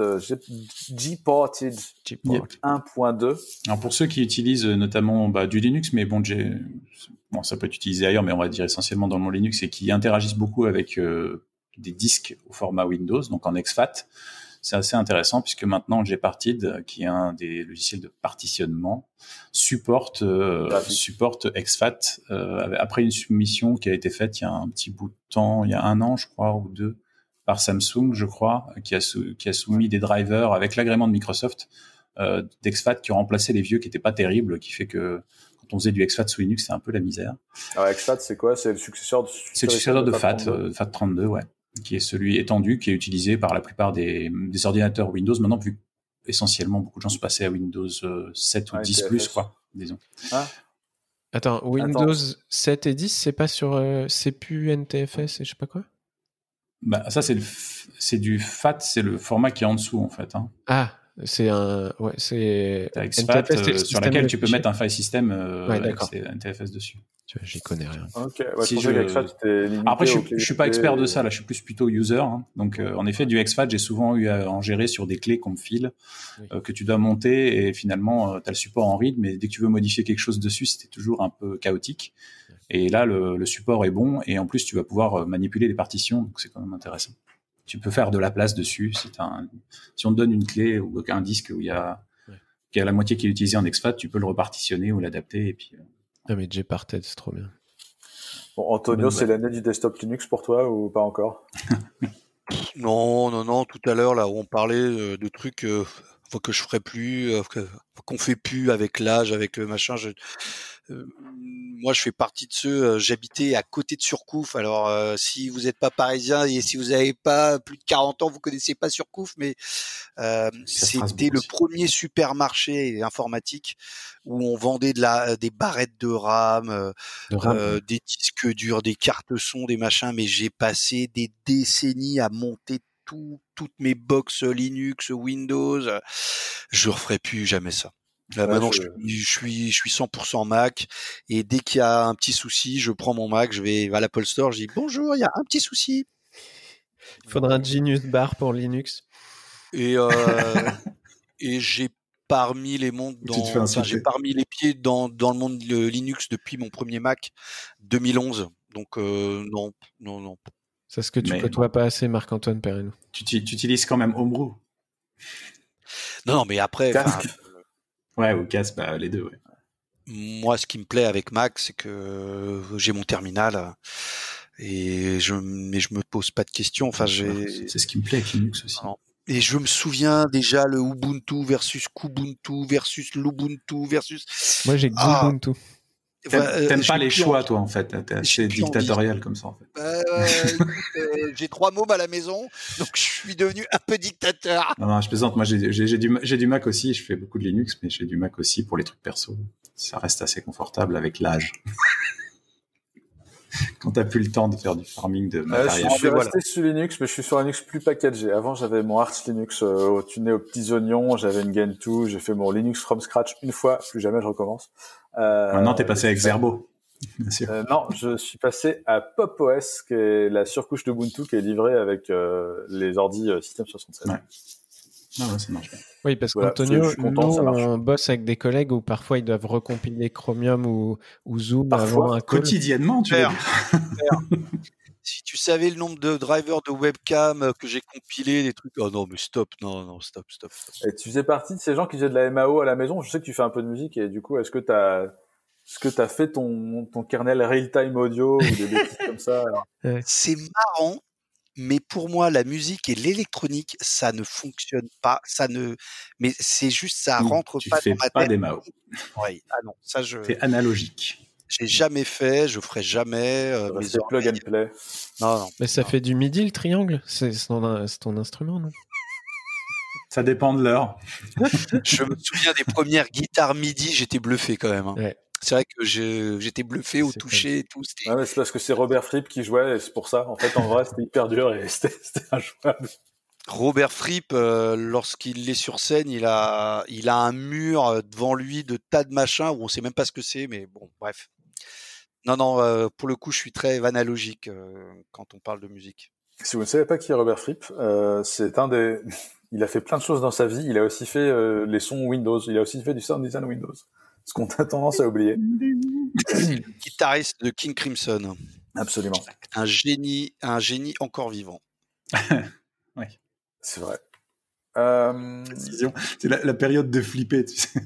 Gparted 1.2. Alors pour ceux qui utilisent notamment bah, du Linux, mais bon, bon, ça peut être utilisé ailleurs, mais on va dire essentiellement dans le monde Linux, et qui interagissent beaucoup avec euh, des disques au format Windows, donc en exFAT c'est assez intéressant puisque maintenant Gparted, qui est un des logiciels de partitionnement, supporte euh, supporte exFAT euh, après une soumission qui a été faite il y a un petit bout de temps, il y a un an je crois ou deux par Samsung je crois, qui a qui a soumis des drivers avec l'agrément de Microsoft euh, d'exFAT qui ont remplacé les vieux qui n'étaient pas terribles, qui fait que quand on faisait du exFAT sous Linux, c'est un peu la misère. Alors exFAT, c'est quoi? C'est le successeur de, c'est le successeur de, FAT, FAT32, ouais qui est celui étendu, qui est utilisé par la plupart des, des ordinateurs Windows. Maintenant, vu essentiellement beaucoup de gens sont passés à Windows 7 euh, ou 10 plus, quoi, disons. Ah. Attends, Windows 7 et 10, c'est pas sur, euh, c'est plus NTFS et je sais pas quoi? Bah ça c'est c'est du FAT, c'est le format qui est en dessous en fait. Hein. Ah, c'est un, ouais, c'est. Euh, sur laquelle tu peux mettre un file system, euh, ouais, c'est NTFS dessus. Tu vois, j'y connais rien. Ok, ouais, si je... Après, je, je suis pas expert de ça, là, je suis plus plutôt user. Hein. Donc, euh, en effet, du exFAT, j'ai souvent eu à en gérer sur des clés qu'on me file, euh, que tu dois monter, et finalement, tu as le support en read, mais dès que tu veux modifier quelque chose dessus, c'était toujours un peu chaotique. Et là, le, le, support est bon, et en plus, tu vas pouvoir manipuler les partitions, donc c'est quand même intéressant tu peux faire de la place dessus. Si, si on te donne une clé ou un disque où il y a, qui a la moitié qui est utilisé en exFAT, tu peux le repartitionner ou l'adapter. Et puis, euh, ah, mais Gparted, c'est trop bien. Bon, Antonio, c'est l'année du desktop Linux pour toi ou pas encore? Non, non, non. Tout à l'heure, là où on parlait euh, de trucs euh, que je ferai plus, qu'on fait plus avec l'âge, avec le machin. Je, moi, je fais partie de ceux. J'habitais à côté de Surcouf. Alors, si vous n'êtes pas parisien et si vous n'avez pas plus de 40 ans, vous connaissez pas Surcouf, mais c'était le premier supermarché informatique où on vendait de la, des barrettes de RAM, des disques durs, des cartes son, des machins. Mais j'ai passé des décennies à monter tout, toutes mes box Linux, Windows. Je referai plus jamais ça. Là, maintenant, je... suis, je suis 100% Mac et dès qu'il y a un petit souci, je prends mon Mac, je vais à l'Apple Store, je dis bonjour, il y a un petit souci. Il faudra un Genius Bar pour Linux. Et, euh, et j'ai parmi les mondes dans, j'ai parmi les pieds dans, dans le monde de Linux depuis mon premier Mac 2011. Donc euh, non, non, non. C'est ce que tu ne côtoies pas assez, Marc-Antoine Perrineau. Tu, tu, utilises quand même Homebrew Non, non, mais après. Ouais, ou casque, bah, les deux, ouais. Moi, ce qui me plaît avec Mac, c'est que j'ai mon terminal et je, mais je me pose pas de questions. Enfin, j'ai. C'est ce qui me plaît avec Linux aussi. Et je me souviens déjà le Ubuntu versus Kubuntu versus l'Ubuntu versus. Moi, j'ai ah. Ubuntu. T'aimes pas les choix, toi, en fait. T'es assez dictatorial comme ça, en fait. Bah, euh, j'ai trois mômes à la maison, donc je suis devenu un peu dictateur. Non, non je plaisante. Moi, j'ai du, du Mac aussi. Je fais beaucoup de Linux, mais j'ai du Mac aussi pour les trucs perso. Ça reste assez confortable avec l'âge. quand t'as plus le temps de faire du farming de matériel. je suis resté sur Linux, mais je suis sur Linux plus packagé. Avant, j'avais mon Arch Linux euh, tuné aux petits oignons, j'avais une Gentoo, j'ai fait mon Linux from scratch une fois, plus jamais je recommence. Euh, Maintenant, t'es passé avec Zerbo. Bien sûr. Euh, non, je suis passé à Pop OS, qui est la surcouche d'Ubuntu qui est livrée avec euh, les ordi euh, System 76. Ouais. Ah ouais, ça marche bien. Oui, parce qu'Antonio, nous, on bosse avec des collègues où parfois ils doivent recompiler Chromium ou, ou Zoom avant un call. Quotidiennement, tu veux Si tu savais le nombre de drivers de webcam euh, que j'ai compilés, des trucs. Oh non, mais stop, non, non, stop, stop. Et tu faisais partie de ces gens qui faisaient de la MAO à la maison? Je sais que tu fais un peu de musique et du coup, est-ce que tu as, est-ce que tu as fait ton, ton kernel real-time audio ou des bêtises comme ça C'est marrant mais pour moi, la musique et l'électronique, ça ne fonctionne pas. Ça ne, mais c'est juste, ça rentre tu pas fais dans ma pas tête. des Mao. Oui. Ah non, ça je. C'est analogique. J'ai jamais fait, je ferai jamais. Euh, mes plug and play. Non, non. Mais ça fait du midi le triangle. C'est ton, ton, instrument, non? Ça dépend de l'heure. je me souviens des premières guitares midi, j'étais bluffé quand même. Hein. Ouais c'est vrai que j'étais bluffé au toucher et tout. Ah c'est parce que c'est Robert Fripp qui jouait et c'est pour ça. En fait, en vrai, c'était hyper dur et c'était injouable. Robert Fripp, euh, lorsqu'il est sur scène, il a, il a un mur euh, devant lui de tas de machins où on sait même pas ce que c'est, mais bon, bref. Non, non, euh, pour le coup, je suis très vanalogique quand on parle de musique. Si vous ne savez pas qui est Robert Fripp, c'est un des. Il a fait plein de choses dans sa vie. Il a aussi fait les sons Windows. Il a aussi fait du sound design Windows ce qu'on a tendance à oublier. Guitariste de King Crimson. Absolument. Un génie, un génie encore vivant. oui. C'est vrai. Euh... C'est la, période de flipper, tu sais.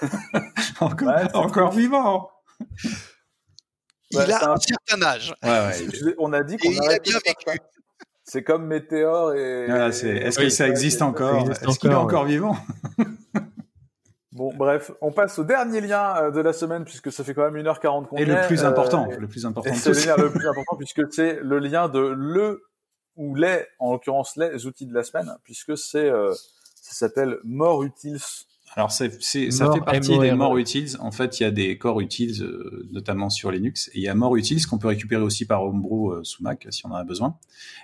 encore, encore vivant. Il a un certain âge. Ouais, ouais. On a dit qu'on a bien vécu. C'est comme Météor et. Est-ce que ça existe encore? Est-ce qu'il est encore vivant? Bon, bref, on passe au dernier lien euh, de la semaine puisque ça fait quand même 1h40 qu'on Et le plus important, euh, le plus important. C'est le lien le plus important puisque c'est le lien de le ou les, en l'occurrence les outils de la semaine, puisque c'est euh, ça s'appelle More Utils. Alors c'est, ça fait partie des More Utils. En fait, il y a des Core Utils, notamment sur Linux, et il y a More Utils qu'on peut récupérer aussi par Homebrew sous Mac si on en a besoin.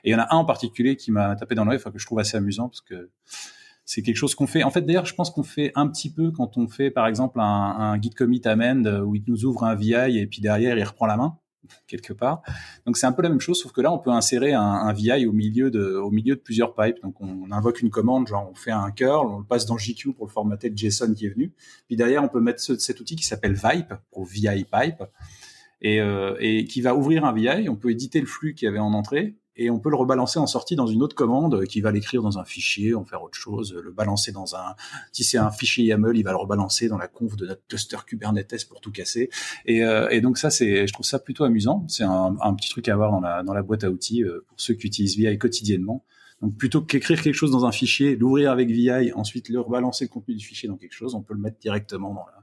Et il y en a un en particulier qui m'a tapé dans l'œil, enfin que je trouve assez amusant parce que c'est quelque chose qu'on fait. En fait, d'ailleurs, je pense qu'on fait un petit peu quand on fait, par exemple, un, un git commit amend où il nous ouvre un VI et puis derrière, il reprend la main quelque part. Donc c'est un peu la même chose, sauf que là, on peut insérer un, un VI au milieu de, au milieu de plusieurs pipes. Donc on, invoque une commande, genre on fait un curl, on le passe dans JQ pour le formater de JSON qui est venu. Puis derrière, on peut mettre cet outil qui s'appelle Vipe, ou VI Pipe, et, euh, et qui va ouvrir un VI. On peut éditer le flux qu'il y avait en entrée et on peut le rebalancer en sortie dans une autre commande qui va l'écrire dans un fichier, en faire autre chose, le balancer dans un, si c'est un fichier YAML, il va le rebalancer dans la conf de notre cluster Kubernetes pour tout casser. Et, euh, et donc ça, c'est, je trouve ça plutôt amusant. C'est un, un, petit truc à avoir dans la, dans la boîte à outils euh, pour ceux qui utilisent VI quotidiennement. Donc plutôt qu'écrire quelque chose dans un fichier, l'ouvrir avec VI, ensuite le rebalancer le contenu du fichier dans quelque chose, on peut le mettre directement dans la,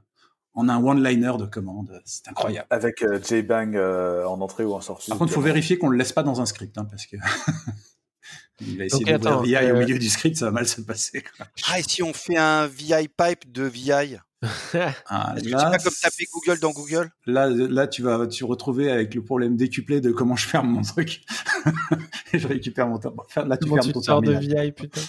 en un one-liner de commande. C'est incroyable. Avec euh, JBang euh, en entrée ou en sortie. Par contre, il faut vérifier qu'on ne le laisse pas dans un script, hein, parce que il va essayer d'ouvrir VI au euh, milieu du script, ça va mal se passer. Ah, et si on fait un VI pipe de VI ah, là, pas comme taper Google dans Google? Là, là, tu vas tu retrouver avec le problème décuplé de comment je ferme mon truc. et je récupère mon temps. Là, tu fermes ton sors de VI, putain?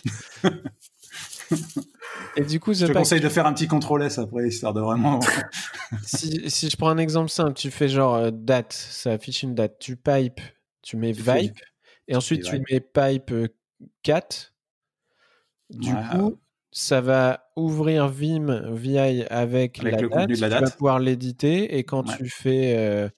Et du coup, je te conseille de faire un petit contrôle S après, histoire de vraiment. si, si, je prends un exemple simple, tu fais genre euh, date, ça affiche une date, tu pipe, tu mets vibe, et ensuite tu mets pipe 4. Euh, du coup, ça va ouvrir Vim VI avec, la, date, Tu vas pouvoir l'éditer, et quand tu fais. Euh,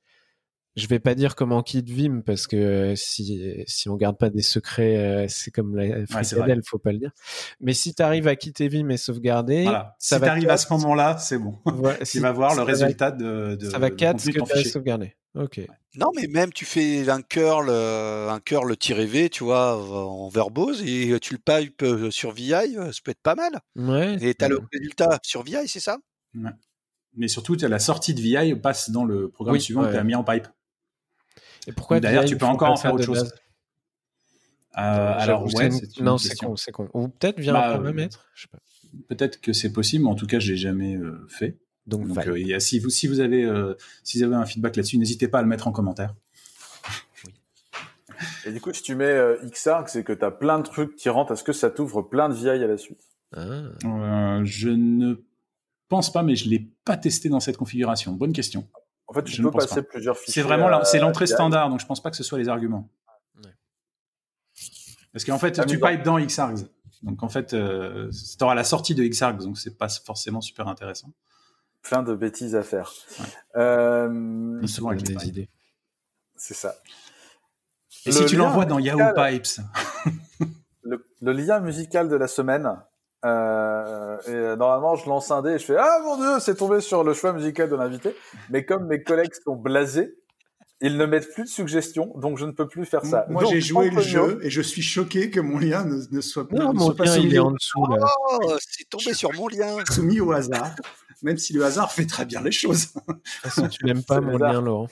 je vais pas dire comment quitte Vim parce que si si on garde pas des secrets, euh, c'est comme la fricadelle, faut pas le dire. Mais si tu arrives à quitter Vim et sauvegarder, ça si tu arrives à ce moment-là, c'est bon. tu vas voir le résultat de, de, ça va 4 ce que tu as sauvegardé. Ok. Non, mais même tu fais un curl, euh, un curl tiré V, tu vois, en verbose et tu le pipes euh, sur VI, ça peut être pas mal. Ouais. Et tu as le résultat sur VI, c'est ça? Ouais. Mais surtout, la sortie de VI passe dans le programme suivant que tu as mis en pipe. Et pourquoi D'ailleurs, tu peux encore en faire autre chose. Euh, alors, ouais, non, c'est con, c'est con. Ou peut-être via bah, un. Peut-être que c'est possible, mais en tout cas, je l'ai jamais euh, fait. Donc, Donc euh, si, vous, si, vous avez, si vous avez un feedback là-dessus, n'hésitez pas à le mettre en commentaire. Oui. Et du coup, si tu mets XArc, c'est que tu as plein de trucs qui rentrent. Est-ce que ça t'ouvre plein de VI à la suite? Ah. Je ne pense pas, mais je l'ai pas testé dans cette configuration. Bonne question. En fait, tu peux passer plusieurs fichiers. C'est vraiment c'est l'entrée standard, donc je pense pas que ce soit les arguments. Parce qu'en fait, tu pipes dans Xargs. Donc en fait, euh, tu auras la sortie de Xargs, donc c'est pas forcément super intéressant. Plein de bêtises à faire. Euh, souvent avec des idées. C'est ça. Et si tu l'envoies dans Yahoo Pipes? Le, lien musical de la semaine, euh, et normalement, je lance un dé et je fais Ah mon dieu, c'est tombé sur le choix musical de l'invité. Mais comme mes collègues sont blasés, ils ne mettent plus de suggestions, donc je ne peux plus faire ça. Moi, j'ai joué le jeu et je suis choqué que mon lien ne, soit, non, mon pas soumis. Il est en dessous. Là. Oh, c'est tombé sur mon lien. Soumis au hasard, même si le hasard fait très bien les choses. De toute façon, tu n'aimes pas mon lien, Laurent.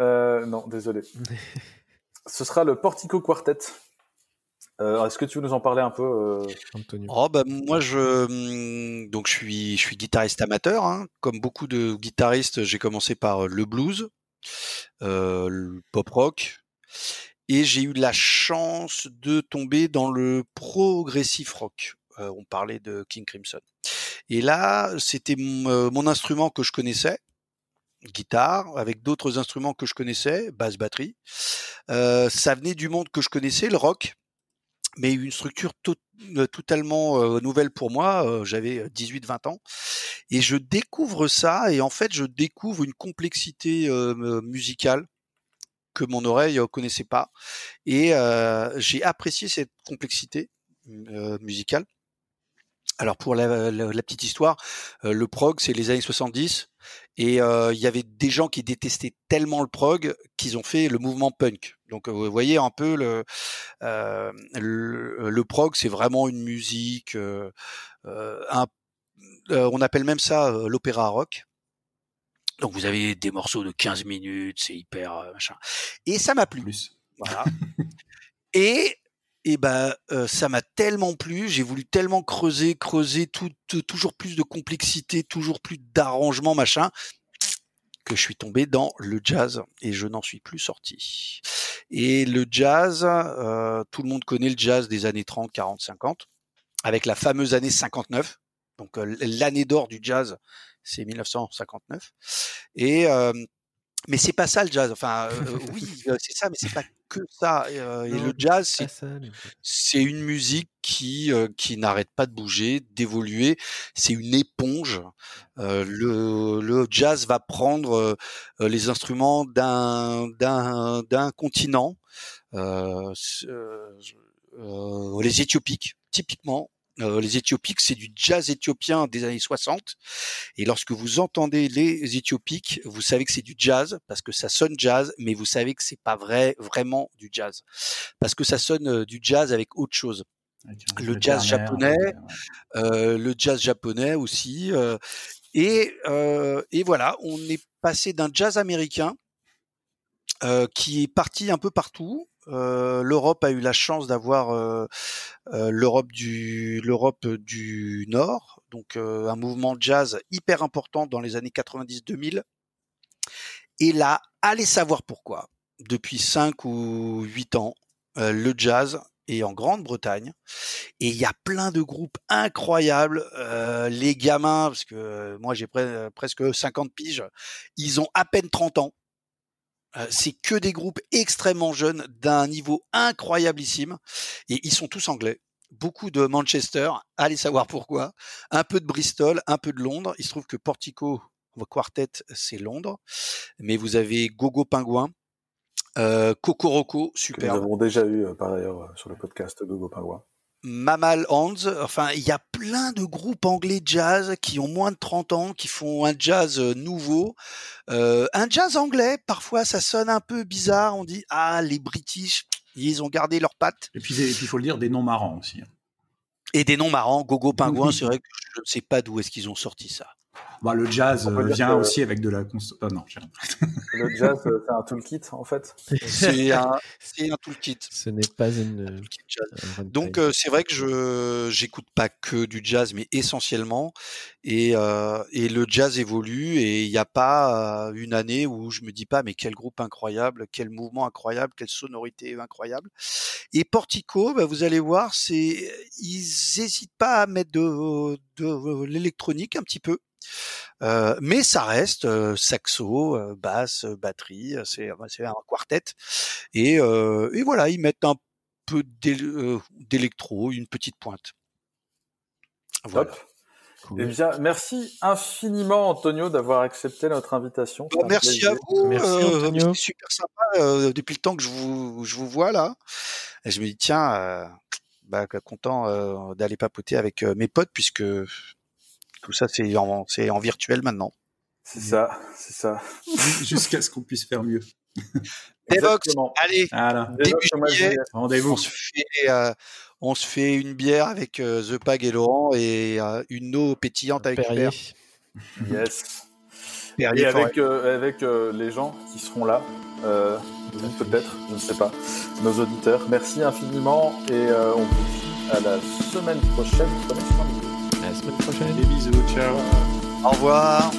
Euh, non, désolé. Ce sera le Portico Quartet. Euh, Est-ce que tu veux nous en parler un peu, euh... Antonio? Oh bah moi je hum, donc je suis je suis guitariste amateur. Hein. Comme beaucoup de guitaristes, j'ai commencé par euh, le blues, euh, le pop rock, et j'ai eu la chance de tomber dans le progressif rock. Euh, on parlait de King Crimson. Et là, c'était mon, mon instrument que je connaissais guitare, avec d'autres instruments que je connaissais, basse batterie. Euh, ça venait du monde que je connaissais, le rock mais une structure euh, totalement euh, nouvelle pour moi. Euh, j'avais 18-20 ans et je découvre ça et en fait je découvre une complexité musicale que mon oreille connaissait pas et j'ai apprécié cette complexité musicale. Alors pour la, la petite histoire, le prog c'est les années 70 et il y avait des gens qui détestaient tellement le prog qu'ils ont fait le mouvement punk. Donc vous voyez un peu le le, prog, c'est vraiment une musique, un, on appelle même ça l'opéra rock. Donc vous avez des morceaux de 15 minutes, c'est hyper machin. Et ça m'a plu. Plus. Voilà. et et ben ça m'a tellement plu, j'ai voulu tellement creuser, creuser tout, toujours plus de complexité, toujours plus d'arrangement machin que je suis tombé dans le jazz et je n'en suis plus sorti. Et le jazz, tout le monde connaît le jazz des années 30, 40, 50 avec la fameuse année 59. Donc l'année d'or du jazz, c'est 1959. Et mais c'est pas ça le jazz. Enfin, oui, c'est ça, mais c'est pas que ça. Et, le jazz, c'est une musique qui qui n'arrête pas de bouger, d'évoluer. C'est une éponge. le, le jazz va prendre les instruments d'un d'un d'un continent. les éthiopiques, typiquement, euh, les Éthiopiques, c'est du jazz éthiopien des années 60. Et lorsque vous entendez les Éthiopiques, vous savez que c'est du jazz parce que ça sonne jazz, mais vous savez que c'est pas vrai, vraiment du jazz, parce que ça sonne euh, du jazz avec autre chose. Le jazz japonais, euh, le jazz japonais aussi. Euh, et, et voilà, on est passé d'un jazz américain qui est parti un peu partout, l'Europe a eu la chance d'avoir l'Europe du l'Europe du Nord, donc un mouvement jazz hyper important dans les années 90-2000. Et là, allez savoir pourquoi. Depuis 5 ou 8 ans, le jazz est en Grande-Bretagne et il y a plein de groupes incroyables. les gamins, parce que moi j'ai presque 50 piges, ils ont à peine 30 ans c'est que des groupes extrêmement jeunes d'un niveau incroyablissime et ils sont tous anglais. Beaucoup de Manchester, allez savoir pourquoi. Un peu de Bristol, un peu de Londres. Il se trouve que Portico Quartet, c'est Londres. Mais vous avez Gogo Pingouin, euh, Cocoroco, super. Nous avons déjà eu par ailleurs sur le podcast Gogo Pingouin. Mamal Hands, enfin il y a plein de groupes anglais jazz qui ont moins de 30 ans, qui font un jazz nouveau. Euh, un jazz anglais, parfois ça sonne un peu bizarre, on dit ah les British, ils ont gardé leurs pattes. Et puis il faut le dire, des noms marrants aussi. Hein. Et des noms marrants, Gogo Pingouin, c'est vrai que je ne sais pas d'où est-ce qu'ils ont sorti ça. Bah, le jazz euh, vient aussi avec de la ah, non, le jazz, euh, c'est un toolkit en fait. C'est un, un, toolkit. Ce n'est pas une. Donc euh, c'est vrai que je j'écoute pas que du jazz, mais essentiellement. Et, et le jazz évolue et il n'y a pas une année où je me dis pas mais quel groupe incroyable, quel mouvement incroyable, quelle sonorité incroyable. Et Portico, bah, vous allez voir, c'est ils hésitent pas à mettre de, de l'électronique un petit peu. Euh, mais ça reste euh, saxo, euh, basse, batterie, c'est un quartet. Et, et, voilà, ils mettent un peu d'électro, une petite pointe. Voilà. Eh bien, merci infiniment, Antonio, d'avoir accepté notre invitation. Bah, merci à vous. Merci, Antonio. C'est super sympa depuis le temps que je vous, je vous vois là. Et je me dis, tiens, bah, content d'aller papoter avec mes potes puisque tout ça, c'est en, c'est en virtuel maintenant. C'est ça, c'est ça. Jusqu'à ce qu'on puisse faire mieux. Devox, allez, début juillet, rendez-vous. On se fait, euh, on se fait une bière avec euh, The Pag et Laurent et euh, une eau pétillante avec Perrier. Yes. Perrier et avec, avec les gens qui seront là, peut-être, je ne sais pas, nos auditeurs. Merci infiniment et on vous dit à la semaine prochaine. À la semaine prochaine. Ciao. Au revoir.